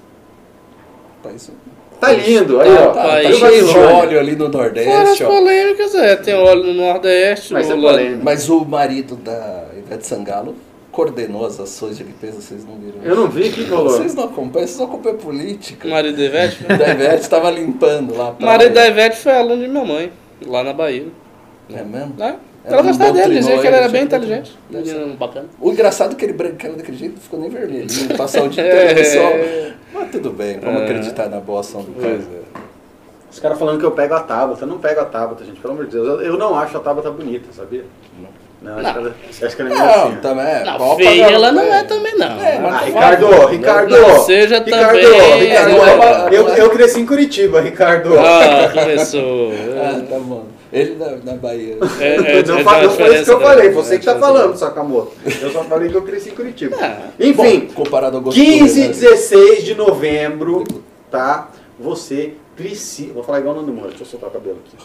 País- Tá lindo, aí Tá, ó. tá Tá aí. cheio de Olha. óleo ali no Fora as Nordeste, ó. polêmicas, é. Tem óleo no Nordeste, Mas é no polêmico. Mas o marido da Ivete Sangalo coordenou as ações de limpeza, vocês não viram? Eu não vi, o que rolou? Vocês não acompanham, vocês não acompanham política. O marido da Ivete. O da Ivete estava limpando lá. O marido da Ivete foi aluno de minha mãe, lá na Bahia. É mesmo? Né? Ela gostava dele, dizia que ele era ele, bem tipo, inteligente. Menino bacana. O engraçado é que ele brancaram daquele jeito não ficou nem vermelhinho, passar o dia É. inteiro sol. Mas tudo bem, vamos É. acreditar na boa ação do cara. Os caras falando que eu pego a Tabata. Eu não pego a Tabata, gente, pelo amor de Deus. Eu, eu não acho a Tabata bonita, sabia? Não, acho, Não. que ela, acho que ela é meio Não, assim. também é. Não, feia ela não é também, não. É, mas Ah, não Ricardo, vai- Ricardo. Não seja Ricardo, também- Ricardo, Não, eu- não, eu, não. eu cresci em Curitiba, Ricardo. Ah, começou. Ah, tá bom. Ele na, na Bahia. É, é, não, é, fa- tem não foi isso que eu falei, você que tá falando, Sakamoto. Eu só falei que eu cresci em Curitiba. Ah, Enfim, Bom, comparado ao gosto 15 e do 16 de novembro, tá? Você precisa. Vou falar igual o Nando Moura, deixa eu soltar o cabelo aqui.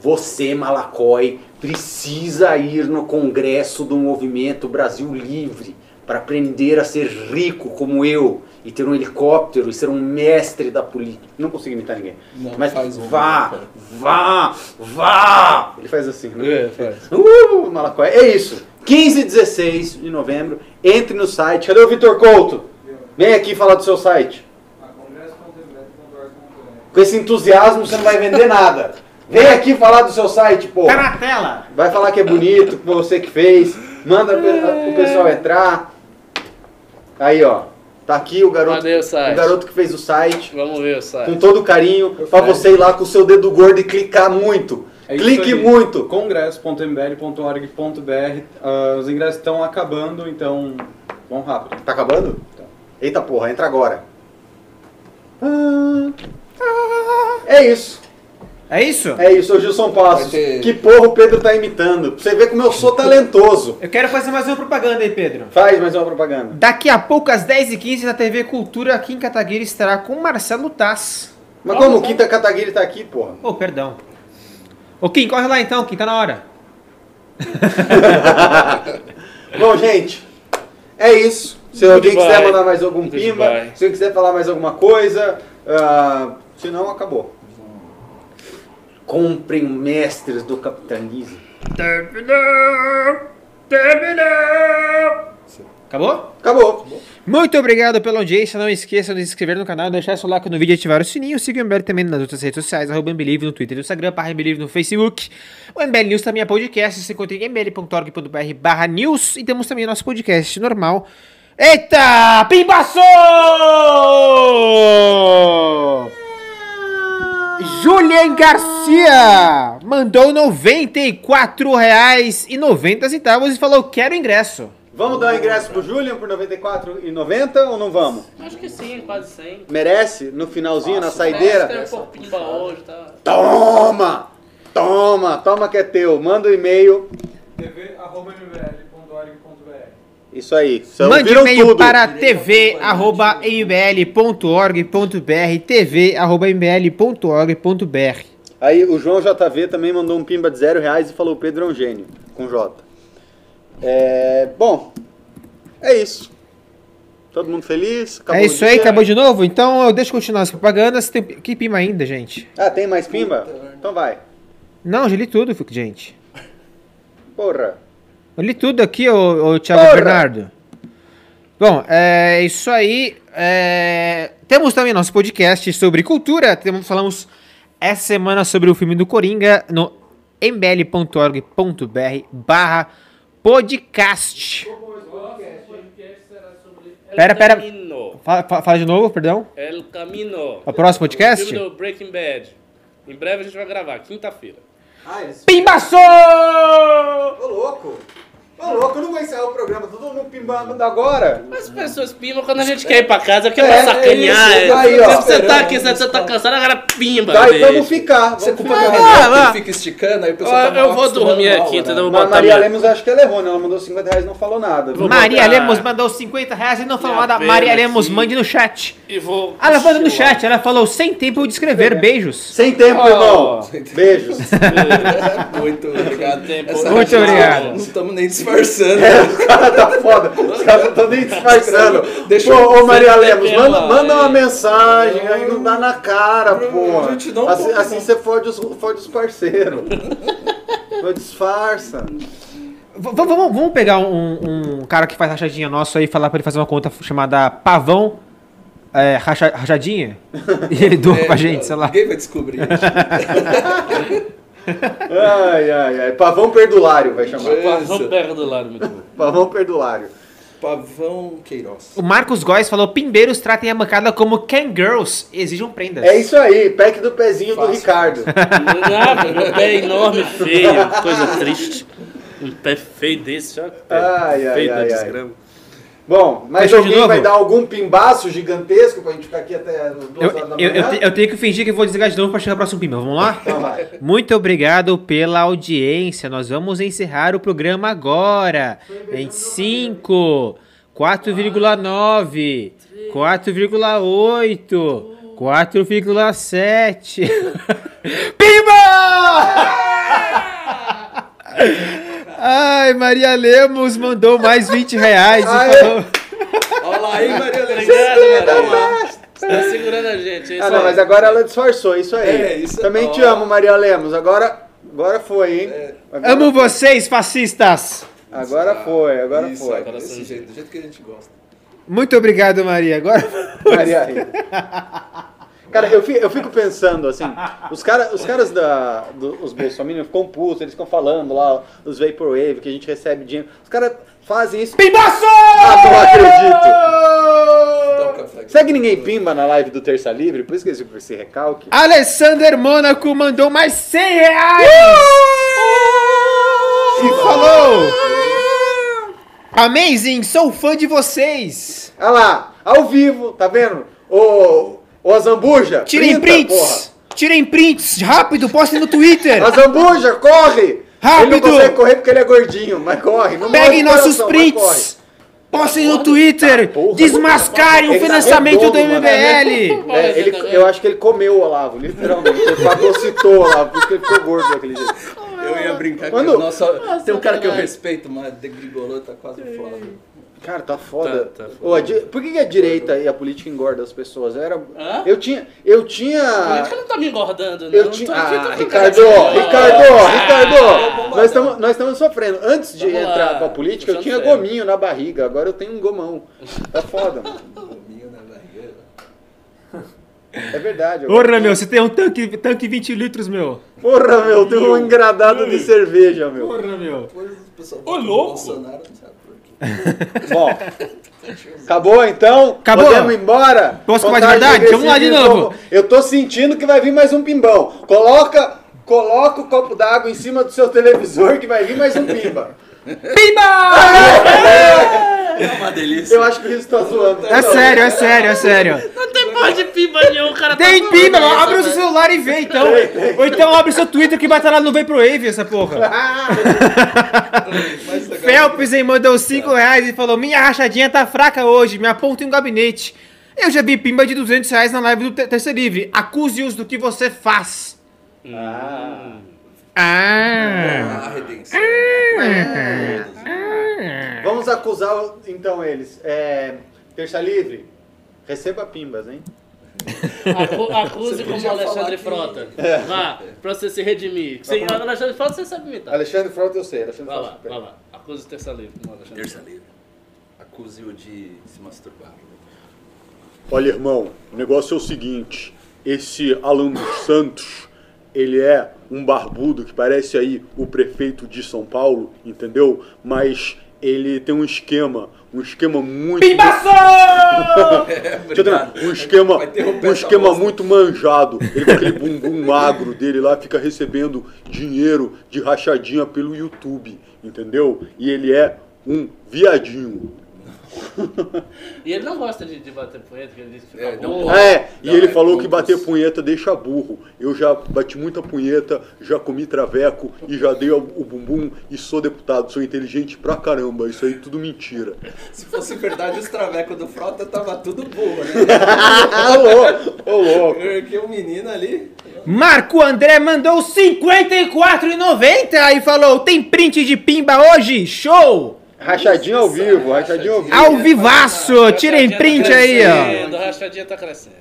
Você, Malacói, precisa ir no congresso do movimento Brasil Livre para aprender a ser rico como eu e ter um helicóptero e ser um mestre da política. Não consigo imitar ninguém. Não, Mas faz um- vá, vá, vá. Ele faz assim, né? É, faz. Uh, Malacói. É isso. 15 e 16 de novembro, entre no site. Cadê o Vitor Couto? Vem aqui falar do seu site. Com esse entusiasmo você não vai vender nada. Vem aqui falar do seu site, pô. Tá na tela! Vai falar que é bonito, que você que fez. Manda o pessoal entrar. Aí, ó. Tá aqui o garoto, Cadê o site? o garoto que fez o site. Vamos ver o Com site. todo carinho, pra você ir lá com o seu dedo gordo e clicar muito. É Clique aí. muito. congresso.mbl.org.br ah, Os ingressos estão acabando, então vão rápido. Tá acabando? Eita porra, entra agora. Ah, ah, É isso. É isso? É isso, ô Gilson Passos. Ter- Que porra o Pedro tá imitando. Pra você ver como eu sou talentoso. Eu quero fazer mais uma propaganda aí, Pedro. Faz mais uma propaganda. Daqui a pouco, às 10h15, na TV Cultura, aqui em Cataguiri, estará com Marcelo Taz. Mas como o Quinta Kataguiri tá aqui, porra? Oh, perdão. Ô, Kim, corre lá então, Kim, tá na hora. Bom, gente, é isso. Se alguém Goodbye. quiser mandar mais algum Goodbye. pimba, se alguém quiser falar mais alguma coisa, ah, se não, acabou. Comprem mestres do capitalismo. Acabou? Acabou. Muito obrigado pela audiência. Não esqueçam de se inscrever no canal, deixar seu like no vídeo e ativar o sininho. Siga o MBL também nas outras redes sociais, arroba MBLive no Twitter e no Instagram, barra MBLive no Facebook. O MBL News também é podcast, você encontra em mbl.org.br barra news. E temos também nosso podcast normal. Eita! Pimbaçou! Julian Garcia mandou R$ 94,90 e falou: Quero ingresso. Vamos dar o ingresso pro Julian por R$ 94,90 ou não vamos? Acho que sim, quase 100. Merece? No finalzinho, na Tem saideira? um pouco pimba hoje, tá? Toma! Toma! Toma que é teu. Manda o e-mail. tv.mbl.org.br Isso aí. Mande e-mail para tv.mbl.org.br tv.mbl.org.br Aí o João JV também mandou um pimba de zero reais e falou: Pedro é um gênio, com J. É, bom, é isso. Todo mundo feliz? Acabou É isso aí, acabou de novo? Então eu deixo continuar as propagandas. Tem... Que pima ainda, gente? Ah, tem mais pimba? Então vai. Não, já li tudo, gente. Porra. Eu li tudo aqui, ô, ô Thiago Porra! Bernardo. Bom, é isso aí. é, Temos também nosso podcast sobre cultura. Temos, falamos essa semana sobre o filme do Coringa no mbl.org.br barra podcast. Pera, pera. Camino. Fala, fala- de novo, perdão. El Camino. O próximo podcast? Filme do Breaking Bad. Em breve a gente vai gravar, quinta-feira. Ah, eles... Pimbaçou! Ô, louco! Ô, louco, eu não vou encerrar o programa, todo mundo pimbando agora. Mas as pessoas pimam quando a gente quer ir pra casa, porque é, É, pra sacanear. é isso, é. aí, ó. você tá aqui, você, tá cansado, agora pimba. Daí deixa. vamos ficar, Você culpa Renato, ah. ele fica esticando, aí o pessoal tá eu vou dormir aqui, entendeu? né? Vou Mas botar Maria minha- Lemos acho que ela errou, né? Ela mandou 50 reais e não falou nada. Maria Lemos mandou 50 reais e não falou Minha nada. Maria Lemos, mande no chat. E vou. Ah, ela mandou no chat, ela falou sem tempo de escrever, beijos. Sem tempo, irmão. Beijos. Muito obrigado. Muito obrigado. Não estamos nem disfarçando. Os caras tá foda. Os caras não estão nem disfarçando. Deixa pô, ô Maria Lemos, manda, manda uma mensagem, aí não dá na cara, pô. a gente não assim, assim não. você fode os, fode os parceiros. Disfarça. V- Vamos, vamos pegar um, um cara que faz rachadinha nosso aí e falar pra ele fazer uma conta chamada Pavão é, racha- Rachadinha? E ele doa pra gente, sei lá. Ninguém vai descobrir. Ai, ai, ai. Pavão perdulário vai chamar. Do lado, muito bom. Pavão perdulário. Pavão Queiroz. O Marcos Góes falou: Pimbeiros tratem a bancada como Can Girls e exijam prendas. É isso aí, pack do pezinho do Fácil. Ricardo. Nada, meu pé é enorme feio, coisa triste. Um pé feio desse, ó. Pé Ai, ai, feio da ai, ai. desgrama. Bom, mas Fechou alguém vai dar algum pimbaço gigantesco pra gente ficar aqui até as duas Eu, horas da eu, manhã? eu te- eu tenho que fingir que eu vou desligar de novo pra chegar ao próximo Pimba. Vamos lá? Então vai. Muito obrigado pela audiência. Nós vamos encerrar o programa agora. Em 5, 4,9, 4,8, 4,7. Pimba! Ai, Maria Lemos mandou mais 20 reais. e falou- Olha lá, hein, Maria Obrigado, Maria. Você tá segurando a gente, é isso Ah, não, aí. mas agora ela disfarçou, isso aí. É, isso- Também te amo, Maria Lemos. Agora, agora foi, hein? Agora, Amo vocês, fascistas! agora foi, agora Isso, foi. agora desse jeito, do jeito que a gente gosta. Muito obrigado, Maria. Agora. Maria Rita. Cara, eu fico, eu fico pensando assim, os, cara, os caras da, do, os bolsominions ficam putos, eles ficam falando lá, os Vaporwave, que a gente recebe dinheiro. Os caras fazem isso. Pimbaço! Ah, não acredito! Então, que ninguém pimba na live do Terça Livre? Por isso que esse, esse recalque? Alessander Mônaco mandou mais 100 reais! E falou! Amazing, sou fã de vocês! Olha lá, ao vivo, tá vendo? Ô, ô Azambuja, Tirem printa, prints! Tirem prints! Rápido, postem no Twitter! porra. Azambuja, corre! Ele não Rápido! consegue correr porque ele é gordinho, mas corre. Não Peguem de nossos prints! Postem no Twitter! porra. Desmascarem o tá financiamento do redondo, mano. MBL! corre. É, ele, eu acho que ele comeu o Olavo, literalmente. Ele fagocitou o Olavo, por isso que ele ficou gordo daquele jeito. Eu ia brincar Quando- com o nosso... Tem um cara que eu respeito, mas degringolou, tá quase flávio. Cara, tá foda. Tá, tá foda. Ô, a di- Por que, a direita e a política engorda as pessoas? Era... Hã? Eu tinha. Eu tinha. isso que não tá me engordando, não. Eu Tô tinha. aqui, tô Ah, aqui, Ricardo. Ricardo, Ah, Ricardo! Nós estamos nós estamos sofrendo. Antes de Vamos lá, entrar pra política, eu tinha gominho na barriga, agora eu tenho um gomão. Tá foda, mano. Gominho na barriga. É verdade. agora- Porra, meu, você tem um tanque, tanque 20 litros, meu. Porra, meu, tem um engradado de cerveja, meu. Porra, meu. Ô, louco! Bolsonaro, não sabe. Bom, acabou então? Acabou. Podemos ir embora? Posso falar de verdade? Vamos lá de novo. Eu tô sentindo que vai vir mais um pimbão. Coloca, coloca o copo d'água em cima do seu televisor que vai vir mais um pimba. Pimba! É uma delícia. Eu acho que isso tá zoando. É sério, é sério, é sério. Não tem porra de pimba nenhum, o cara tá Tem falando pimba, isso, abre o seu velho. celular e vê então. Ou então abre seu Twitter que vai estar lá no Vaporwave essa porra. Mas tá hein, mandou 5 reais e falou: Minha rachadinha tá fraca hoje, me aponta em um gabinete. Eu já vi pimba de 200 reais na live do Te- Terça Livre. Acuse-os do que você faz. Ah. Ah. A redenção. Vamos acusar então eles. É, terça livre, receba pimbas, hein? Acu- Acuse Você como Alexandre falar que- Frota. Vá, pra você se redimir. Sem Alexandre Frota você sabe imitar. Alexandre Frota eu sei, Alexandre Vai lá, Frota. vai lá. Acuse terça livre como Alexandre Terça livre. Acuse-o de se masturbar. Olha, irmão, o negócio é o seguinte: esse Alan dos Santos, ele é um barbudo que parece aí o prefeito de São Paulo, entendeu? Mas ele tem um esquema, um esquema muito eu ter- um esquema, um esquema muito manjado. Ele com aquele bumbum magro dele lá fica recebendo dinheiro de rachadinha pelo YouTube, entendeu? E ele é um viadinho. E ele não gosta de, de bater punheta, que ele diz que fica É, não burro. pode. É, e Não, ele é falou que bater punheta deixa burro. Eu já bati muita punheta, já comi traveco e já dei o o bumbum e sou deputado. Sou inteligente pra caramba. Isso aí tudo mentira. Se fosse verdade, os travecos do Frota tava tudo boa, né? Ô louco, ô louco. Porque o menino ali. Marco André mandou 54,90 e falou: tem print de pimba hoje? Show! Rachadinho ao vivo, rachadinho ao vivo. Ao vivaço! Tirem Rachadinha print tá aí, ó. rachadinha tá crescendo.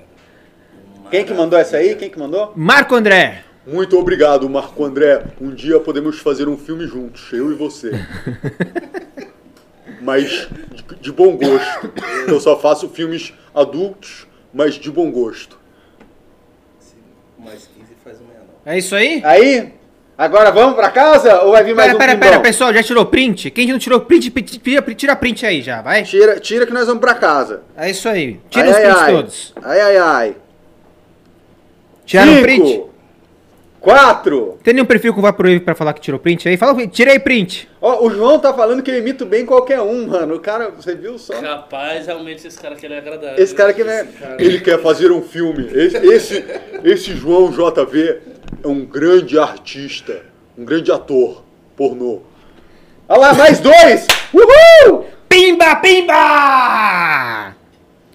Quem que mandou essa aí? Quem que mandou? Marco André. Muito obrigado, Marco André. Um dia podemos fazer um filme juntos, eu e você. Mas de, de bom gosto. Eu só faço filmes adultos, mas de bom gosto. Mais 15 faz um 69. É isso aí? Aí, agora vamos pra casa ou vai vir mais Pera, um pera, pera, pessoal, já tirou print? Quem não tirou print, tira, tira print aí já, vai? Tira, tira que nós vamos pra casa. É isso aí. Tira ai, os ai, prints ai. todos. Ai, ai, ai. Tiraram Cinco, print? Quatro. Tem nenhum perfil com Vaporwave pra falar que tirou print aí? Fala, tirei print. Ó, o João tá falando que eu imito bem qualquer um, mano. O cara, você viu só? Rapaz, realmente esse cara aqui ele é agradável. Esse cara que né, ele quer fazer um filme. Esse, esse, esse João JV é um grande artista, um grande ator pornô. Olha lá, mais dois! Uhul! Pimba, pimba!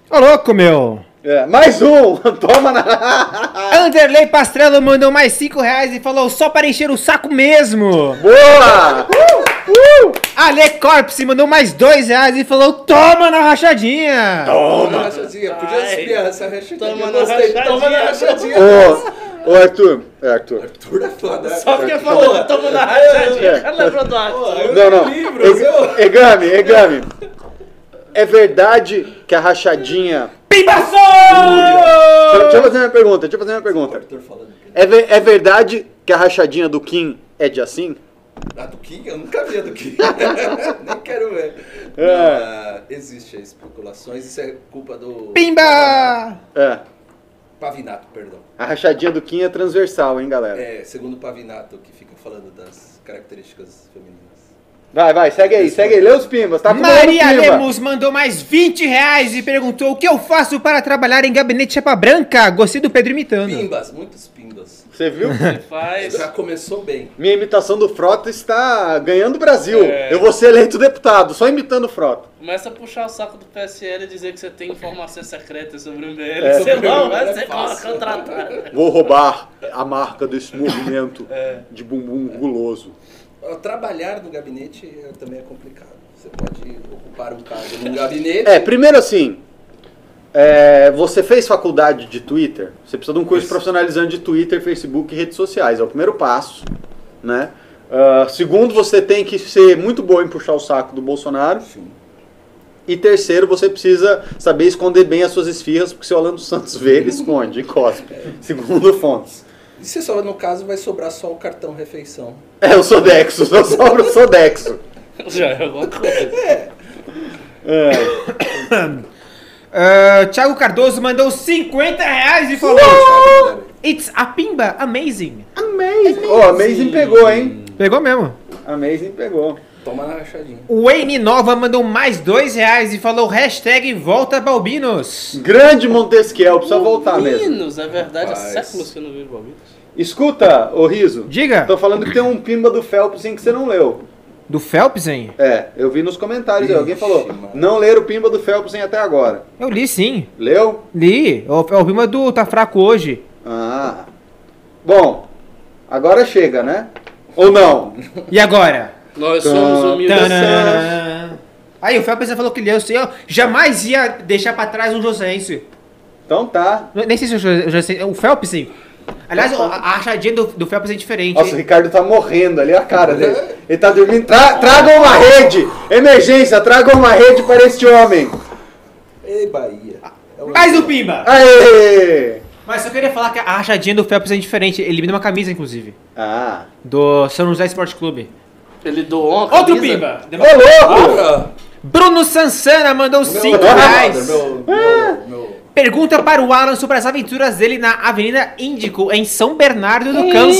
Ô louco, meu. É, mais um! Toma na. Anderley Pastrello mandou mais 5 reais e falou só para encher o saco mesmo. Boa! Uh, uh. Ale Corpse mandou mais 2 reais e falou toma na rachadinha. Toma na rachadinha. Podia espiar essa rachadinha. Toma na rachadinha. Toma na rachadinha. Ô, ô, Arthur. É, Arthur. Arthur é foda. Só porque falou, toma na rachadinha. É. Ela lembrou do Arthur. Não, não. livro, seu- Egami, Egami. É verdade que a rachadinha. Pimbaço! Deixa, deixa eu fazer uma pergunta, deixa eu fazer uma pergunta. Arthur falando. É, é verdade que a rachadinha do Kim é de assim? A do King? Eu nunca vi a do King. Nem quero ver. É. Ah, existe aí especulações. Isso é culpa do... Pimba! É. Pavinato, perdão. A rachadinha do Kim é transversal, hein, galera? É, segundo o Pavinato, que fica falando das características femininas. Vai, vai, segue aí, segue aí. Lê os pimbas, tá Maria pimba. Lemos mandou mais 20 reais e perguntou o que eu faço para trabalhar em gabinete chapa branca. Gostei do Pedro imitando. Pimbas, muitos pimbas. Você viu? Faz. Já começou bem. Minha imitação do Frota está ganhando o Brasil. É. Eu vou ser eleito deputado, só imitando o Frota. Começa a puxar o saco do PSL e dizer que você tem informações secretas sobre o MBL. É. Você não É vai ser contratado. Vou roubar a marca desse movimento É. de bumbum guloso. Trabalhar no gabinete é- também é complicado. Você pode ocupar um cargo num gabinete. É, primeiro assim, é, você fez faculdade de Twitter, você precisa de um curso Isso. profissionalizante de Twitter, Facebook e redes sociais. É o primeiro passo, né? Ah, segundo, você tem que ser muito bom em puxar o saco do Bolsonaro. Enfim. E terceiro, você precisa saber esconder bem as suas esfirras, porque se o Orlando Santos vê, ele esconde e cospe. Segundo fontes. E se só, no caso, vai sobrar só o cartão refeição? É, o Sodexo, só sobra o Sodexo. Já é alguma coisa. É. Ah, Thiago Cardoso mandou 50 reais e falou: It's a pimba amazing. Amazing. Ó, Amazing pegou, hein? Pegou mesmo. Amazing pegou. Toma na rachadinha. Wayne Nova mandou mais 2 reais e falou hashtag volta Balbinos. Grande Montesquiel, precisa voltar mesmo. Meninos, é verdade, há Rapaz. séculos que eu não vejo Balbinos. Escuta, ô Riso. Diga. Tô falando que tem um pimba do Phelpsin que você não leu. Do Phelpsen? É, eu vi nos comentários aí. Alguém Ixi, falou, mano. não leram o pimba do Phelpsin até agora. Eu li sim. Leu? Li. O, o pimba do Tá Fraco hoje. Ah. Bom, agora chega, né? Ou não? E agora? Nós somos humildes. Aí o Phelpsen falou que leu. Eu jamais ia deixar pra trás um Josense. Então tá. Nem sei se o Jo- Josense... O Phelpsen... Aliás, a, a rachadinha do, do Phelpsen é diferente. Nossa, o hein? Ricardo tá morrendo ali, a cara dele. Ele tá dormindo. Tra tragam uma rede! Emergência, tragam uma rede para este homem! Ei, Bahia. É o- Mais um pimba! Aê! Mas eu queria falar que a rachadinha do Phelps é diferente. Ele me deu uma camisa, inclusive. Ah. Do São José Esporte Clube. Ele doou uma Outro camisa? pimba! Ô, louco! Bruno Sansana mandou 5 meu reais. brother, meu, meu, meu, Pergunta para o Alan sobre as aventuras dele na Avenida Índico, em São Bernardo do Campo.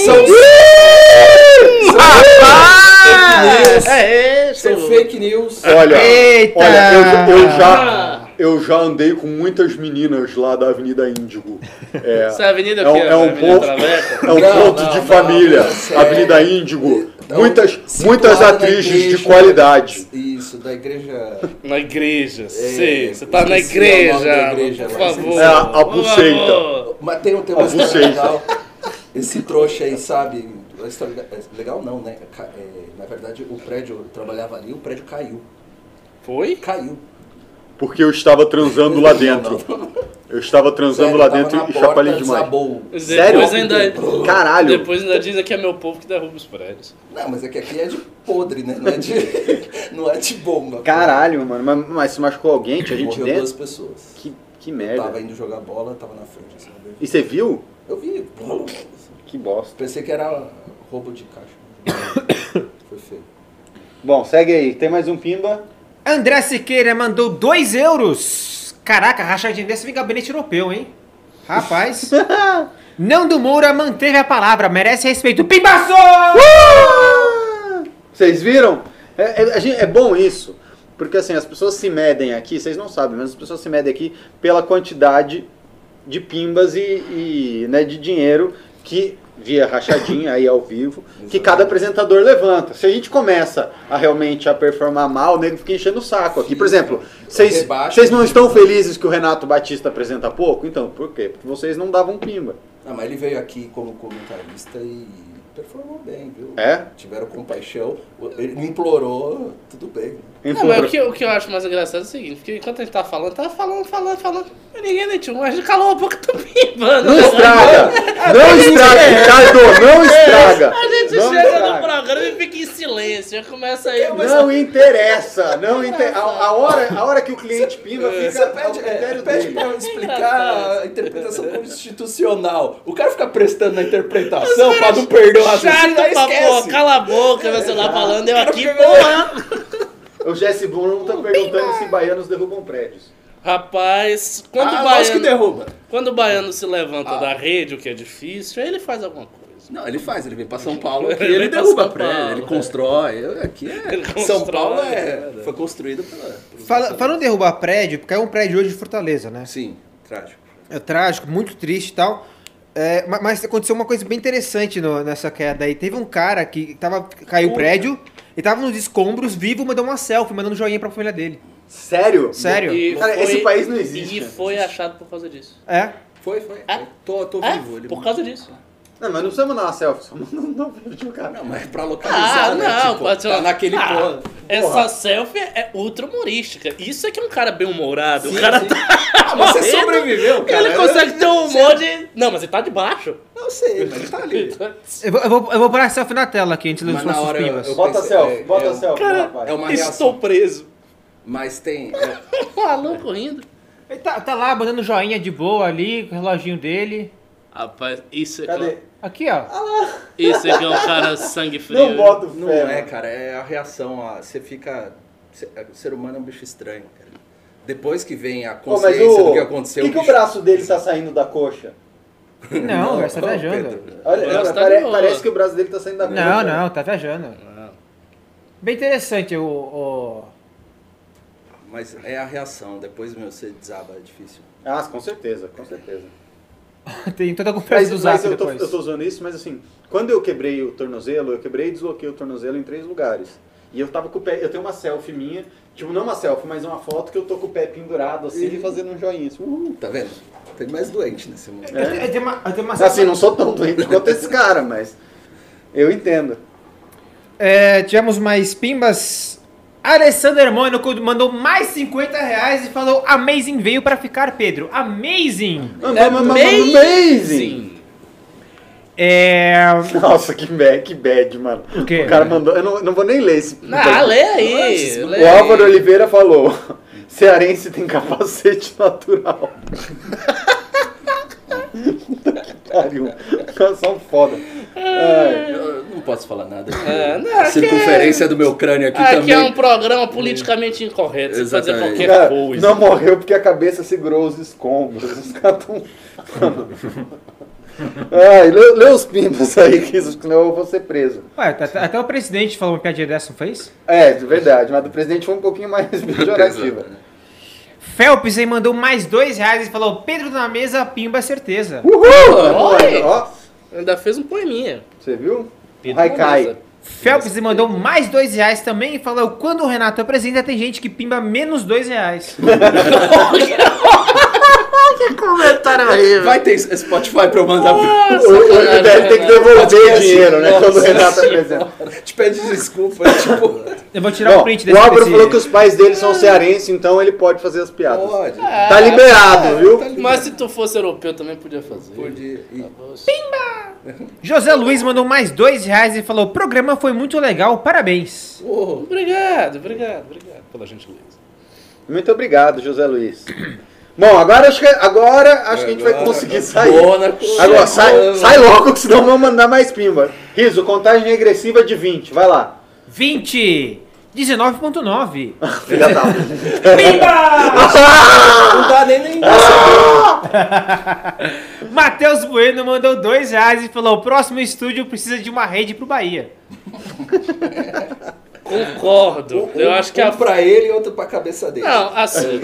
Rapaz! É São isso. fake news. Olha, Eita! olha, eu, eu Ah. já, eu já andei com muitas meninas lá da Avenida Índigo. É, Essa avenida é um, aqui é um ponto, é um Não, ponto não, de não, família. Avenida Índigo. Então, muitas, muitas atrizes de igreja- qualidade. Isso, da igreja. Na igreja, sei. Você tá na igreja, da igreja, por favor. É a- a Buceita. Mas tem, tem uma A história buceta. legal. Esse trouxa aí, sabe? A história é legal não, né? É, na verdade, o prédio, eu trabalhava ali, o prédio caiu. Foi? Caiu. Porque eu estava transando lá dentro. Eu estava transando Sério, lá dentro e porta, chacoalhei demais. desabou. Sério? Depois ainda, Caralho. depois ainda dizem que é meu povo que derruba os prédios. Não, mas é que aqui é de podre, né? Não é de, não é de bomba. Caralho, mano. Mas, mas se machucou alguém? Tinha gente Morreu duas dentro? pessoas. Que, que Eu merda. tava indo jogar bola, tava na frente. Assim, eu. E você viu? eu vi. Que bosta. Pensei que era roubo de caixa. Foi feio. Bom, segue aí. Tem mais um pimba? André Siqueira mandou 2 euros. Caraca, rachadinha dessa vem gabinete europeu, hein? Rapaz. Nando Moura manteve a palavra, merece respeito. Pimbaço! Vocês viram? É, é- é bom isso. Porque assim, as pessoas se medem aqui, vocês não sabem, mas as pessoas se medem aqui pela quantidade de pimbas e, e, né, de dinheiro que, via rachadinha aí ao vivo, que cada apresentador levanta. Se a gente começa a realmente a performar mal, o nego fica enchendo o saco aqui. Por exemplo, vocês não estão felizes que o Renato Batista apresenta pouco? Então, por quê? Porque vocês não davam pimba. Ah, mas ele veio aqui como comentarista e performou bem, viu? É? Tiveram compaixão. Ele implorou, tudo bem. Não, mas o que, o que eu acho mais engraçado é o seguinte, porque enquanto a gente tá falando, tava falando, falando, falando, ninguém tinha, mas calou a boca do pimba. Não estraga! Não estraga, Ricardo! Não estraga! A gente Não chega estraga. no programa e fica em silêncio, já começa aí. Não interessa, não inter... a, a hora, a hora que o cliente pimba Você fica ao pede, é, critério pede dele. pra eu explicar a interpretação constitucional. O cara fica prestando na interpretação pra não perder o raciocínio, Chato pra esquece. cala a boca, meu celular falando, eu aqui, porra. O Jesse Bruno tá perguntando se baianos derrubam prédios. Rapaz, quando, Ah, o lógico que baiano, derruba. quando o baiano se levanta Ah. da rede, o que é difícil, aí ele faz alguma coisa. Não, ele faz, ele vem pra São Paulo aqui, Ele ele derruba prédio, Paulo, ele é. constrói. Aqui é. Ele São constrói, Paulo é é, verdade. foi construído pela. Fala, falando em derrubar prédio, porque é um prédio hoje de Fortaleza, né? Sim, trágico. É trágico, muito triste e tal. É, ma- mas aconteceu uma coisa bem interessante no- nessa queda aí. Teve um cara que tava, caiu o prédio e tava nos escombros, vivo, mandou uma selfie, mandando joinha pra família dele. Sério? Sério? E Cara, foi- esse país não existe, E né? foi achado por causa disso. É. Foi, foi. É? foi. Tô, tô É, vivo. Ele por causa disso. Não, mas não precisa mandar uma selfie, só manda um vídeo do cara. Não, mas pra localizar, Ah, né? não, tipo, pode ser. tá naquele ah, ponto. Essa selfie é ultra humorística. Isso é que é um cara bem humorado. o cara sim. tá. Ah, mas você sobreviveu, cara. Ele consegue ter um humor de. Não, mas ele tá de baixo. Eu sei, mas ele tá ali. Eu vou, eu vou, eu vou pôr a selfie na tela aqui, antes dos nossos hora eu- Bota pensei- selfie, é- bota é- selfie, Cara, rapaz. É uma Estou reação. preso. Mas tem. é, Maluco rindo. Ele tá, tá lá, mandando joinha de boa ali, com o reloginho dele. Rapaz, isso é que, Cadê? é- Aqui, ó. isso é que é um cara sangue frio. Não boto fé. não é, cara. É a reação. A, você fica. você- O ser humano é um bicho estranho, cara. Depois que vem a consciência o... do que aconteceu. Por que, que o bicho- braço dele tá saindo da coxa? Não, Não, você tá viajando. Olha, O não, tá pare- parece que o braço dele tá saindo da coxa. Não, não, tá viajando. Não. Bem interessante o. o- Mas é a reação. Depois, meu, você desaba, é difícil. Ah, com certeza, com certeza. Tem toda a conversa Mas, do mas Zap eu, tô, depois. eu tô usando isso, mas assim, quando eu quebrei o tornozelo, eu quebrei e desloquei o tornozelo em três lugares. E eu tava com o pé, eu tenho uma selfie minha, tipo, não uma selfie, mas uma foto que eu tô com o pé pendurado assim e fazendo um joinha. Assim, uhul. Tá vendo? Tem mais doente nesse mundo. Eu, tenho- eu tenho uma, tenho uma Assim, não sou tão doente quanto esse cara, mas eu entendo. É, tivemos mais pimbas. Alessander Mônaco mandou mais 50 reais e falou: Amazing veio pra ficar, Pedro. Amazing! Amazing! É. Nossa, que bad, que bad, mano. O quê? cara mandou. Eu não, não vou nem ler esse. Ah, lê aí. lê o Álvaro aí. Oliveira falou: Cearense tem capacete natural. pariu. Os caras são foda. Ai. Eu não posso falar nada. É, não, a aqui circunferência do meu crânio aqui Aqui também. é um programa politicamente incorreto. Você fazer Exatamente. qualquer Cara, coisa. não morreu porque a cabeça segurou os escombros. Os caras tão. Ai, lê, lê os pimbas aí, que senão eu vou ser preso. Ué, até, até o presidente falou uma piadinha dessa, não fez? É, de verdade, mas do presidente foi um pouquinho mais pejorativa. Phelps aí mandou mais dois reais e falou: Pedro na mesa, pimba, certeza. Uhul! Oi! Ó, Ainda fez um poeminha. você viu? Pedro Haikai. Aí mandou mais dois reais também e falou: quando o Renato apresenta, tem gente que pimba menos dois reais. Comentário horrível. Vai ter Spotify pra eu mandar O, o deve ter que devolver dinheiro, né? Quando o Renato apresenta. Te pede desculpa, é tipo. Eu vou tirar Bom, o print o desse Álvaro desse- falou que os pais dele são cearenses, então ele pode fazer as piadas. Pode. Tá liberado, viu? Mas se tu fosse europeu também podia fazer. Podia. E- José Luiz mandou mais dois reais e falou: programa foi muito legal, parabéns. Oh, Obrigado, obrigado, obrigado pela gentileza. Muito obrigado, José Luiz. Bom, agora acho que, agora, acho que a gente vai Agora, conseguir sair. Mônaco. Agora, sai, sai logo, que senão vamos mandar mais pimba. Riso, contagem regressiva de 20, vai lá. 20, 19.9. Filha da... Não dá nem nem. Matheus Bueno mandou dois reais e falou: o próximo estúdio precisa de uma rede pro Bahia. Concordo. Eu acho que um a. pra ele e outro pra cabeça dele. Não, assim.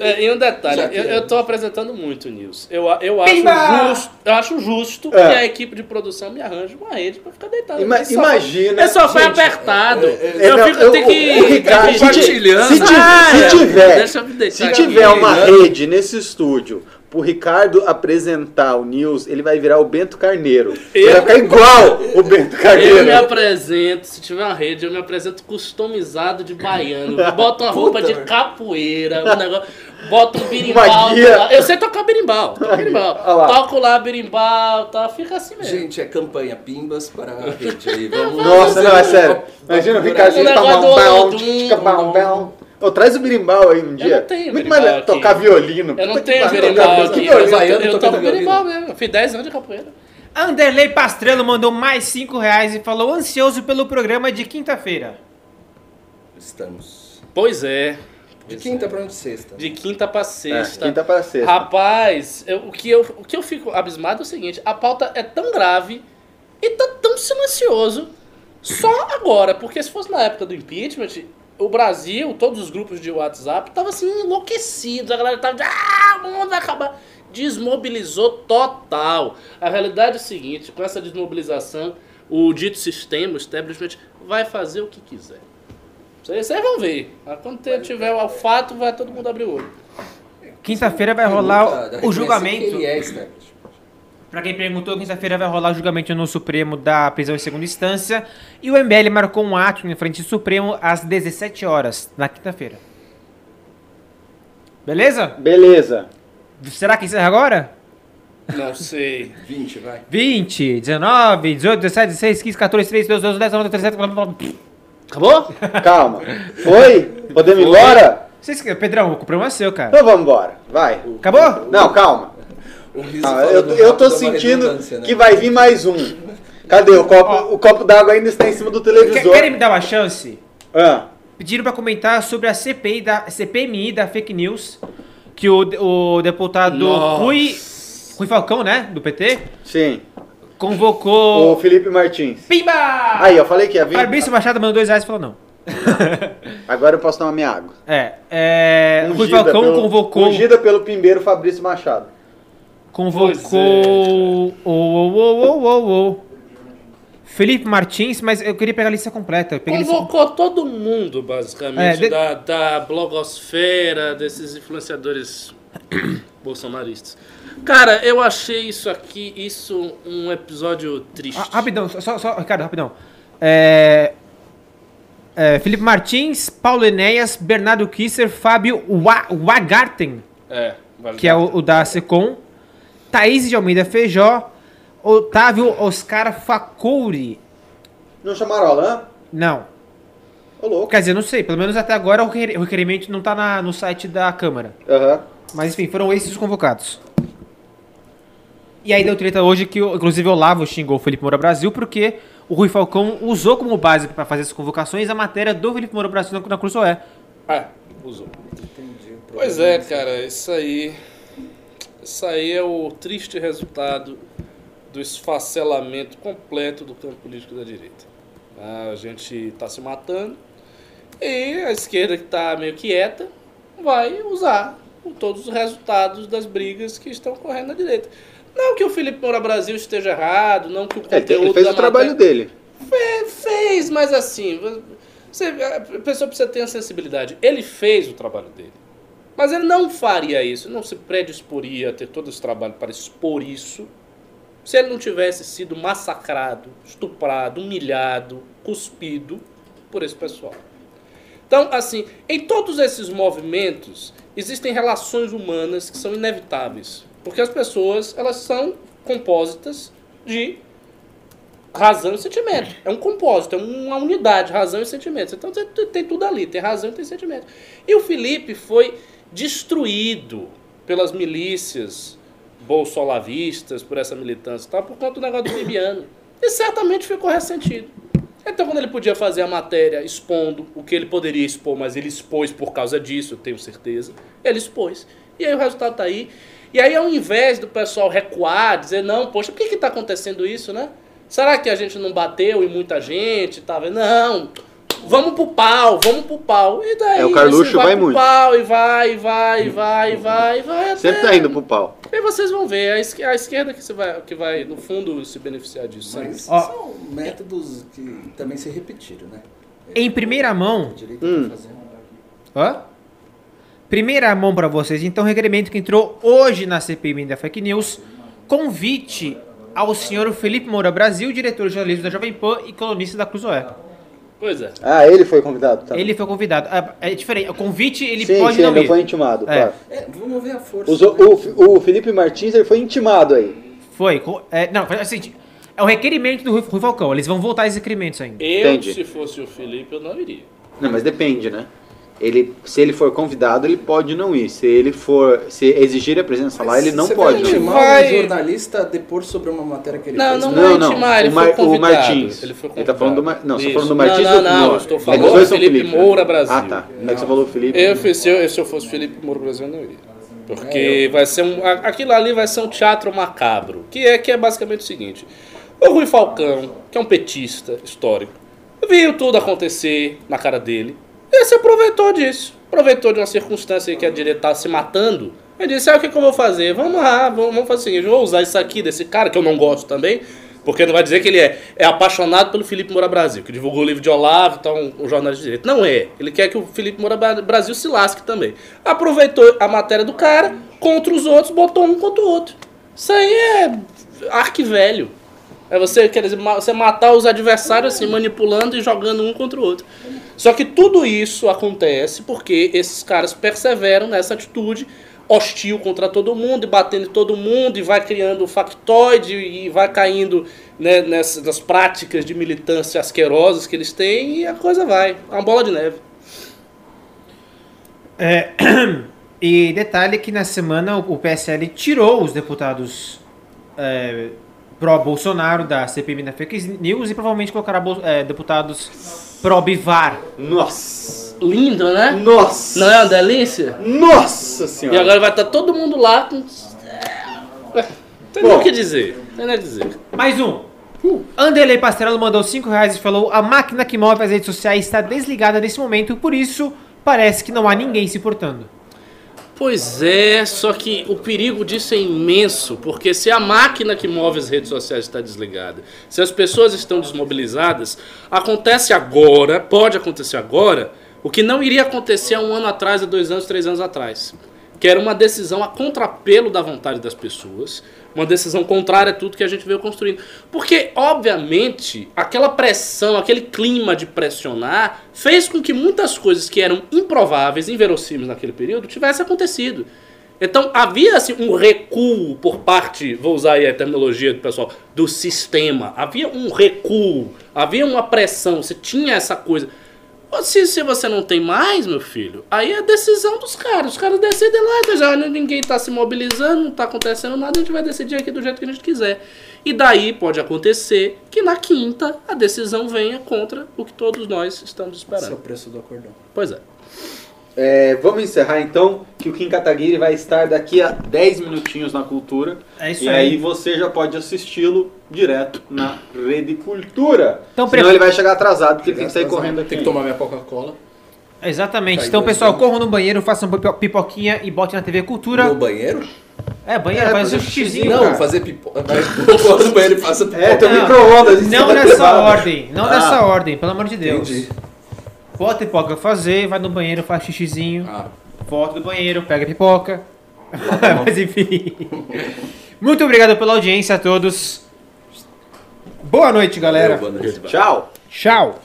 é, e um detalhe, eu, é. eu tô apresentando muito nisso. Eu, eu, acho, Pimba! justo, eu acho justo É. que a equipe de produção me arranje uma rede pra ficar deitado. Ima-. Só- imagina, É só foi apertado. É, eu não, fico, eu- tenho que. Ricardo, compartilhando. Se, Ah, se é. tiver, Deixa eu me deitar se tiver uma rede nesse estúdio pro Ricardo apresentar o News, ele vai virar o Bento Carneiro. Ele Eu- vai ficar igual o Bento Eu me Carneiro. apresento, se tiver uma rede, eu me apresento customizado de baiano. Boto uma roupa de capoeira, um negócio. Boto um birimbau. Uma guia. lá. Eu sei tocar birimbau. Toco birimbau. Lá. Toco lá birimbau, tá? Fica assim mesmo. Gente, é campanha Pimbas para a rede aí. Vamos Nossa, não, é um- sério. Imagina o uma- Ricardinho Um tá negócio bom, do bom, outro, tica, um- bom, traz o birimbau aí um dia. não tenho Muito berimbau mais legal aqui. tocar violino. Eu não Puta tenho berimbau aqui. Eu, eu, eu toco berimbau mesmo. Eu fiz 10 anos de capoeira. Anderley Pastrello mandou mais cinco reais e falou: ansioso pelo programa de quinta-feira. Estamos. Pois é. De quinta pra onde sexta. De quinta pra É, sexta. quinta para sexta. Rapaz, eu- o, que eu, o que eu fico abismado é o seguinte: a pauta é tão grave e tá tão silencioso só agora. Porque se fosse na época do impeachment, o Brasil, todos os grupos de WhatsApp, tava assim enlouquecidos. A galera tava de, ah, o mundo vai acabar. Desmobilizou total. A realidade é o seguinte: com essa desmobilização, o dito sistema, o establishment, vai fazer o que quiser. Vocês vão ver. Quando tiver o fato, vai todo mundo abrir o olho. Quinta-feira vai rolar o reconheci que julgamento. Ele é establishment. Pra quem perguntou, quinta-feira vai rolar o julgamento no Supremo da prisão em segunda instância. E o MBL marcou um ato em frente ao Supremo às 17 horas, na quinta-feira. Beleza? Beleza. Será que encerra agora? Não sei. 20, vai. 20, 19, 18, 17, 16, 15, 14, 13, 12, 12, 10, 11, 12, 13, 14, Acabou? Calma. Foi? Podemos ir embora? Pedrão, o problema é seu, cara. Então vamos embora. Vai. Acabou? Não, calma. O riso Ah, eu, eu rápido tô é sentindo né? que vai vir mais um. Cadê? O copo, o copo d'água ainda está em cima do Quer- televisor. Querem me dar uma chance? Ah, Pediram pra comentar sobre a CPI da, CPMI da fake news, que o, o deputado Nossa. Rui, Rui Falcão, né, do PT, sim. convocou... O Felipe Martins. Pimba! Aí, eu falei que ia vir. Fabrício Machado mandou dois reais e falou não. Agora eu posso tomar minha água. É, é Rui Falcão pelo- convocou... Ungida pelo pimbeiro Fabrício Machado. Convocou... O, o. Felipe Martins, mas eu queria pegar a lista completa. A lista... Convocou todo mundo, basicamente, É, de- da, da blogosfera, desses influenciadores bolsonaristas. Cara, eu achei isso aqui, isso um episódio triste. Ah, rapidão, só, só, Ricardo, rapidão. É, é, Felipe Martins, Paulo Enéas, Bernardo Kisser, Fábio Wa- Wagarten, É, vale que é o, o da Secom, Thaís de Almeida Feijó, Otávio Oscar Facouri. Não chamaram o Alain? Não, Ô, louco. quer dizer, não sei, pelo menos até agora o requer- o requerimento não tá na- no site da Câmara. Aham. Mas enfim, foram esses os convocados. E aí deu treta hoje que, inclusive, o Olavo xingou o Felipe Moura Brasil porque o Rui Falcão usou como base para fazer as convocações a matéria do Felipe Moura Brasil na, na Cruzoé. Ah, usou. Pois é, cara, isso aí. Isso aí é o triste resultado do esfacelamento completo do campo político da direita. A gente está se matando e a esquerda que está meio quieta vai usar com todos os resultados das brigas que estão correndo na direita. Não que o Felipe Moura Brasil esteja errado, não que o É, conteúdo ele fez o trabalho matéria- dele. Fe- Fez, mas assim, você, a pessoa precisa ter a sensibilidade. Ele fez o trabalho dele. Mas ele não faria isso, não se predisporia a ter todo esse trabalho para expor isso, se ele não tivesse sido massacrado, estuprado, humilhado, cuspido por esse pessoal. Então, assim, em todos esses movimentos existem relações humanas que são inevitáveis, porque as pessoas elas são compósitas de razão e sentimento. É um compósito, é uma unidade, razão e sentimento. Então tem tudo ali, tem razão e tem sentimento. E o Felipe foi destruído pelas milícias bolsolavistas, por essa militância e tal, por conta do negócio do Bibiano. E certamente ficou ressentido. Então, quando ele podia fazer a matéria expondo o que ele poderia expor, mas ele expôs por causa disso, eu tenho certeza, ele expôs. E aí o resultado tá aí. E aí, ao invés do pessoal recuar, dizer, não, poxa, por que que tá acontecendo isso, né? Será que a gente não bateu em muita gente? Tá? Não, vamos pro pau, vamos pro pau. E daí, É, o Carluxo vai pro muito. pau, e vai, e vai, e vai, e vai, e vai. Sempre até- tá indo pro pau. E vocês vão ver, a esque- a esquerda que, se vai, que vai, no fundo, se beneficiar disso. sempre. Mas Ó. são métodos que também se repetiram, né? Em primeira mão, Hum. tá fazendo. Hã? Primeira mão para vocês, então, requerimento que entrou hoje na CPI da Fake News. Convite ao senhor Felipe Moura Brasil, diretor de jornalismo da Jovem Pan e colunista da Cruzoé. Pois é. Ah, ele foi convidado, tá? Ele foi convidado. Ah, É diferente. O convite, ele sim, pode sim, não ele ir. foi intimado, É. claro. É, vamos ver a força. Os- o, o, o Felipe Martins ele foi intimado aí. Foi. é, não, é o seguinte. É o requerimento do Rui Falcão. Eles vão voltar esses requerimentos ainda. Eu, Entendi. se fosse o Felipe, eu não iria. Não, mas depende, né? Ele, se ele for convidado, ele pode não ir. Se ele for, se exigir a presença lá, ele não Você pode não intimar Vai- um jornalista depor sobre uma matéria que ele Não, fez? não, Não, é não. intimar, ele o, foi Mar- o convidado. Martins. Ele, foi Ele tá falando do Mar... convidado. Não, você tá falando do Martins Não, ou não, do não, eu estou É falando do são Felipe né? Moura Brasil. Ah, tá. É que você falou Felipe. Eu, fiz- se, eu, se eu fosse Felipe Moura Brasil, eu não iria. Porque vai ser um. Aquilo ali vai ser um teatro macabro. Que é, que é basicamente o seguinte: o Rui Falcão, que é um petista histórico, viu tudo acontecer na cara dele. E se aproveitou disso. Aproveitou de uma circunstância que a direita estava se matando. Ele disse: ah, o que, que eu vou fazer? Vamos lá, vamos, vamos fazer o seguinte: eu vou usar isso aqui desse cara, que eu não gosto também. Porque não vai dizer que ele é, é apaixonado pelo Felipe Moura Brasil, que divulgou o livro de Olavo e tal, um, um jornalista de direito. Não é. Ele quer que o Felipe Moura Bra- Brasil se lasque também. Aproveitou a matéria do cara contra os outros, botou um contra o outro. Isso aí é arquivelho. É você, quer dizer, você matar os adversários assim, manipulando e jogando um contra o outro. Só que tudo isso acontece porque esses caras perseveram nessa atitude hostil contra todo mundo, e batendo em todo mundo, e vai criando factoide, e vai caindo né, nessas nas práticas de militância asquerosas que eles têm, e a coisa vai. É uma bola de neve. É, e detalhe que na semana o PSL tirou os deputados é, pró-Bolsonaro da CPMI da Fake News e provavelmente colocará é, deputados pró-Bivar. Nossa! Lindo, né? Nossa! Não é uma delícia? Nossa E senhora! agora vai estar todo mundo lá com. Tem Bom. o que dizer. Tem nem o que dizer. Mais um. Anderley Pastrello mandou 5 reais e falou: A máquina que move as redes sociais está desligada nesse momento, por isso parece que não há ninguém se portando. Pois é, só que o perigo disso é imenso, porque se a máquina que move as redes sociais está desligada, se as pessoas estão desmobilizadas, acontece agora, pode acontecer agora, o que não iria acontecer há um ano atrás, há dois anos, três anos atrás. Que era uma decisão a contrapelo da vontade das pessoas, uma decisão contrária a tudo que a gente veio construindo. Porque, obviamente, aquela pressão, aquele clima de pressionar, fez com que muitas coisas que eram improváveis, inverossímeis naquele período, tivessem acontecido. Então havia assim, um recuo por parte, vou usar aí a terminologia do pessoal, do sistema. Havia um recuo, havia uma pressão, você tinha essa coisa. Se, se você não tem mais, meu filho, aí é decisão dos caras. Os caras decidem lá, então já ninguém tá se mobilizando, não tá acontecendo nada, a gente vai decidir aqui do jeito que a gente quiser. E daí pode acontecer que na quinta a decisão venha contra o que todos nós estamos Esse é o esperando. preço do acordão. Pois é. É, vamos encerrar então, que o Kim Kataguiri vai estar daqui a 10 minutinhos na Cultura. É isso e aí. aí você já pode assisti-lo direto na Rede Cultura. Então, Senão pre- ele vai chegar atrasado, porque ele tem que sair correndo aqui. Tem que tomar minha Coca-Cola. Exatamente. Então, pessoal, corram no banheiro, façam pipo- pipoquinha e botem na TV Cultura. No banheiro? É, banheiro, É, faz um xixizinho, Não, cara. fazer pipoca. Mas eu no banheiro e faça pipoca. É, tem um Não, micro-ondas. Não da nessa ordem, não Ah. nessa ordem, pelo amor de Deus. Entendi. Bota a pipoca fazer, vai no banheiro, faz xixizinho, Ah, volta do banheiro, pega a pipoca. Mas enfim. Muito obrigado pela audiência a todos. Boa noite, galera. boa noite. Tchau. Tchau.